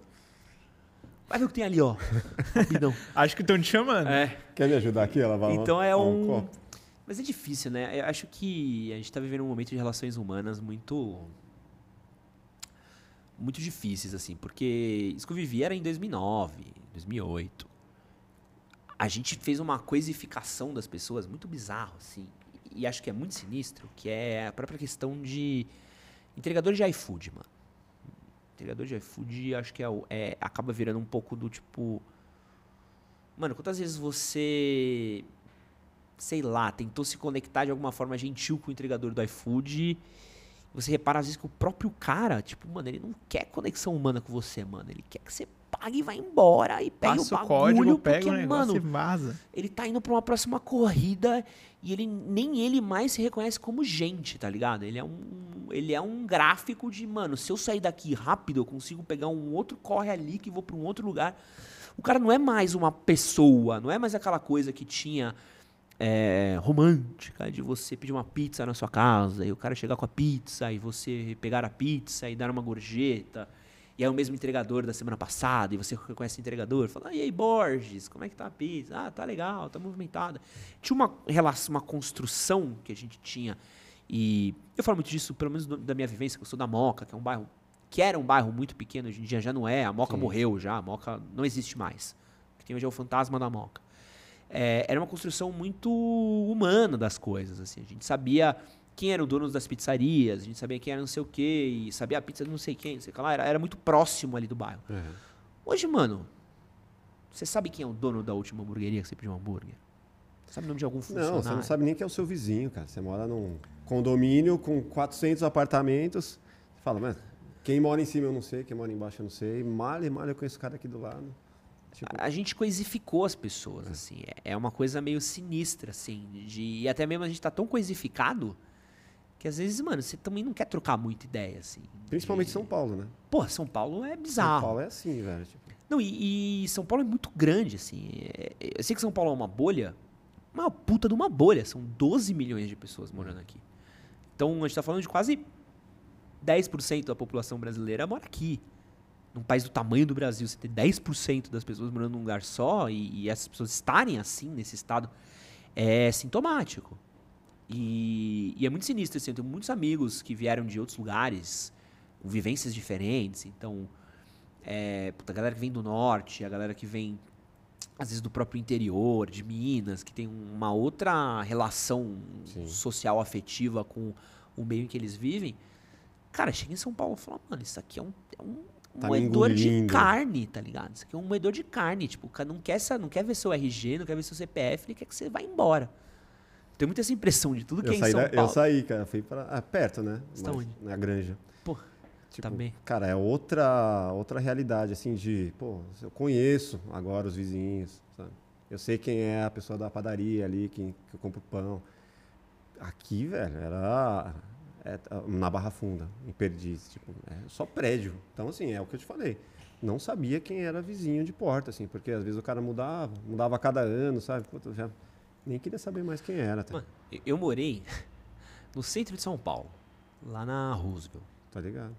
S3: vai ver o que tem ali, ó. Rapidão.
S2: Acho que estão te chamando.
S3: É.
S1: Quer me ajudar aqui a lavar
S3: Então é um.
S1: copo?
S3: Mas é difícil, né? Eu acho que a gente tá vivendo um momento de relações humanas muito. Muito difíceis, assim, porque isso que eu vivi era em 2009, 2008. A gente fez uma coisificação das pessoas muito bizarro, assim, e acho que é muito sinistro, que é a própria questão de entregador de iFood, mano. Entregador de iFood, acho que é, é acaba virando um pouco do tipo. Mano, quantas vezes você sei lá, tentou se conectar de alguma forma gentil com o entregador do iFood. Você repara às vezes que o próprio cara, tipo, mano, ele não quer conexão humana com você, mano. Ele quer que você pague e vá embora e pegue
S2: Passa
S3: o
S2: o
S3: bagulho,
S2: código, pega
S3: porque,
S2: o negócio
S3: mano,
S2: e vaza.
S3: ele tá indo pra uma próxima corrida e ele nem ele mais se reconhece como gente, tá ligado? Ele é um ele é um gráfico de, mano, se eu sair daqui rápido, eu consigo pegar um outro corre ali que vou pra um outro lugar. O cara não é mais uma pessoa, não é mais aquela coisa que tinha é, romântica de você pedir uma pizza na sua casa e o cara chegar com a pizza e você pegar a pizza e dar uma gorjeta. E aí o mesmo entregador da semana passada, e você reconhece o entregador, fala, e aí, Borges, como é que tá a pizza? Ah, tá legal, tá movimentada. Tinha uma relação, uma construção que a gente tinha, e eu falo muito disso, pelo menos da minha vivência, que eu sou da Moca, que é um bairro, que era um bairro muito pequeno, hoje em dia já não é, a Moca
S1: Sim.
S3: morreu já, a Moca não existe mais. O que tem hoje é o fantasma da Moca. É, era uma construção muito humana das coisas, assim, a gente sabia quem eram donos das pizzarias, a gente sabia quem era não sei o quê, e sabia a pizza de não sei quem, não sei o que lá, era, era muito próximo ali do bairro.
S1: É.
S3: Hoje, mano, você sabe quem é o dono da última hamburgueria que você pediu um hambúrguer? Sabe o nome de algum funcionário?
S1: Não, você não sabe nem quem é o seu vizinho, cara. Você mora num condomínio com 400 apartamentos. Você fala, mas quem mora em cima eu não sei, quem mora embaixo eu não sei. Malha e malha eu conheço o cara aqui do lado. Tipo,
S3: A gente coisificou as pessoas, assim. É, é uma coisa meio sinistra, assim. De, e até mesmo a gente tá tão coisificado que às vezes, mano, você também não quer trocar muita ideia, assim.
S1: principalmente
S3: de-
S1: São Paulo, né?
S3: Pô, São Paulo é
S1: São
S3: bizarro.
S1: Paulo é assim, velho. Tipo,
S3: Não, e, e São Paulo é muito grande, assim. É- eu sei que São Paulo é uma bolha, uma puta de uma bolha. São 12 milhões de pessoas morando aqui. Então, a gente tá falando de quase 10% da população brasileira mora aqui. Num país do tamanho do Brasil, você ter 10% das pessoas morando num lugar só e, e essas pessoas estarem assim, nesse estado, é sintomático. E, e é muito sinistro, assim. Eu tenho muitos amigos que vieram de outros lugares, com vivências diferentes. Então, é, puta, a galera que vem do norte, a galera que vem, às vezes, do próprio interior, de Minas, que tem uma outra relação
S1: Sim.
S3: social afetiva com o meio em que eles vivem. Cara, chega em São Paulo e fala, mano, isso aqui é um, é um
S1: Tá
S3: moedor de carne, tá ligado? Isso aqui é um moedor de carne. Tipo, o cara não quer, não quer ver seu RG, não quer ver seu CPF, ele quer que você vá embora. Tem muita essa impressão de tudo que
S1: Eu
S3: é em
S1: saí,
S3: São
S1: da-
S3: Paulo.
S1: eu saí, cara. Fui pra. Ah, perto, né?
S3: Você tá
S1: Mas-
S3: onde?
S1: Na granja.
S3: Pô,
S1: Tipo,
S3: Também.
S1: Cara, é outra, outra realidade, assim, de, pô, eu conheço agora os vizinhos, sabe? Eu sei quem é a pessoa da padaria ali, quem, que eu compro pão. Aqui, velho, era é, na Barra Funda, em Perdiz, tipo, é só prédio. Então, assim, é o que eu te falei. Não sabia quem era vizinho de porta, assim, porque às vezes o cara mudava, mudava a cada ano, sabe? Puta, já nem queria saber mais quem era, tá,
S3: mano, eu- morei no centro de São Paulo, lá na Roosevelt.
S1: tá ligado?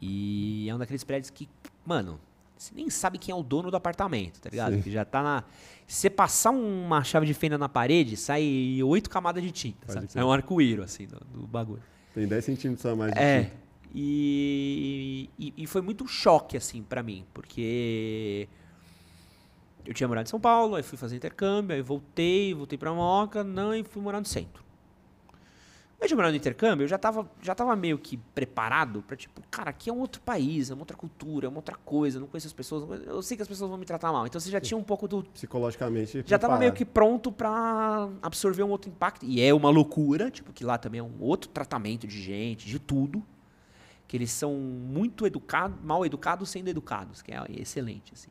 S3: E é um daqueles prédios que, mano, você nem sabe quem é o dono do apartamento, tá ligado?
S1: Sim.
S3: Que já tá na. Se você passar uma chave de fenda na parede, sai oito camadas de tinta,
S1: Pode
S3: sabe? Sai um arco-íris, assim, do, do bagulho.
S1: Tem 10 centímetros a mais de
S3: É.
S1: tinta.
S3: E, e, e foi muito choque, assim, pra mim, porque eu tinha morado em São Paulo, aí fui fazer intercâmbio, aí voltei, voltei pra Moca, não, e fui morar no centro. Invés de morar no intercâmbio, eu já tava, já tava meio que preparado pra, tipo, cara, aqui é um outro país, é uma outra cultura, é uma outra coisa, não conheço as pessoas, conheço- eu sei que as pessoas vão me tratar mal. Então você já tinha um pouco do
S1: Psicologicamente.
S3: já tava meio que pronto pra absorver um outro impacto. E é uma loucura, tipo, que lá também é um outro tratamento de gente, de tudo. Que eles são muito educados, mal educados sendo educados, que é excelente, assim.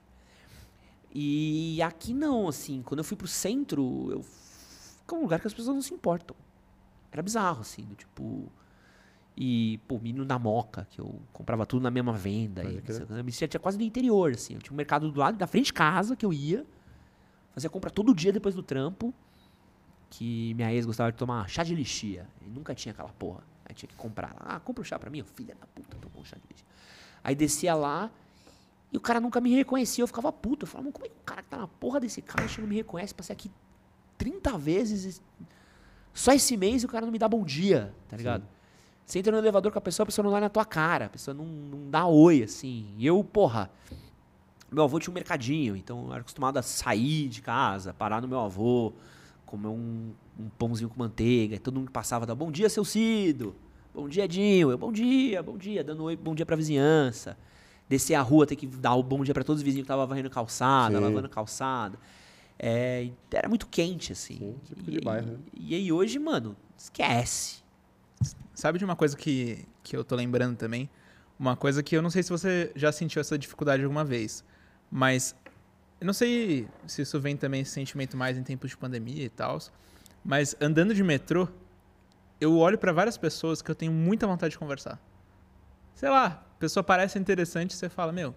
S3: E aqui não, assim, quando eu fui pro centro, eu fica um lugar que as pessoas não se importam. Era bizarro, assim, do tipo. E, pô, menino da moca, que eu comprava tudo na mesma venda.
S1: Pode
S3: E,
S1: crer.
S3: eu me sentia quase no interior, assim. Eu tinha um mercado do lado, da frente de casa, que eu ia. Fazia compra todo dia depois do trampo. Que minha ex gostava de tomar chá de lixia. E nunca tinha aquela porra. Aí tinha que comprar. Ah, compra o chá pra mim. Filha da puta, tomou um chá de lixia. Aí descia lá. E o cara nunca me reconhecia. Eu ficava puto. Eu falava, "Mas como é que o cara que tá na porra desse caixa não me reconhece? Passei aqui 30 vezes. e Só esse mês o cara não me dá bom dia, tá ligado? Você entra no elevador com a pessoa, a pessoa não olha na tua cara, a pessoa não, não dá oi, assim. E eu, porra, meu avô tinha um mercadinho, então eu era acostumado a sair de casa, parar no meu avô, comer um, um pãozinho com manteiga, e todo mundo que passava dava bom dia, seu Cido, bom dia, Dinho, eu, bom dia, bom dia, dando oi, bom dia pra vizinhança. Descer a rua, ter que dar o bom dia pra todos os vizinhos que estavam varrendo calçada,
S1: Sim.
S3: lavando calçada. É, e era muito quente, assim.
S1: Sim, típico de
S3: e,
S1: bairro, né?
S3: e aí hoje, mano, esquece.
S2: Sabe de uma coisa que, que eu tô lembrando também? Uma coisa que eu não sei se você já sentiu essa dificuldade alguma vez, mas eu não sei se isso vem também esse sentimento mais em tempos de pandemia e tal, mas andando de metrô, eu olho pra várias pessoas que eu tenho muita vontade de conversar. Sei lá, a pessoa parece interessante, você fala, meu,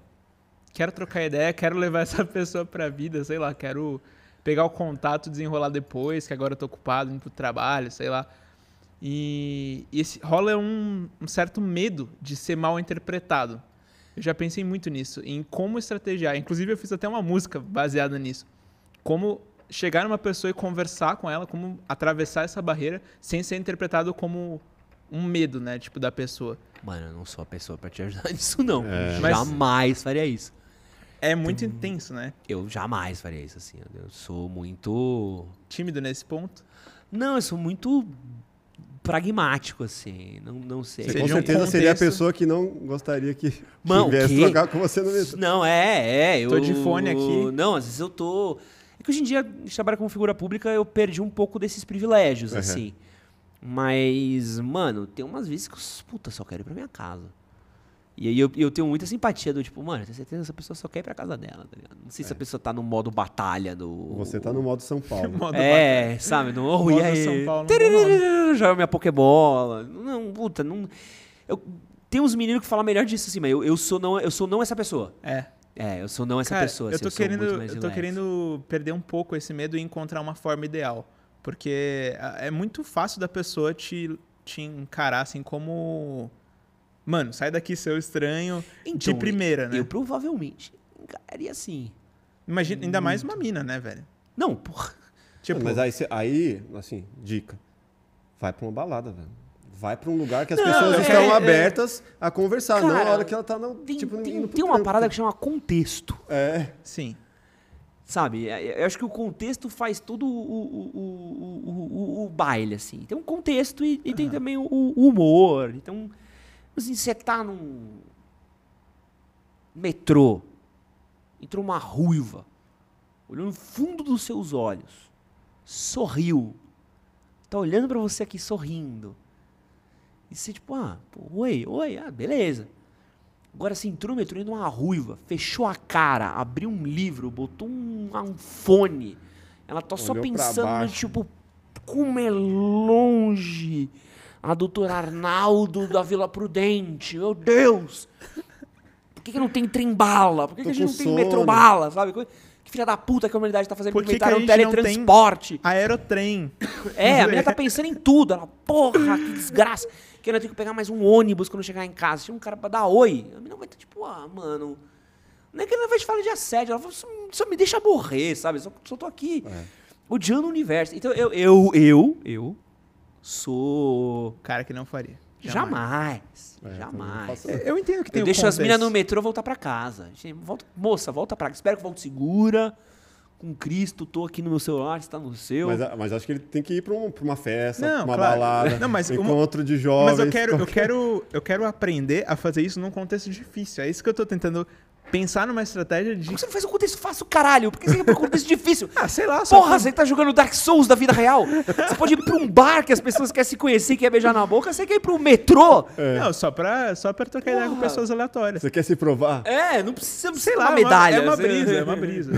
S2: quero trocar ideia, quero levar essa pessoa pra vida, sei lá, quero pegar o contato, desenrolar depois, que agora eu tô ocupado indo pro trabalho, sei lá. E, e esse, rola um, um certo medo de ser mal interpretado. Eu já pensei muito nisso, em como estrategiar. Inclusive, eu fiz até uma música baseada nisso. Como chegar numa pessoa e conversar com ela, como atravessar essa barreira sem ser interpretado como um medo, né? Tipo, da pessoa.
S3: Mano, eu não sou a pessoa pra te ajudar nisso, não.
S1: É.
S2: Mas-
S3: jamais faria isso.
S2: É muito intenso, né?
S3: Eu jamais faria isso, assim. Eu sou muito.
S2: Tímido nesse ponto.
S3: Não, eu sou muito pragmático, assim. Não, não sei.
S1: Você
S2: Seria
S1: com
S2: um
S1: certeza seria a
S2: contexto-
S1: pessoa que não gostaria que, que
S3: Mano, o
S1: viesse
S3: quê?
S1: trocar com você no metrô.
S3: Não, é, é. Eu,
S2: Tô de fone aqui.
S3: Não, às vezes eu tô. É que hoje em dia, a gente trabalha como figura pública, eu perdi um pouco desses privilégios,
S1: Uhum.
S3: assim. Mas, mano, tem umas vezes que eu, puta, só quero ir pra minha casa. E aí eu, eu tenho muita simpatia do tipo, mano, eu tenho certeza que essa pessoa só quer ir pra casa dela, tá ligado? Não sei se a pessoa tá no modo batalha do.
S1: É. Você tá no modo São Paulo.
S2: Modo
S3: É, sabe? No, oh, e aí?
S2: São Paulo,
S3: Joga minha Pokébola. Não, puta, não. Eu, tem uns meninos que falam melhor disso, assim, mas eu, eu, sou, não, eu sou não essa pessoa.
S2: É.
S3: É, eu sou não essa
S2: Cara,
S3: pessoa.
S2: eu
S3: assim,
S2: tô, querendo,
S3: mais
S2: eu tô querendo perder um pouco esse medo e encontrar uma forma ideal. Porque ah, é muito fácil da pessoa te, te encarar assim como. Mano, sai daqui, seu estranho. de
S3: Então,
S2: primeira, né?
S3: Eu provavelmente encararia assim.
S2: Imagina, ainda mais uma mina, né, velho?
S3: Não, porra.
S2: Tipo,
S1: Mas aí, aí, assim, dica. Vai pra uma balada, velho. Vai pra um lugar que as
S3: Não,
S1: pessoas
S3: é-
S1: estão
S3: é-
S1: abertas a conversar, não
S3: Cara,
S1: a hora que ela tá no,
S3: Tem,
S1: tipo,
S3: tem,
S1: indo pro
S3: tem uma parada que chama contexto.
S1: É.
S2: sim.
S3: Sabe? É, Eu acho que o contexto faz todo o, o, o, o, o- o baile, assim. Tem um contexto e, e tem também o, o humor. Então, assim, você num metrô, entrou uma ruiva, olhou no fundo dos seus olhos, sorriu, tá olhando pra você aqui sorrindo. E você tipo, ah, pô, oi, oi, ah, beleza. Agora você entrou no metrô indo uma ruiva, fechou a cara, abriu um livro, botou um, um fone. Ela tá só
S1: Olhou pra
S3: pensando no tipo, como é longe a doutora Arnaldo da Vila Prudente, meu Deus! Por que, que não tem trem-bala? Por que, que a gente
S1: com
S3: não tem
S1: sono.
S3: metrobala, sabe? Que filha da puta que a humanidade tá fazendo
S2: Por que que
S3: inventar um
S2: tem-
S3: teletransporte?
S2: Aerotrem.
S3: É, a menina tá pensando em tudo. Ela, porra, que desgraça. Que eu tenho que pegar mais um ônibus quando chegar em casa. Tinha um cara pra dar oi. A menina vai estar tipo, ah, mano. Não é que ela vai te falar de assédio. Ela fala, só, só me deixa morrer, sabe? Só, só tô aqui odiando o universo. Então eu, eu, eu, eu sou.
S2: Cara que não faria.
S3: Jamais.
S1: É, também não
S3: jamais.
S1: faço-
S2: Eu entendo que tem
S3: Eu deixo as
S2: contexto.
S3: minas no metrô voltar pra casa. Gente, Volta, moça, volta pra casa. Espero que volte segura. Com Cristo, tô aqui no meu celular, está no seu.
S1: Mas, a- mas acho que ele tem que ir pra, um- uma festa,
S2: Não,
S1: pra uma
S2: claro.
S1: balada,
S2: Não, mas uma-
S1: encontro de jovens.
S2: Mas eu quero, eu quero, eu quero aprender a fazer isso num contexto difícil. É isso que eu tô tentando pensar numa estratégia de.
S3: Por que você não faz um contexto fácil, caralho? Por que você quer um contexto difícil?
S2: Ah, sei lá, só
S3: Porra, você tá jogando Dark Souls da vida real? Você pode ir pra um bar que as pessoas querem se conhecer, quer beijar na boca, você quer ir pro metrô?
S2: Não, só pra, só pra trocar ideia com pessoas aleatórias.
S1: Você quer se provar?
S3: É, não precisa, não precisa
S2: Sei
S3: uma
S2: lá,
S3: medalha.
S2: É uma
S3: você-
S2: brisa, é uma brisa.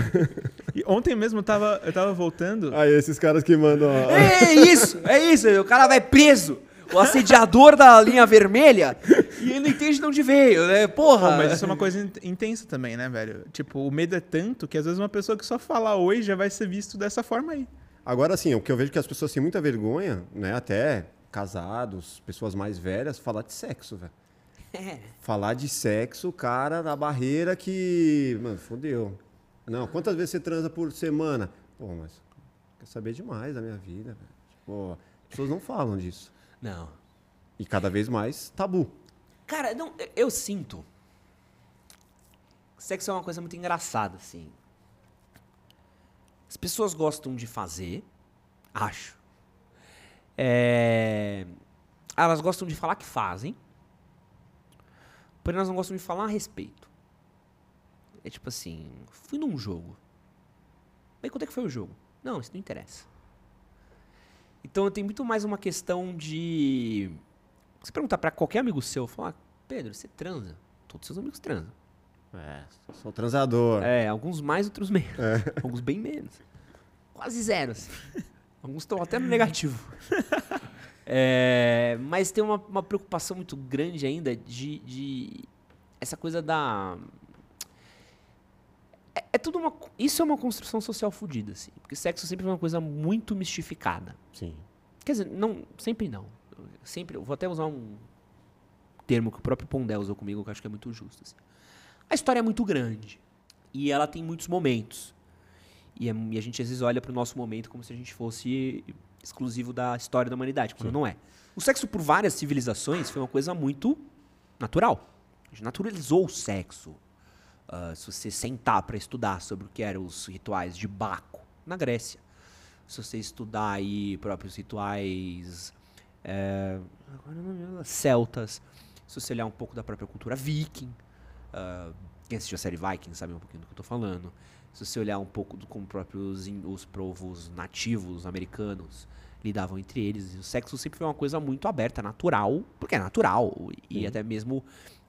S2: E ontem mesmo eu tava, eu tava voltando.
S1: Aí esses caras que mandam. ó,
S3: É isso, é isso. O cara vai preso. O assediador da linha vermelha e ele não entende de onde veio, né? Porra.
S2: Pô, mas isso é uma coisa in- intensa também, né, velho? Tipo, o medo é tanto que às vezes uma pessoa que só falar oi já vai ser visto dessa forma aí.
S1: Agora, assim, o que eu vejo que as pessoas têm muita vergonha, né? Até casados, pessoas mais velhas, falar de sexo, velho.
S3: É.
S1: Falar de sexo, cara, na barreira que. Mano, fodeu. Não, quantas vezes você transa por semana? Pô, mas. Quer saber demais da minha vida, velho. Tipo, as pessoas não falam disso.
S3: Não.
S1: E cada vez mais tabu.
S3: Cara, não, eu- sinto. Sexo é uma coisa muito engraçada, assim. As pessoas gostam de fazer, acho. É, Elas gostam de falar que fazem, porém elas não gostam de falar a respeito. É tipo assim, fui num jogo. Bem, quanto é que foi o jogo? Não, isso não interessa. Então tem muito mais uma questão de. Você perguntar pra qualquer amigo seu, falar, Pedro, você transa? Todos seus amigos transam.
S1: É, sou transador.
S3: É, alguns mais, outros menos. Alguns bem menos. Quase zero, assim. Alguns estão até no negativo. É, mas tem uma, uma preocupação muito grande ainda de, de essa coisa da. É, é tudo uma. Isso é uma construção social fodida, assim. Porque sexo sempre foi uma coisa muito mistificada.
S1: Sim.
S3: Quer dizer, não, sempre não. Sempre, eu vou até usar um termo que o próprio Pondé usou comigo, que eu acho que é muito justo. assim. A história é muito grande e ela tem muitos momentos. E, é- e a gente às vezes olha para o nosso momento como se a gente fosse exclusivo da história da humanidade, quando não é. O sexo por várias civilizações foi uma coisa muito natural. A gente naturalizou o sexo. Ah, se você sentar para estudar sobre o que eram os rituais de Baco na Grécia, se você estudar aí próprios rituais é, celtas, se você olhar um pouco da própria cultura viking, ah, quem assistiu a série Vikings sabe um pouquinho do que eu tô falando. Se você olhar um pouco do como próprios os povos nativos americanos lidavam entre eles, o sexo sempre foi uma coisa muito aberta, natural, porque é natural, e até mesmo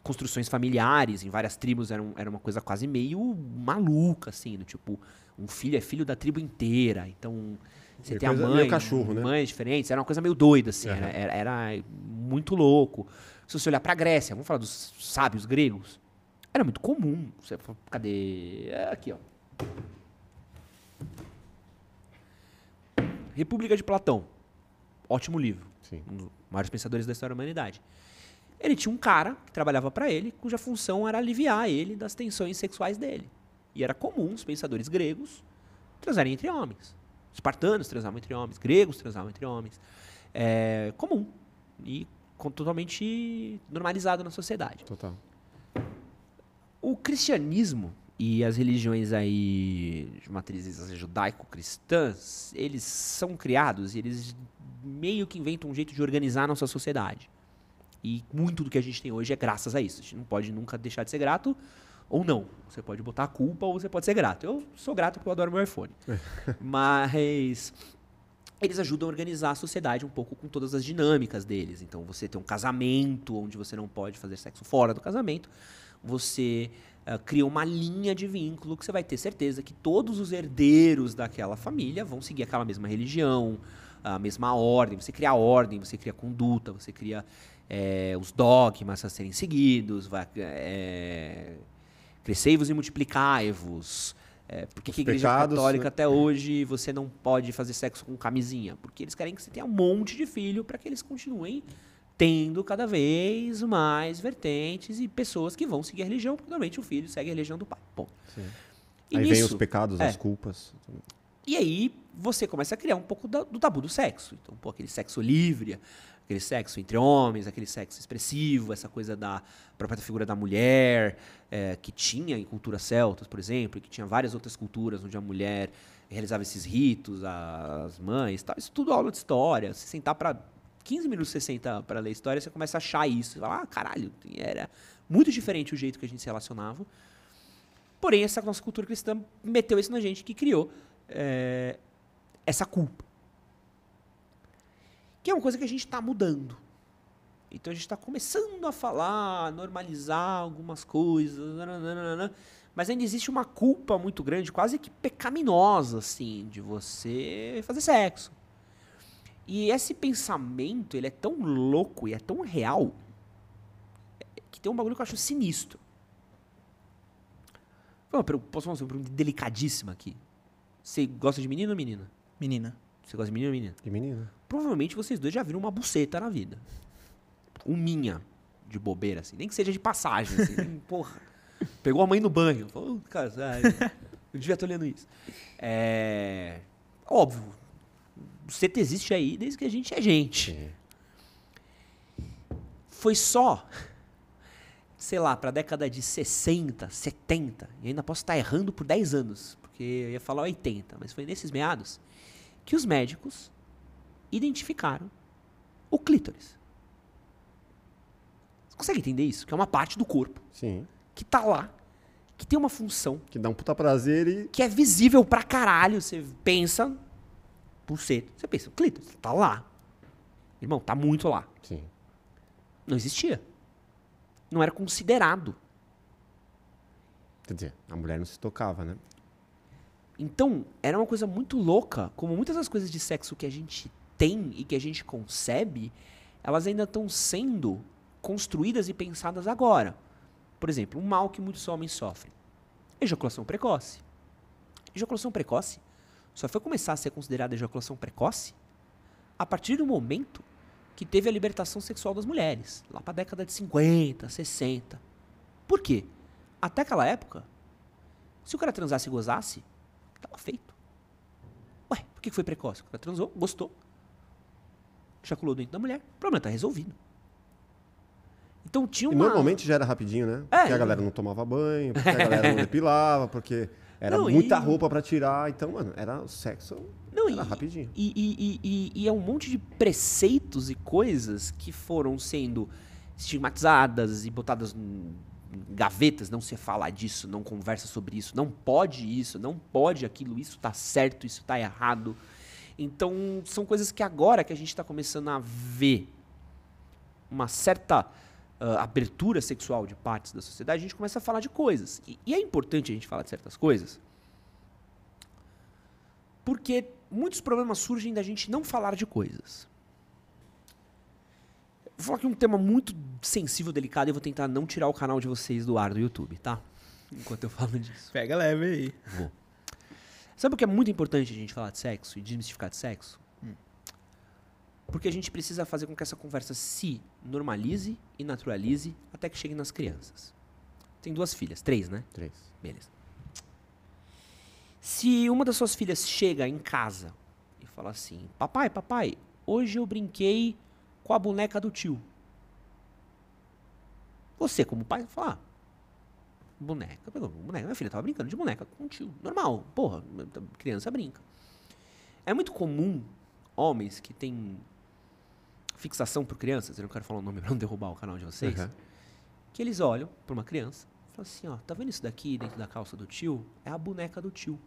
S3: construções familiares em várias tribos eram, era uma coisa quase meio maluca, assim, do tipo, um filho é filho da tribo inteira, então você
S1: É
S3: tem a mãe,
S1: cachorro, né?
S3: mães diferentes, era uma coisa meio doida, assim,
S1: Aham.
S3: era, era, era muito louco. Se você olhar pra Grécia, vamos falar dos sábios gregos, era muito comum. Você, cadê? É aqui, ó. República de Platão. Ótimo livro.
S1: Sim.
S3: Um dos maiores pensadores da história da humanidade. Ele tinha um cara que trabalhava para ele, cuja função era aliviar ele das tensões sexuais dele. E era comum os pensadores gregos transarem entre homens. Espartanos transavam entre homens, gregos transavam entre homens. É comum. E totalmente normalizado na sociedade.
S1: Total.
S3: O cristianismo e as religiões aí de matrizes judaico-cristãs, eles são criados e eles meio que inventam um jeito de organizar a nossa sociedade. E muito do que a gente tem hoje é graças a isso. A gente não pode nunca deixar de ser grato ou não. Você pode botar a culpa ou você pode ser grato. Eu sou grato porque eu adoro meu iPhone. Mas eles ajudam a organizar a sociedade um pouco com todas as dinâmicas deles. Então você tem um casamento onde você não pode fazer sexo fora do casamento. Você uh, cria uma linha de vínculo que você vai ter certeza que todos os herdeiros daquela família vão seguir aquela mesma religião, a mesma ordem. Você cria ordem, você cria conduta, você cria é, os dogmas a serem seguidos, vai, é, crescei-vos e multiplicai-vos. É, por que, a igreja
S1: pecados,
S3: católica
S1: né?
S3: até hoje você não pode fazer sexo com camisinha? Porque eles querem que você tenha um monte de filho para que eles continuem tendo cada vez mais vertentes e pessoas que vão seguir a religião, porque normalmente o filho segue a religião do pai. Bom.
S1: Aí vem
S3: nisso-
S1: os pecados,
S3: é.
S1: as culpas.
S3: e aí você começa a criar um pouco da- do tabu do sexo. Então, pô, aquele sexo livre, aquele sexo entre homens, aquele sexo expressivo, essa coisa da própria figura da mulher, é, que tinha em culturas celtas, por exemplo, que tinha várias outras culturas onde a mulher realizava esses ritos, as mães, tal. Isso tudo aula de história. Se sentar para 15 minutos você senta para ler história, você começa a achar isso. Você fala, ah, caralho, era muito diferente o jeito que a gente se relacionava. Porém, essa nossa cultura cristã meteu isso na gente, que criou é, essa culpa. Que é uma coisa que a gente está mudando. Então a gente está começando a falar, a normalizar algumas coisas, nananana, mas ainda existe uma culpa muito grande, quase que pecaminosa, assim, de você fazer sexo. E esse pensamento, ele é tão louco e é tão real, que tem um bagulho que eu acho sinistro. Posso fazer uma pergunta delicadíssima aqui? Você gosta de menino ou menina?
S2: Menina.
S3: Você gosta de menino ou menina?
S1: Que menina.
S3: Provavelmente vocês dois já viram uma buceta na vida. Um minha, de bobeira, assim. Nem que seja de passagem, assim. nem- porra. Pegou a mãe no banho. Falou, "Ô, caralho, eu devia estar olhando isso. É... Óbvio. Buceta existe aí desde que a gente é gente.
S1: Sim.
S3: Foi só, sei lá, pra década de 60, 70, e ainda posso estar errando por 10 anos, porque eu ia falar 80, mas foi nesses meados, que os médicos identificaram o clítoris. Você consegue entender isso? Que é uma parte do corpo
S1: Sim.
S3: que tá lá, que tem uma função,
S1: Que dá um puta prazer e.
S3: que é visível pra caralho. Você pensa, pulseta, você pensa, o clítoris tá lá. Irmão, tá muito lá.
S1: Sim.
S3: Não existia. Não era considerado.
S1: Quer dizer, a mulher não se tocava, né?
S3: Então, era uma coisa muito louca, como muitas das coisas de sexo que a gente tem e que a gente concebe, elas ainda estão sendo construídas e pensadas agora. Por exemplo, um mal que muitos homens sofrem. Ejaculação precoce. Ejaculação precoce só foi começar a ser considerada ejaculação precoce a partir do momento que teve a libertação sexual das mulheres, lá para a década de 50, 60. Por quê? Até aquela época, se o cara transasse e gozasse, Tava feito. Ué, por que foi precoce? O cara transou, gostou. Ejaculou dentro da mulher. O problema tá resolvido. Então tinha
S1: E
S3: uma.
S1: normalmente já era rapidinho, né?
S3: É.
S1: Porque a galera não tomava banho, porque a galera não depilava, porque era
S3: Não,
S1: muita
S3: e-
S1: roupa pra tirar. Então, mano, era o sexo.
S3: Não,
S1: era
S3: e,
S1: rapidinho.
S3: E, e, e, e- e é um monte de preceitos e coisas que foram sendo estigmatizadas e botadas gavetas. Não se fala disso, não conversa sobre isso, não pode isso, não pode aquilo, isso tá certo, isso tá errado. Então, são coisas que agora que a gente está começando a ver uma certa ah, abertura sexual de partes da sociedade, a gente começa a falar de coisas. E, e é importante a gente falar de certas coisas, porque muitos problemas surgem da gente não falar de coisas. Vou falar aqui um tema muito sensível, delicado, e eu vou tentar não tirar o canal de vocês do ar do YouTube, tá? Enquanto eu falo disso.
S2: Pega leve aí.
S3: Vou. Sabe o que é muito importante a gente falar de sexo e desmistificar de sexo? Porque a gente precisa fazer com que essa conversa se normalize e naturalize até que chegue nas crianças. Tem duas filhas, três, né?
S1: Três.
S3: Beleza. Se uma das suas filhas chega em casa e fala assim: Papai, papai, hoje eu brinquei com a boneca do tio. Você, como pai, fala: ah, Boneca, pegou boneca. Minha filha tava brincando de boneca com o tio. Normal, porra, criança brinca. É muito comum homens que têm fixação por crianças, eu não quero falar o nome pra não derrubar o canal de vocês,
S1: Uhum.
S3: que eles olham pra uma criança e falam assim, ó, tá vendo isso daqui dentro da calça do tio? É a boneca do tio.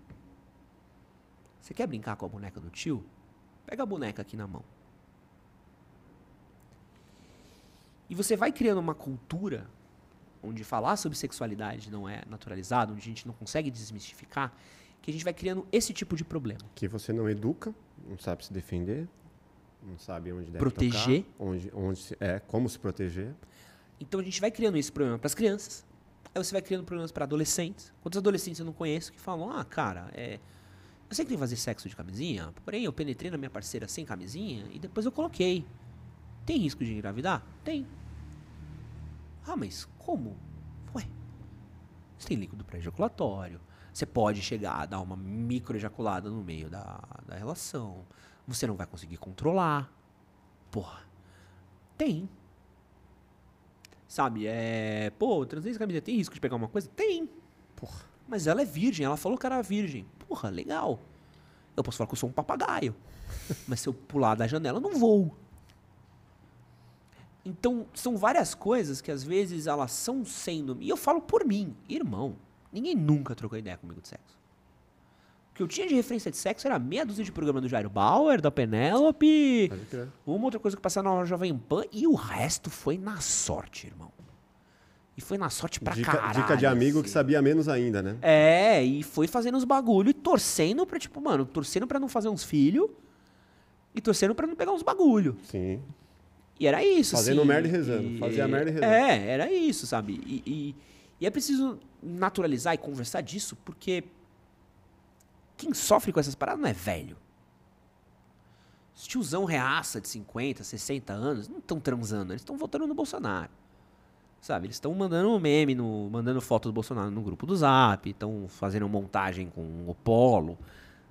S3: Você quer brincar com a boneca do tio? Pega a boneca aqui na mão. E você vai criando uma cultura onde falar sobre sexualidade não é naturalizado, onde a gente não consegue desmistificar, que a gente vai criando esse tipo de problema.
S1: Que você não educa, não sabe se defender, não sabe onde deve
S3: Proteger.
S1: tocar, onde, onde é, como se proteger.
S3: Então a gente vai criando esse problema para as crianças. Aí você vai criando problemas para adolescentes. Quantos adolescentes eu não conheço que falam: "Ah, cara, é eu sei que tem que fazer sexo de camisinha, porém eu penetrei na minha parceira sem camisinha e depois eu coloquei. Tem risco de engravidar? Tem. Ah, mas como? Ué, você tem líquido pré-ejaculatório. Você pode chegar a dar uma microejaculada no meio da, da relação. Você não vai conseguir controlar. Porra. Tem. Sabe, é. Pô, transei camiseta, tem risco de pegar uma coisa? Tem.
S1: Porra.
S3: Mas ela é virgem, ela falou que era virgem. Porra, legal. Eu posso falar que eu sou um papagaio. mas se eu pular da janela, eu não vou. Então, são várias coisas que às vezes elas são sendo. E eu falo por mim, irmão. Ninguém nunca trocou ideia comigo de sexo. O que eu tinha de referência de sexo era meia dúzia de programa do Jairo Bauer, da Penélope, uma outra coisa que passava na Jovem Pan e o resto foi na sorte, irmão. E foi na sorte pra
S1: Dica,
S3: caralho.
S1: dica de amigo que
S3: assim.
S1: sabia menos ainda, né?
S3: É, e foi fazendo os bagulho e torcendo pra, tipo, mano, torcendo pra não fazer uns filhos e torcendo pra não pegar uns bagulho.
S1: Sim.
S3: E era isso,
S1: Fazendo
S3: assim,
S1: merda e rezando. Fazia merda e rezando.
S3: É, era isso, sabe? E, e- e é preciso naturalizar e conversar disso, porque quem sofre com essas paradas não é velho. Os tiozão reaça de 50, 60 anos não estão transando, eles estão votando no Bolsonaro. Sabe, eles estão mandando meme, no, mandando foto do Bolsonaro no grupo do Zap, estão fazendo montagem com o Polo.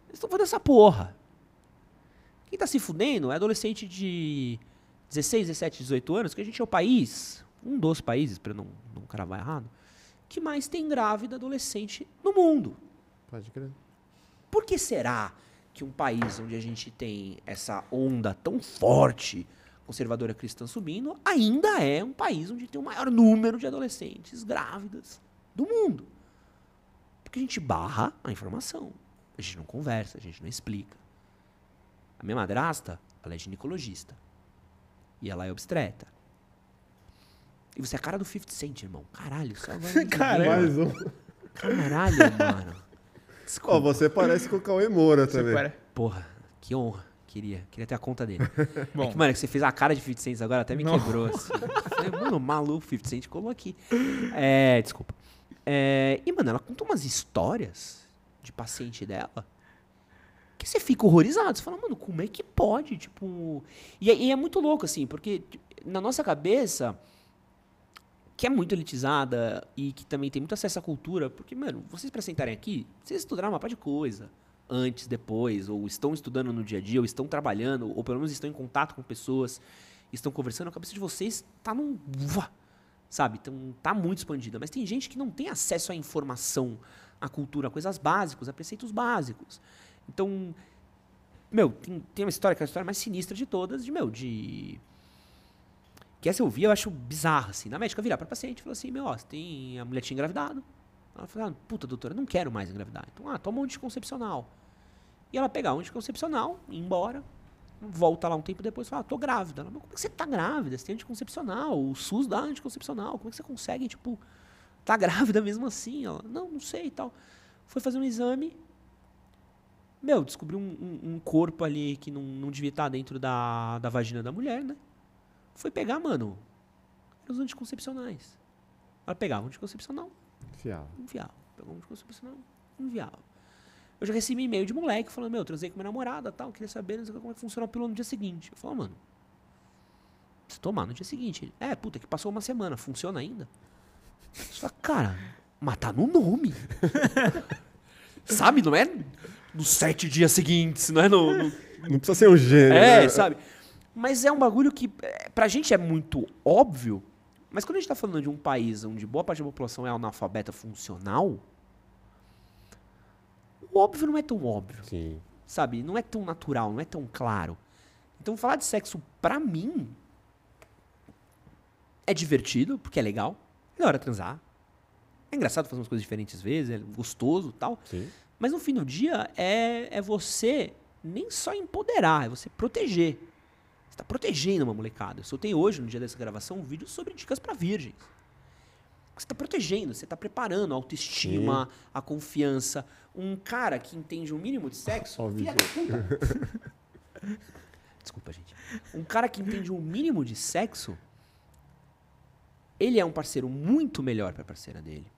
S3: Eles estão fazendo essa porra. Quem tá se fudendo é adolescente de 16, 17, 18 anos, que a gente é o país, um dos países, para não, não cravar errado, que mais tem grávida adolescente no mundo.
S1: Pode crer.
S3: Por que será que um país onde a gente tem essa onda tão forte conservadora cristã subindo, ainda é um país onde tem o maior número de adolescentes grávidas do mundo? Porque a gente barra a informação. A gente não conversa, a gente não explica. A minha madrasta, ela é ginecologista. E ela é obstetra. E você é a cara do 50 Cent, irmão. Caralho, isso agora... me
S2: Caramba.
S1: Mais um.
S3: Caralho, mano.
S1: Ó,
S3: Desculpa.
S1: você parece com o Cauê Moura
S2: Você
S1: também.
S2: para-
S3: Porra, que honra. Queria, queria ter a conta dele.
S2: Bom,
S3: é que, mano, que você fez a cara de 50 Cent agora, até me
S2: Não.
S3: quebrou. Assim. Falei, mano, maluco, 50 Cent colou aqui. É, desculpa. É, e, mano, ela conta umas histórias de paciente dela que você fica horrorizado. Você fala, mano, como é que pode? Tipo. E, é- e é muito louco, assim, porque na nossa cabeça, que é muito elitizada e que também tem muito acesso à cultura, porque, mano, vocês pra sentarem aqui, vocês estudaram uma par de coisa. Antes, depois, ou estão estudando no dia a dia, ou estão trabalhando, ou pelo menos estão em contato com pessoas, estão conversando, a cabeça de vocês tá num. Sabe? Então, tá muito expandida. Mas tem gente que não tem acesso à informação, à cultura, a coisas básicas, a preceitos básicos. Então, meu, tem, tem uma história que é a história mais sinistra de todas, de, meu, de. Que essa eu vi, eu acho bizarra, assim. Na médica virar pra paciente e falar assim, meu, ó, você tem. A mulher tinha engravidado. Ela falou, ah, puta, doutora, não quero mais engravidar. Então, ah, toma um anticoncepcional. E ela pegar um anticoncepcional, ir embora, volta lá um tempo depois e fala, ah, tô grávida. Ela, mas como é que você tá grávida? Você tem anticoncepcional, o SUS dá anticoncepcional, como é que você consegue, tipo, tá grávida mesmo assim? Ela, não, não sei e tal. Foi fazer um exame, meu, descobriu um, um- um corpo ali que não, não devia estar dentro da, da vagina da mulher, né? Foi pegar, mano, os anticoncepcionais. Ela pegava o anticoncepcional,
S1: Fiava.
S3: enviava. Pegou um anticoncepcional, enviava. Eu já recebi e-mail de moleque falando, meu, transei com minha namorada tal, queria saber como é que funciona a pílula no dia seguinte. Eu falo, mano, se tomar no dia seguinte. Ele, é, puta, que passou uma semana, funciona ainda? Só cara, mas tá no nome. Sabe, não é nos sete dias seguintes, não é no- no
S1: Não precisa ser um gênio.
S3: é,
S1: né?
S3: sabe? Mas é um bagulho que é, pra gente é muito óbvio, mas quando a gente tá falando de um país onde boa parte da população é analfabeta funcional, o óbvio não é tão óbvio,
S1: Sim.
S3: sabe? Não é tão natural, não é tão claro. Então falar de sexo pra mim é divertido, porque é legal. É da hora transar. É engraçado fazer umas coisas diferentes às vezes, é gostoso tal.
S1: Sim.
S3: Mas no fim do dia é, é você nem só empoderar, é você proteger. Você está protegendo uma molecada. Eu soltei hoje, no dia dessa gravação, um vídeo sobre dicas para virgens. Você está protegendo, você está preparando a autoestima, a confiança. Um cara que entende o mínimo de sexo.
S1: Ó o
S3: filha da. Desculpa, gente. Um cara que entende o mínimo de sexo, ele é um parceiro muito melhor para a parceira dele.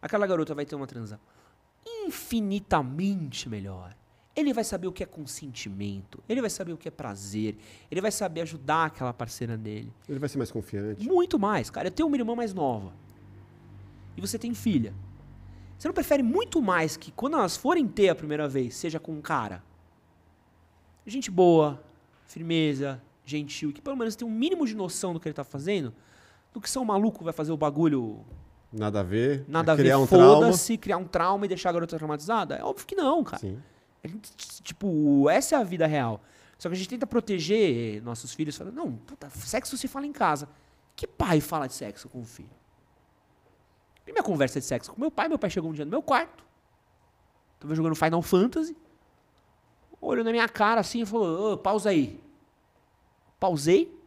S3: Aquela garota vai ter uma transa infinitamente melhor. Ele vai saber o que é consentimento, ele vai saber o que é prazer, ele vai saber ajudar aquela parceira dele.
S1: Ele vai ser mais confiante.
S3: Muito mais, cara. Eu tenho uma irmã mais nova. E você tem filha. Você não prefere muito mais que quando elas forem ter a primeira vez, seja com um cara? Gente boa, firmeza, gentil, que pelo menos tem um mínimo de noção do que ele tá fazendo, do que ser um maluco vai fazer o bagulho
S1: Nada a ver.
S3: nada a
S1: criar
S3: ver,
S1: um trauma.
S3: foda-se, criar um trauma e deixar a garota traumatizada? É óbvio que não, cara.
S1: Sim.
S3: Gente, tipo, essa é a vida real. Só que a gente tenta proteger nossos filhos, falando, não, puta, sexo se fala em casa. Que pai fala de sexo com o filho? E minha conversa de sexo com meu pai, meu pai chegou um dia no meu quarto, tava jogando Final Fantasy, olhou na minha cara assim e falou, ô, pausa aí. Pausei,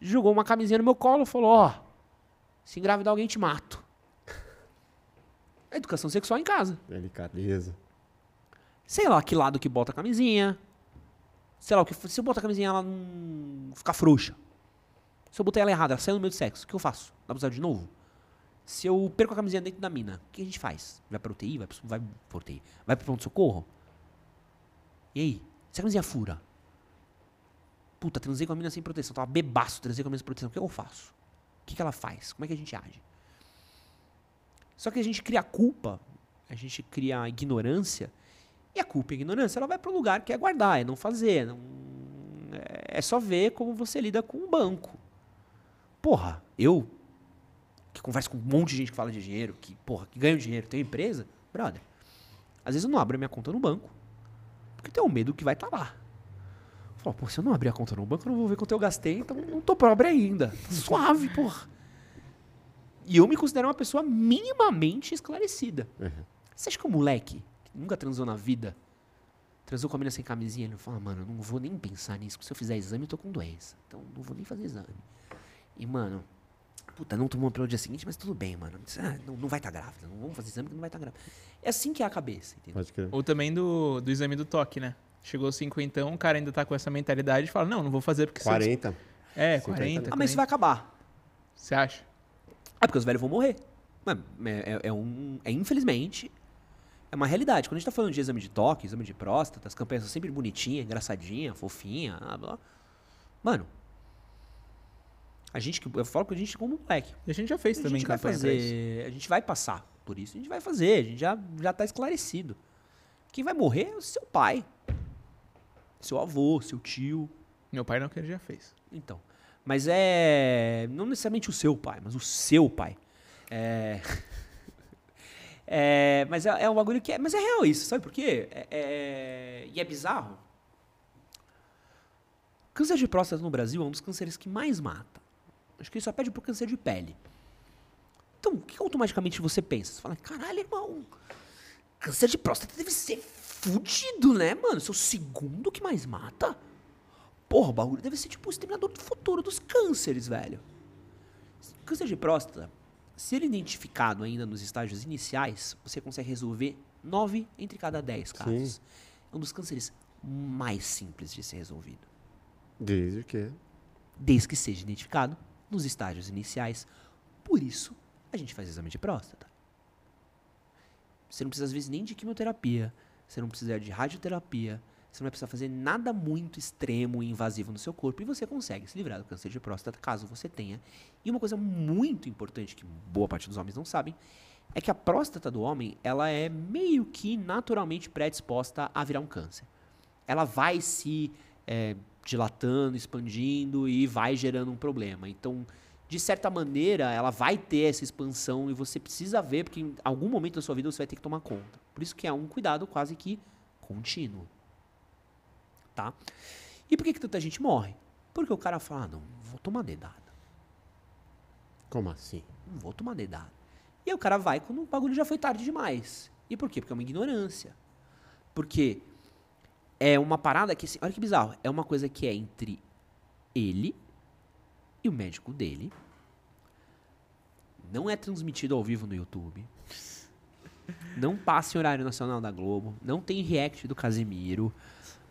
S3: jogou uma camisinha no meu colo e falou, ó, se engravidar alguém te mato. É educação sexual em casa.
S1: Delicadeza.
S3: Sei lá que lado que bota a camisinha. Sei lá, o que, se eu botar a camisinha ela não ficar frouxa. Se eu botar ela errada, ela saiu no meio do sexo, o que eu faço? Dá pra usar de novo? Se eu perco a camisinha dentro da mina, o que a gente faz? Vai pra UTI? Vai, pro- vai pra UTI? Vai pro pronto-socorro? E aí? Se a camisinha fura? Puta, transei com a mina sem proteção. Tava bebaço, transei com a mina sem proteção. O que eu faço? O que, que ela faz? Como é que a gente age? Só que a gente cria culpa, a gente cria ignorância, e a culpa e a ignorância ela vai para o lugar que é guardar, é não fazer. Não, é, só ver como você lida com o banco. Porra, eu, que converso com um monte de gente que fala de dinheiro, que, porra, que ganha dinheiro, tem empresa, brother. Às vezes eu não abro a minha conta no banco, porque tenho medo que vai estar lá. Fala, pô, se eu não abrir a conta no banco, eu não vou ver quanto eu gastei, então não tô pobre ainda. Suave, porra. E eu me considero uma pessoa minimamente esclarecida.
S1: Uhum.
S3: Você acha que o moleque, que nunca transou na vida, transou com a mina sem camisinha, ele fala, mano, eu não vou nem pensar nisso, porque se eu fizer exame, eu tô com doença. Então não vou nem fazer exame. E, mano, puta, não tomou pelo dia seguinte, mas tudo bem, mano. Ah, não, não vai estar grávida, não vamos fazer exame que não vai estar grávida. É assim que é a cabeça, entendeu?
S2: Ou também do, do exame do toque, né? Chegou cinquentão, o cara ainda tá com essa mentalidade e fala, não, não vou fazer porque... se eu-
S1: 40.
S2: É,
S1: 50.
S2: 40,
S3: Ah, mas isso vai acabar.
S2: Você acha?
S3: É porque os velhos vão morrer. É, é- é um. É infelizmente. É uma realidade. Quando a gente tá falando de exame de toque, exame de próstata, as campanhas são sempre bonitinhas, engraçadinha, fofinha, blá, blá. Mano. A gente que. Eu falo com a gente como moleque.
S2: E a gente já fez
S3: A
S2: também
S3: gente vai fazer. A gente vai passar por isso. A gente vai fazer. A gente já, já tá esclarecido. Quem vai morrer é o seu pai. Seu avô, seu tio.
S2: Meu pai não, que ele já fez.
S3: Então. Mas é. Não necessariamente o seu pai, mas o seu pai. É. é mas é, é um bagulho que é. Mas é real isso, sabe por quê? É, é- e é bizarro. Câncer de próstata no Brasil é um dos cânceres que mais mata. Acho que ele só pede pro câncer de pele. Então, o que automaticamente você pensa? Você fala, caralho, irmão, câncer de próstata deve ser fudido, né, mano? Seu segundo que mais mata? Porra, o bagulho deve ser tipo o exterminador do futuro dos cânceres, velho. Câncer de próstata, se ele é identificado ainda nos estágios iniciais, você consegue resolver 9 entre cada 10 casos. É um dos cânceres mais simples de ser resolvido.
S1: Desde que.
S3: Desde que seja identificado nos estágios iniciais. Por isso, a gente faz exame de próstata. Você não precisa, às vezes, nem de quimioterapia. Você não precisa de radioterapia. Você não vai precisar fazer nada muito extremo e invasivo no seu corpo. E você consegue se livrar do câncer de próstata, caso você tenha. E uma coisa muito importante, que boa parte dos homens não sabem, é que a próstata do homem, ela é meio que naturalmente predisposta a virar um câncer. Ela vai se é, dilatando, expandindo e vai gerando um problema. Então, de certa maneira, ela vai ter essa expansão e você precisa ver, porque em algum momento da sua vida você vai ter que tomar conta. Por isso que é um cuidado quase que contínuo. Tá? E por que, que tanta gente morre? Porque o cara fala, ah, não, vou tomar dedada.
S1: Como assim?
S3: Não vou tomar dedada. E aí o cara vai quando o bagulho já foi tarde demais. E por quê? Porque é uma ignorância. Porque é uma parada que, assim, olha que bizarro, é uma coisa que é entre ele e o médico dele. Não é transmitido ao vivo no YouTube. Não passa em horário nacional da Globo. Não tem react do Casemiro.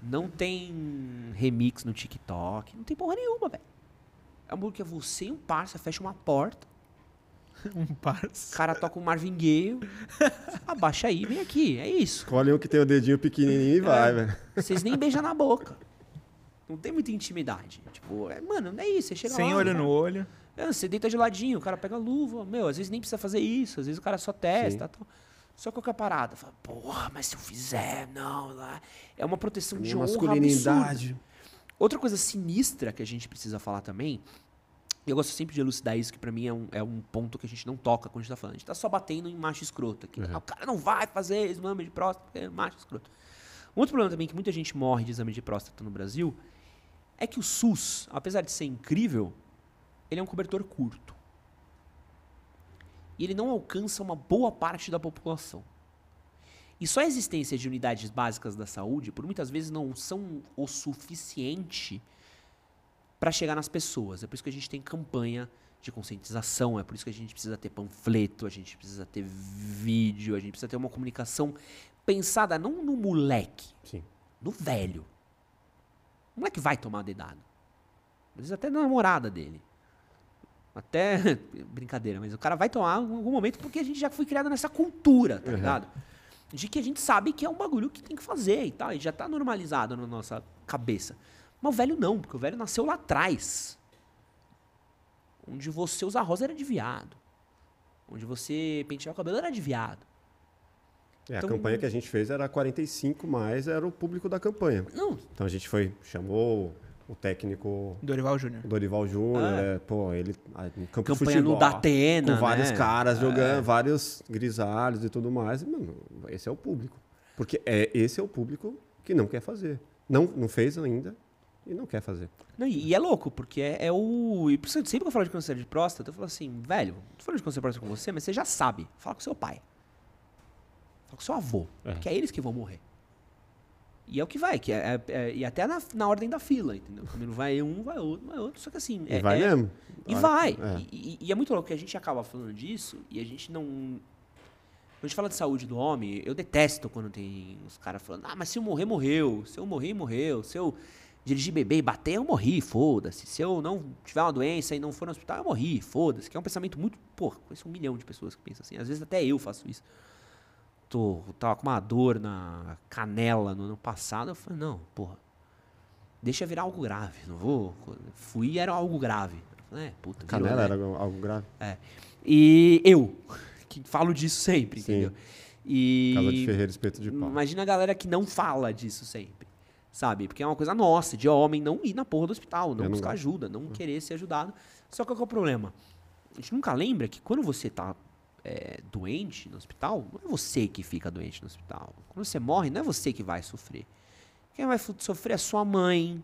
S3: Não tem remix no TikTok. Não tem porra nenhuma, velho. É um bagulho que é você e um parça, fecha uma porta.
S2: Um parça.
S3: O cara toca um Marvin Gaye. Abaixa aí, vem aqui. É isso.
S1: Escolhe um que tem o dedinho pequenininho e vai, velho.
S3: Vocês nem beijam na boca. Não tem muita intimidade. Tipo, é, mano, não é isso. Você chega
S2: Sem
S3: lá,
S2: olho
S3: cara,
S2: no olho.
S3: é, você deita de ladinho, o cara pega a luva. Meu, às vezes nem precisa fazer isso. Às vezes o cara só testa. Tal. Só que qual que a parada? Fala, porra, mas se eu fizer, não. Lá. É uma proteção de honra absurda.
S1: masculinidade.
S3: Outra coisa sinistra que a gente precisa falar também, e eu gosto sempre de elucidar isso, que pra mim é um, é um ponto que a gente não toca quando a gente tá falando. A gente tá só batendo em macho escroto aqui. Ah, o cara não vai fazer exame de próstata porque é macho escroto. Um outro problema também que muita gente morre de exame de próstata no Brasil é que o SUS, apesar de ser incrível, ele é um cobertor curto. E ele não alcança uma boa parte da população. E só a existência de unidades básicas da saúde, por muitas vezes, não são o suficiente para chegar nas pessoas. É por isso que a gente tem campanha de conscientização, é por isso que a gente precisa ter panfleto, a gente precisa ter vídeo, a gente precisa ter uma comunicação pensada não no moleque,
S1: Sim.
S3: no velho. O moleque vai tomar dedado. Às vezes até na namorada dele. Até. Brincadeira, mas o cara vai tomar em algum momento porque a gente já foi criado nessa cultura, tá
S1: Uhum.
S3: ligado? De que a gente sabe que é um bagulho que tem que fazer e tal. E já tá normalizado na nossa cabeça. Mas o velho não, porque o velho nasceu lá atrás. Onde você usar rosa era de viado. Onde você pentear o cabelo era de viado.
S1: É,
S3: Então-
S1: a campanha que a gente fez era 45 mais, era o público da campanha.
S3: Não,
S1: Então a gente foi, chamou o técnico
S2: Dorival Júnior.
S1: Dorival Júnior,
S3: Ah.
S1: é, pô, ele no campo
S3: campanha
S1: de futebol,
S3: no Datena,
S1: com vários
S3: né?
S1: caras
S3: É.
S1: jogando, vários grisalhos e tudo mais. E, mano, esse é o público. Porque é, esse é o público que não quer fazer. Não, não fez ainda e não quer fazer.
S3: Não, e, e é louco, porque é, é o. E por isso, sempre que eu falo de câncer de próstata, eu falo assim, velho, não tô falando de câncer de próstata com você, mas você já sabe. Fala com seu pai. Fala com seu avô.
S1: É.
S3: Que é eles que vão morrer. E é o que vai, que é, é- é- e até na, na ordem da fila, entendeu? Não vai um, vai outro, vai outro. Só que assim.
S1: E
S3: é-
S1: vai
S3: é-
S1: mesmo.
S3: E vai.
S1: é.
S3: E, e- e é muito louco que a gente acaba falando disso e a gente não. Quando a gente fala de saúde do homem, eu detesto quando tem os caras falando, ah, mas se eu morrer, morreu. Se eu morrer, morreu. Se eu dirigir bebê e bater, eu morri, foda-se. Se eu não tiver uma doença e não for no hospital, eu morri, foda-se. Que é um pensamento muito. Pô, conheço um milhão de pessoas que pensam assim. Às vezes até eu faço isso. Tô, tava com uma dor na canela no ano passado. Eu falei, não, porra. Deixa virar algo grave. Não vou. Fui e era algo grave. Falei, é, puta, virou,
S1: Canela
S3: né?
S1: era algo, algo grave.
S3: É. E eu, que falo disso sempre,
S1: Sim.
S3: entendeu? E
S1: Casa de Ferreira, espeto de pau.
S3: imagina a galera que não fala disso sempre, sabe? Porque é uma coisa nossa, de homem, não ir na porra do hospital, não
S1: Eu
S3: buscar ajuda, não querer ser ajudado. Só que qual que é o problema? A gente nunca lembra que quando você tá é, doente no hospital, não é você que fica doente no hospital. Quando você morre, não é você que vai sofrer. Quem vai sofrer é sua mãe,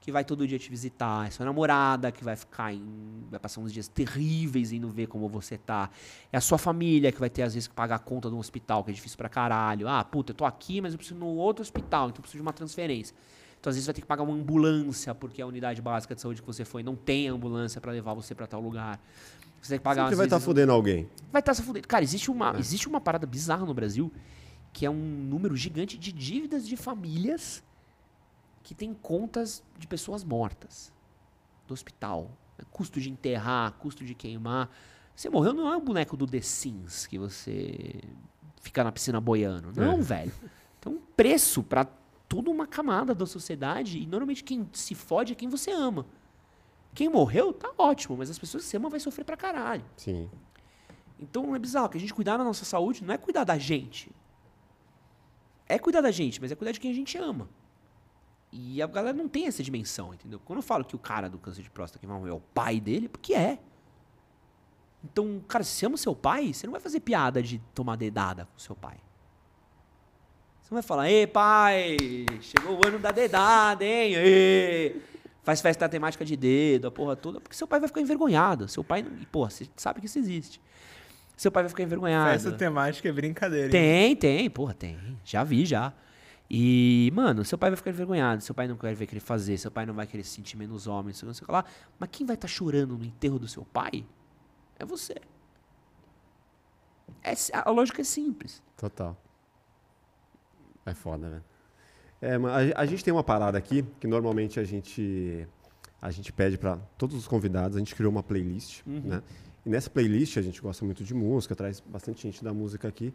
S3: que vai todo dia te visitar, é sua namorada que vai ficar em, vai passar uns dias terríveis indo ver como você tá. É a sua família que vai ter às vezes que pagar a conta de um hospital, que é difícil pra caralho. Ah, puta, eu tô aqui, mas eu preciso no outro hospital, então eu preciso de uma transferência. Então às vezes vai ter que pagar uma ambulância, porque a unidade básica de saúde que você foi não tem ambulância pra levar você pra tal lugar. Você tem que pagar
S1: Sempre
S3: às
S1: vai estar
S3: vezes,
S1: fudendo alguém.
S3: vai estar se fudendo. Cara, existe uma, existe uma parada bizarra no Brasil que é um número gigante de dívidas de famílias que tem contas de pessoas mortas do hospital. Custo de enterrar, custo de queimar. Você morreu não é um boneco do The Sims que você fica na piscina boiando. Não,
S1: É.
S3: velho. Tem um preço pra toda uma camada da sociedade e normalmente quem se fode é quem você ama. Quem morreu, tá ótimo, mas as pessoas que você ama vai sofrer pra caralho.
S1: Sim.
S3: Então é bizarro que a gente cuidar da nossa saúde não é cuidar da gente. É cuidar da gente, mas é cuidar de quem a gente ama. E a galera não tem essa dimensão, entendeu? Quando eu falo que o cara do câncer de próstata que vai morrer é o pai dele, porque é. Então, cara, se você ama seu pai, você não vai fazer piada de tomar dedada com seu pai. Você não vai falar, ei, pai, chegou o ano da dedada, hein? Ê! Faz festa temática de dedo, a porra toda, porque seu pai vai ficar envergonhado. Seu pai, não- porra, você sabe que isso existe. Seu pai vai ficar envergonhado.
S2: Essa temática é brincadeira. hein?
S3: Tem, tem, porra, tem. Já vi, já. E, mano, seu pai vai ficar envergonhado, seu pai não vai querer fazer, seu pai não vai querer se sentir menos homem, não sei o que, o que lá. Mas quem vai estar chorando no enterro do seu pai é você. É a lógica é simples.
S1: Total. É foda, velho. É, a, a gente tem uma parada aqui que normalmente a gente a gente pede para todos os convidados, a gente criou uma playlist, né? E nessa playlist a gente gosta muito de música, traz bastante gente da música aqui.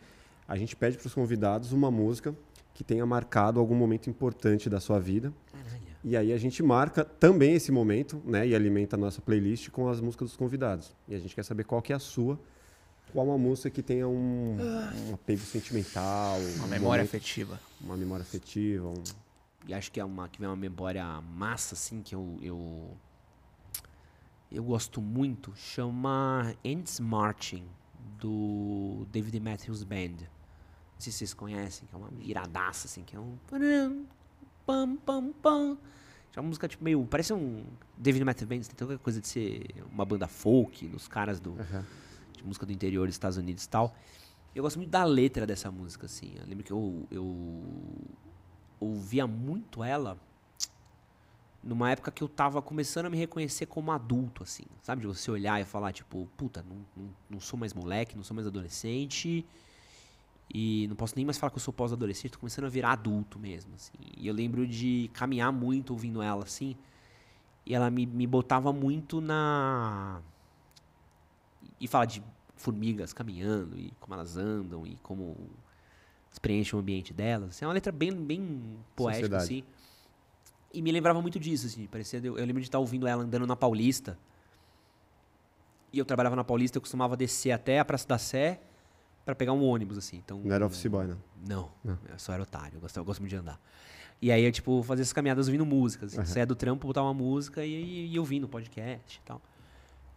S1: A gente pede para os convidados uma música que tenha marcado algum momento importante da sua vida. E aí a gente marca também esse momento, né? E alimenta a nossa playlist com as músicas dos convidados. E a gente quer saber qual que é a sua. Qual uma música que tenha um, um apego sentimental,
S2: Uma
S1: um
S2: memória
S1: momento-
S2: afetiva.
S1: uma memória afetiva. um-
S3: E acho que é uma que vem uma memória massa, assim, que eu. Eu, eu gosto muito. Chama Ants Marching, do David Matthews Band. Não sei se vocês conhecem, que é uma iradaça, assim, que é um. Pam, pam, pam. É uma música, tipo, meio. Parece um. David Matthews Band tem toda coisa de ser uma banda folk, dos caras do de música do interior dos Estados Unidos e tal. Eu gosto muito da letra dessa música, assim. Eu lembro que eu, eu ouvia muito ela numa época que eu tava começando a me reconhecer como adulto, assim. Sabe? De você olhar e falar, tipo, puta, não, não, não sou mais moleque, não sou mais adolescente. E não posso nem mais falar que eu sou pós-adolescente, tô começando a virar adulto mesmo, assim. E eu lembro de caminhar muito ouvindo ela, assim. E ela me, me botava muito na e fala de formigas caminhando e como elas andam e como preenchem o ambiente delas. Assim, é uma letra bem, bem poética,
S1: Sociedade.
S3: assim. E me lembrava muito disso, assim. Parecia, eu, eu lembro de estar ouvindo ela andando na Paulista. E eu trabalhava na Paulista, eu costumava descer até a Praça da Sé para pegar um ônibus, assim. Então,
S1: Não era office boy, né?
S3: não, eu só era otário, eu gosto, eu gosto muito de andar. E aí eu, tipo, fazia essas caminhadas ouvindo música. Assim. Saia do trampo, botava uma música e, e, e ouvindo podcast e tal.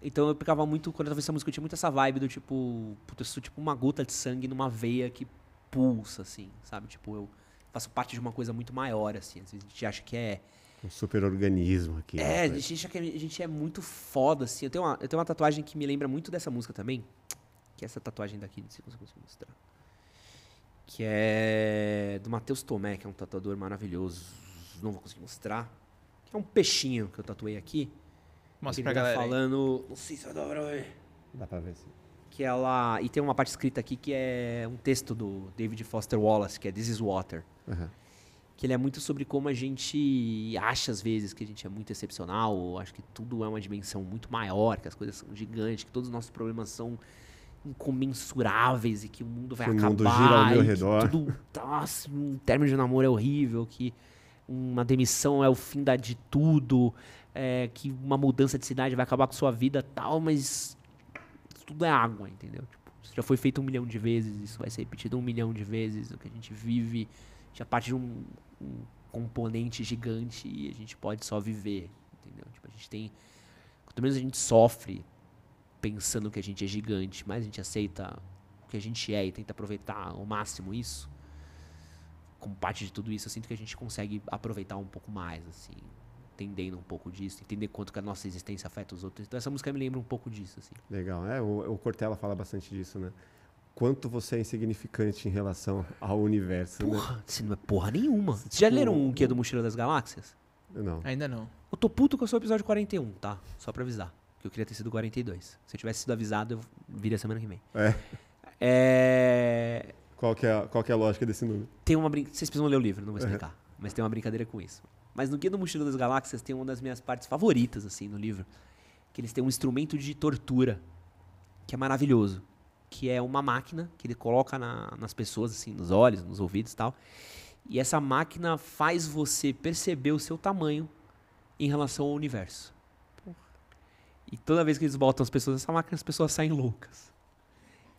S3: Então eu ficava muito, quando eu tava essa música, eu tinha muito essa vibe do tipo, puta, eu sou tipo uma gota de sangue numa veia que pulsa, assim, sabe? Tipo, eu faço parte de uma coisa muito maior, assim. Às vezes a gente acha que é.
S1: Um super organismo aqui.
S3: É, a gente acha que a gente é muito foda, assim. Eu tenho uma, eu tenho uma tatuagem que me lembra muito dessa música também. Que é essa tatuagem daqui, não sei se eu consigo mostrar. Que é do Matheus Tomé, que é um tatuador maravilhoso. Não vou conseguir mostrar. Que é um peixinho que eu tatuei aqui.
S2: Mostra pra
S3: tá
S2: galera. aí.
S3: falando. Não sei se pra ver.
S1: Dá pra ver sim.
S3: Que ela. E tem uma parte escrita aqui que é um texto do David Foster Wallace, que é This is Water.
S1: Aham.
S3: Que ele é muito sobre como a gente acha às vezes que a gente é muito excepcional, ou acha que tudo é uma dimensão muito maior, que as coisas são gigantes, que todos os nossos problemas são incomensuráveis e que o mundo vai
S1: Que o
S3: acabar.
S1: mundo gira ao meu redor.
S3: Tudo, nossa, um término de namoro é horrível, que uma demissão é o fim da, de tudo, é, que uma mudança de cidade vai acabar com sua vida tal, mas tudo é água, entendeu? Tipo, isso já foi feito um milhão de vezes, isso vai ser repetido um milhão de vezes, o que a gente vive já parte de um, um componente gigante e a gente pode só viver, entendeu? Tipo, a gente tem... Quanto menos a gente sofre pensando que a gente é gigante, mais a gente aceita o que a gente é e tenta aproveitar ao máximo isso, como parte de tudo isso, eu sinto que a gente consegue aproveitar um pouco mais, assim, entendendo um pouco disso, entender quanto que a nossa existência afeta os outros. Então essa música me lembra um pouco disso, assim.
S1: Legal. É, o, o Cortella fala bastante disso, né? Quanto você é insignificante em relação ao universo,
S3: Porra, você não é porra nenhuma. Vocês já leram um Guia do Mochila das Galáxias?
S1: né? Não.
S2: Ainda não.
S3: Eu tô puto com o seu episódio 41, tá? Só pra avisar. Que eu queria ter sido 42. Se eu tivesse sido avisado, eu viria semana que vem.
S1: É.
S3: É...
S1: Qual, que é, a- qual que é a lógica desse número?
S3: Tem uma brincadeira. Vocês precisam ler o livro, não vou explicar. Mas tem uma brincadeira com isso. Mas no Guia do Mochila das Galáxias tem uma das minhas partes favoritas, assim, no livro. Que eles têm um instrumento de tortura. Que é maravilhoso. Que é uma máquina que ele coloca na- nas pessoas, assim, nos olhos, nos ouvidos e tal. E essa máquina faz você perceber o seu tamanho em relação ao universo. E toda vez que eles botam as pessoas nessa máquina, as pessoas saem loucas.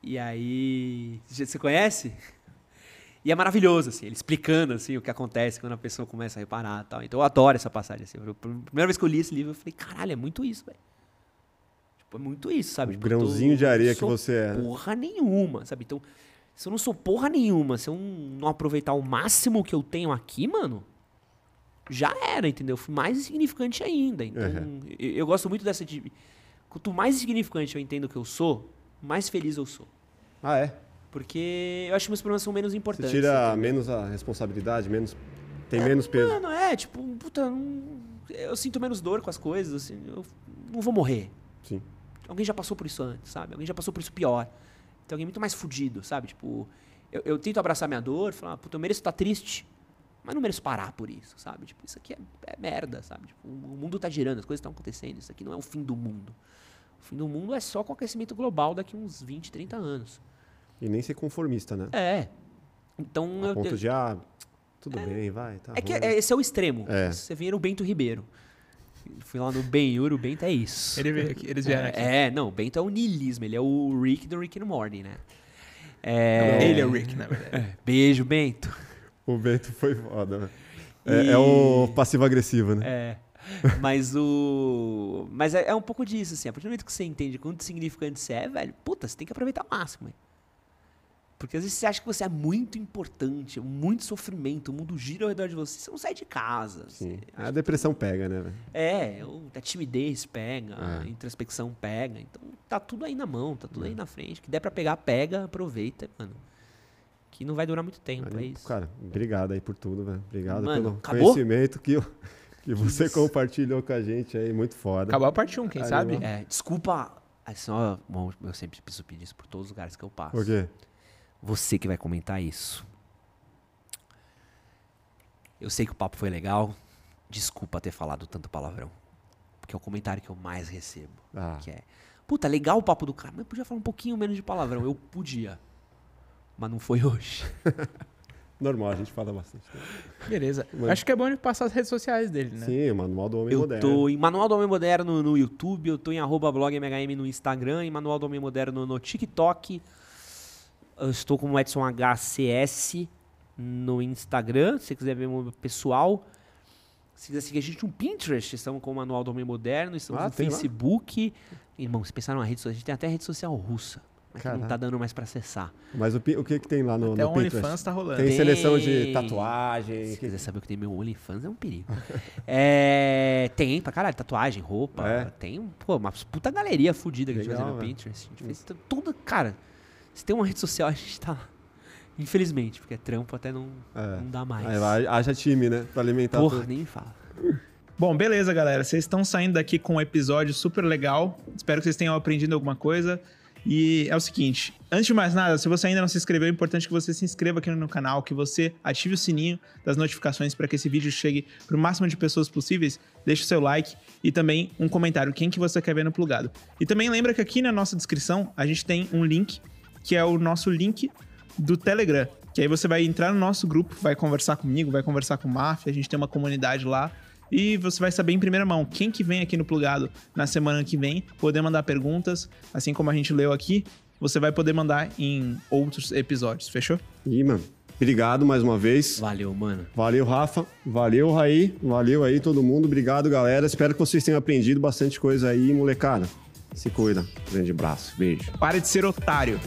S3: E aí. Você conhece? E é maravilhoso, assim, ele explicando assim, o que acontece quando a pessoa começa a reparar e tal. Então eu adoro essa passagem. Assim. Eu- primeira vez que eu li esse livro, eu falei, caralho, é muito isso, velho. Tipo, é muito isso, sabe?
S1: O
S3: Tipo, eu tô-
S1: grãozinho de areia que você é.
S3: Porra nenhuma, sabe? Então, Se eu não sou porra nenhuma, se eu não aproveitar o máximo que eu tenho aqui, mano, já era, entendeu? Fui mais insignificante ainda. Então,
S1: Uhum.
S3: eu, eu gosto muito dessa de. Quanto mais insignificante eu entendo que eu sou, mais feliz eu sou.
S1: Ah, é?
S3: Porque eu acho que meus problemas são menos
S1: Você
S3: importantes.
S1: tira
S3: entendeu?
S1: menos a responsabilidade, menos. Tem menos peso.
S3: Mano, é, tipo, puta, não- eu sinto menos dor com as coisas, assim, eu não vou morrer.
S1: Sim.
S3: Alguém já passou por isso antes, sabe? Alguém já passou por isso pior. Tem alguém muito mais fudido, sabe? Tipo, eu, eu tento abraçar minha dor, falar, puta, eu mereço estar triste, mas não mereço parar por isso, sabe? Tipo, isso aqui é, é merda, sabe? Tipo, o mundo tá girando, as coisas estão acontecendo, isso aqui não é o fim do mundo. O fim do mundo é só com o aquecimento global daqui uns 20, 30 anos.
S1: E nem ser conformista, né?
S3: É. Então
S1: A
S3: eu,
S1: ponto de, ah, tudo bem, vai. Tá
S3: é que
S1: ruim.
S3: é- esse é o extremo.
S1: É.
S3: Você vem no Bento Ribeiro. Fui lá no Benhur, o Bento é isso.
S2: Ele veio aqui, eles vieram aqui.
S3: É, não, o Bento é o niilismo, ele é o Rick do Rick and Morty, né? É,
S2: Ele é o Rick, na verdade.
S3: Beijo, Bento.
S1: O Bento foi foda, né? É,
S3: E-
S1: é o passivo-agressivo, né?
S3: É. Mas o. Mas é, é um pouco disso, assim. A partir do momento que você entende quanto significante você é, velho, puta, você tem que aproveitar o máximo, velho. Porque às vezes você acha que você é muito importante, muito sofrimento, o mundo gira ao redor de você, você não sai de casa.
S1: Sim.
S3: você
S1: A depressão pega, né? velho?
S3: É, a timidez pega, a
S1: É.
S3: introspecção pega. Então tá tudo aí na mão, tá tudo aí na frente. O que der pra pegar, pega, aproveita, mano. Que não vai durar muito tempo, é
S1: Ali,
S3: isso.
S1: Cara, obrigado aí por tudo, velho. Obrigado
S3: Mano,
S1: pelo
S3: acabou?
S1: conhecimento que, eu- que você compartilhou com a gente aí, muito foda.
S2: Acabou a parte 1, quem
S1: Aí,
S2: sabe?
S3: É, desculpa. Assim, ó, bom, eu sempre preciso pedir isso por todos os lugares que eu passo.
S1: Por quê?
S3: Você que vai comentar isso. Eu sei que o papo foi legal. Desculpa ter falado tanto palavrão. Porque é o comentário que eu mais recebo.
S1: Ah,
S3: Que é, puta, legal o papo do cara, mas podia falar um pouquinho menos de palavrão. Eu podia. Mas não foi hoje.
S1: normal, a gente fala bastante.
S2: Beleza.
S1: Mas-
S2: Acho que é bom ele passar as redes sociais dele, né?
S1: Sim, o manual do homem
S3: Eu
S1: moderno.
S3: tô em Manual do Homem Moderno no YouTube, eu tô em arroba blog MHM no Instagram, em Manual do Homem Moderno no TikTok. Eu estou como Edson HCS no Instagram, se você quiser ver o meu pessoal. Se quiser seguir a gente no Pinterest, estamos com o Manual do Homem Moderno, estamos
S1: Ah,
S3: no
S1: tem lá?
S3: Facebook. Irmão, se pensar numa rede social, a gente tem até rede social russa, mas que não tá dando mais pra acessar.
S1: Mas o, o que que tem lá no,
S2: Até
S1: no
S2: o
S1: Pinterest?
S2: OnlyFans tá rolando.
S1: Tem
S3: Tem.
S1: seleção de tatuagem.
S3: Se
S1: que-
S3: quiser saber o que tem meu OnlyFans, é um perigo. é, tem pra caralho, tatuagem, roupa.
S1: É.
S3: Tem pô, uma puta galeria fodida que a gente
S1: Legal,
S3: faz no. Pinterest. A gente fez tudo. Cara, se tem uma rede social, a gente tá. lá. Infelizmente, porque é trampo até não,
S1: É.
S3: não dá mais.
S1: Aí vai- haja time, né? Pra alimentar
S3: Porra,
S1: tudo.
S3: nem fala.
S2: Bom, beleza, galera. Vocês estão saindo daqui com um episódio super legal. Espero que vocês tenham aprendido alguma coisa. E é o seguinte, antes de mais nada, se você ainda não se inscreveu, é importante que você se inscreva aqui no canal, que você ative o sininho das notificações para que esse vídeo chegue para o máximo de pessoas possíveis. Deixe o seu like e também um comentário, quem que você quer ver no plugado. E também lembra que aqui na nossa descrição a gente tem um link, que é o nosso link do Telegram. Que aí você vai entrar no nosso grupo, vai conversar comigo, vai conversar com o Mafia, a gente tem uma comunidade lá. E você vai saber em primeira mão quem que vem aqui no Plugado na semana que vem, poder mandar perguntas, assim como a gente leu aqui, você vai poder mandar em outros episódios, fechou?
S1: E, mano, obrigado mais uma vez.
S3: Valeu, mano.
S1: Valeu, Rafa. Valeu, Raí. Valeu aí, todo mundo. Obrigado, galera. Espero que vocês tenham aprendido bastante coisa aí, molecada. Se cuida. Grande abraço. Beijo.
S2: Pare de ser otário.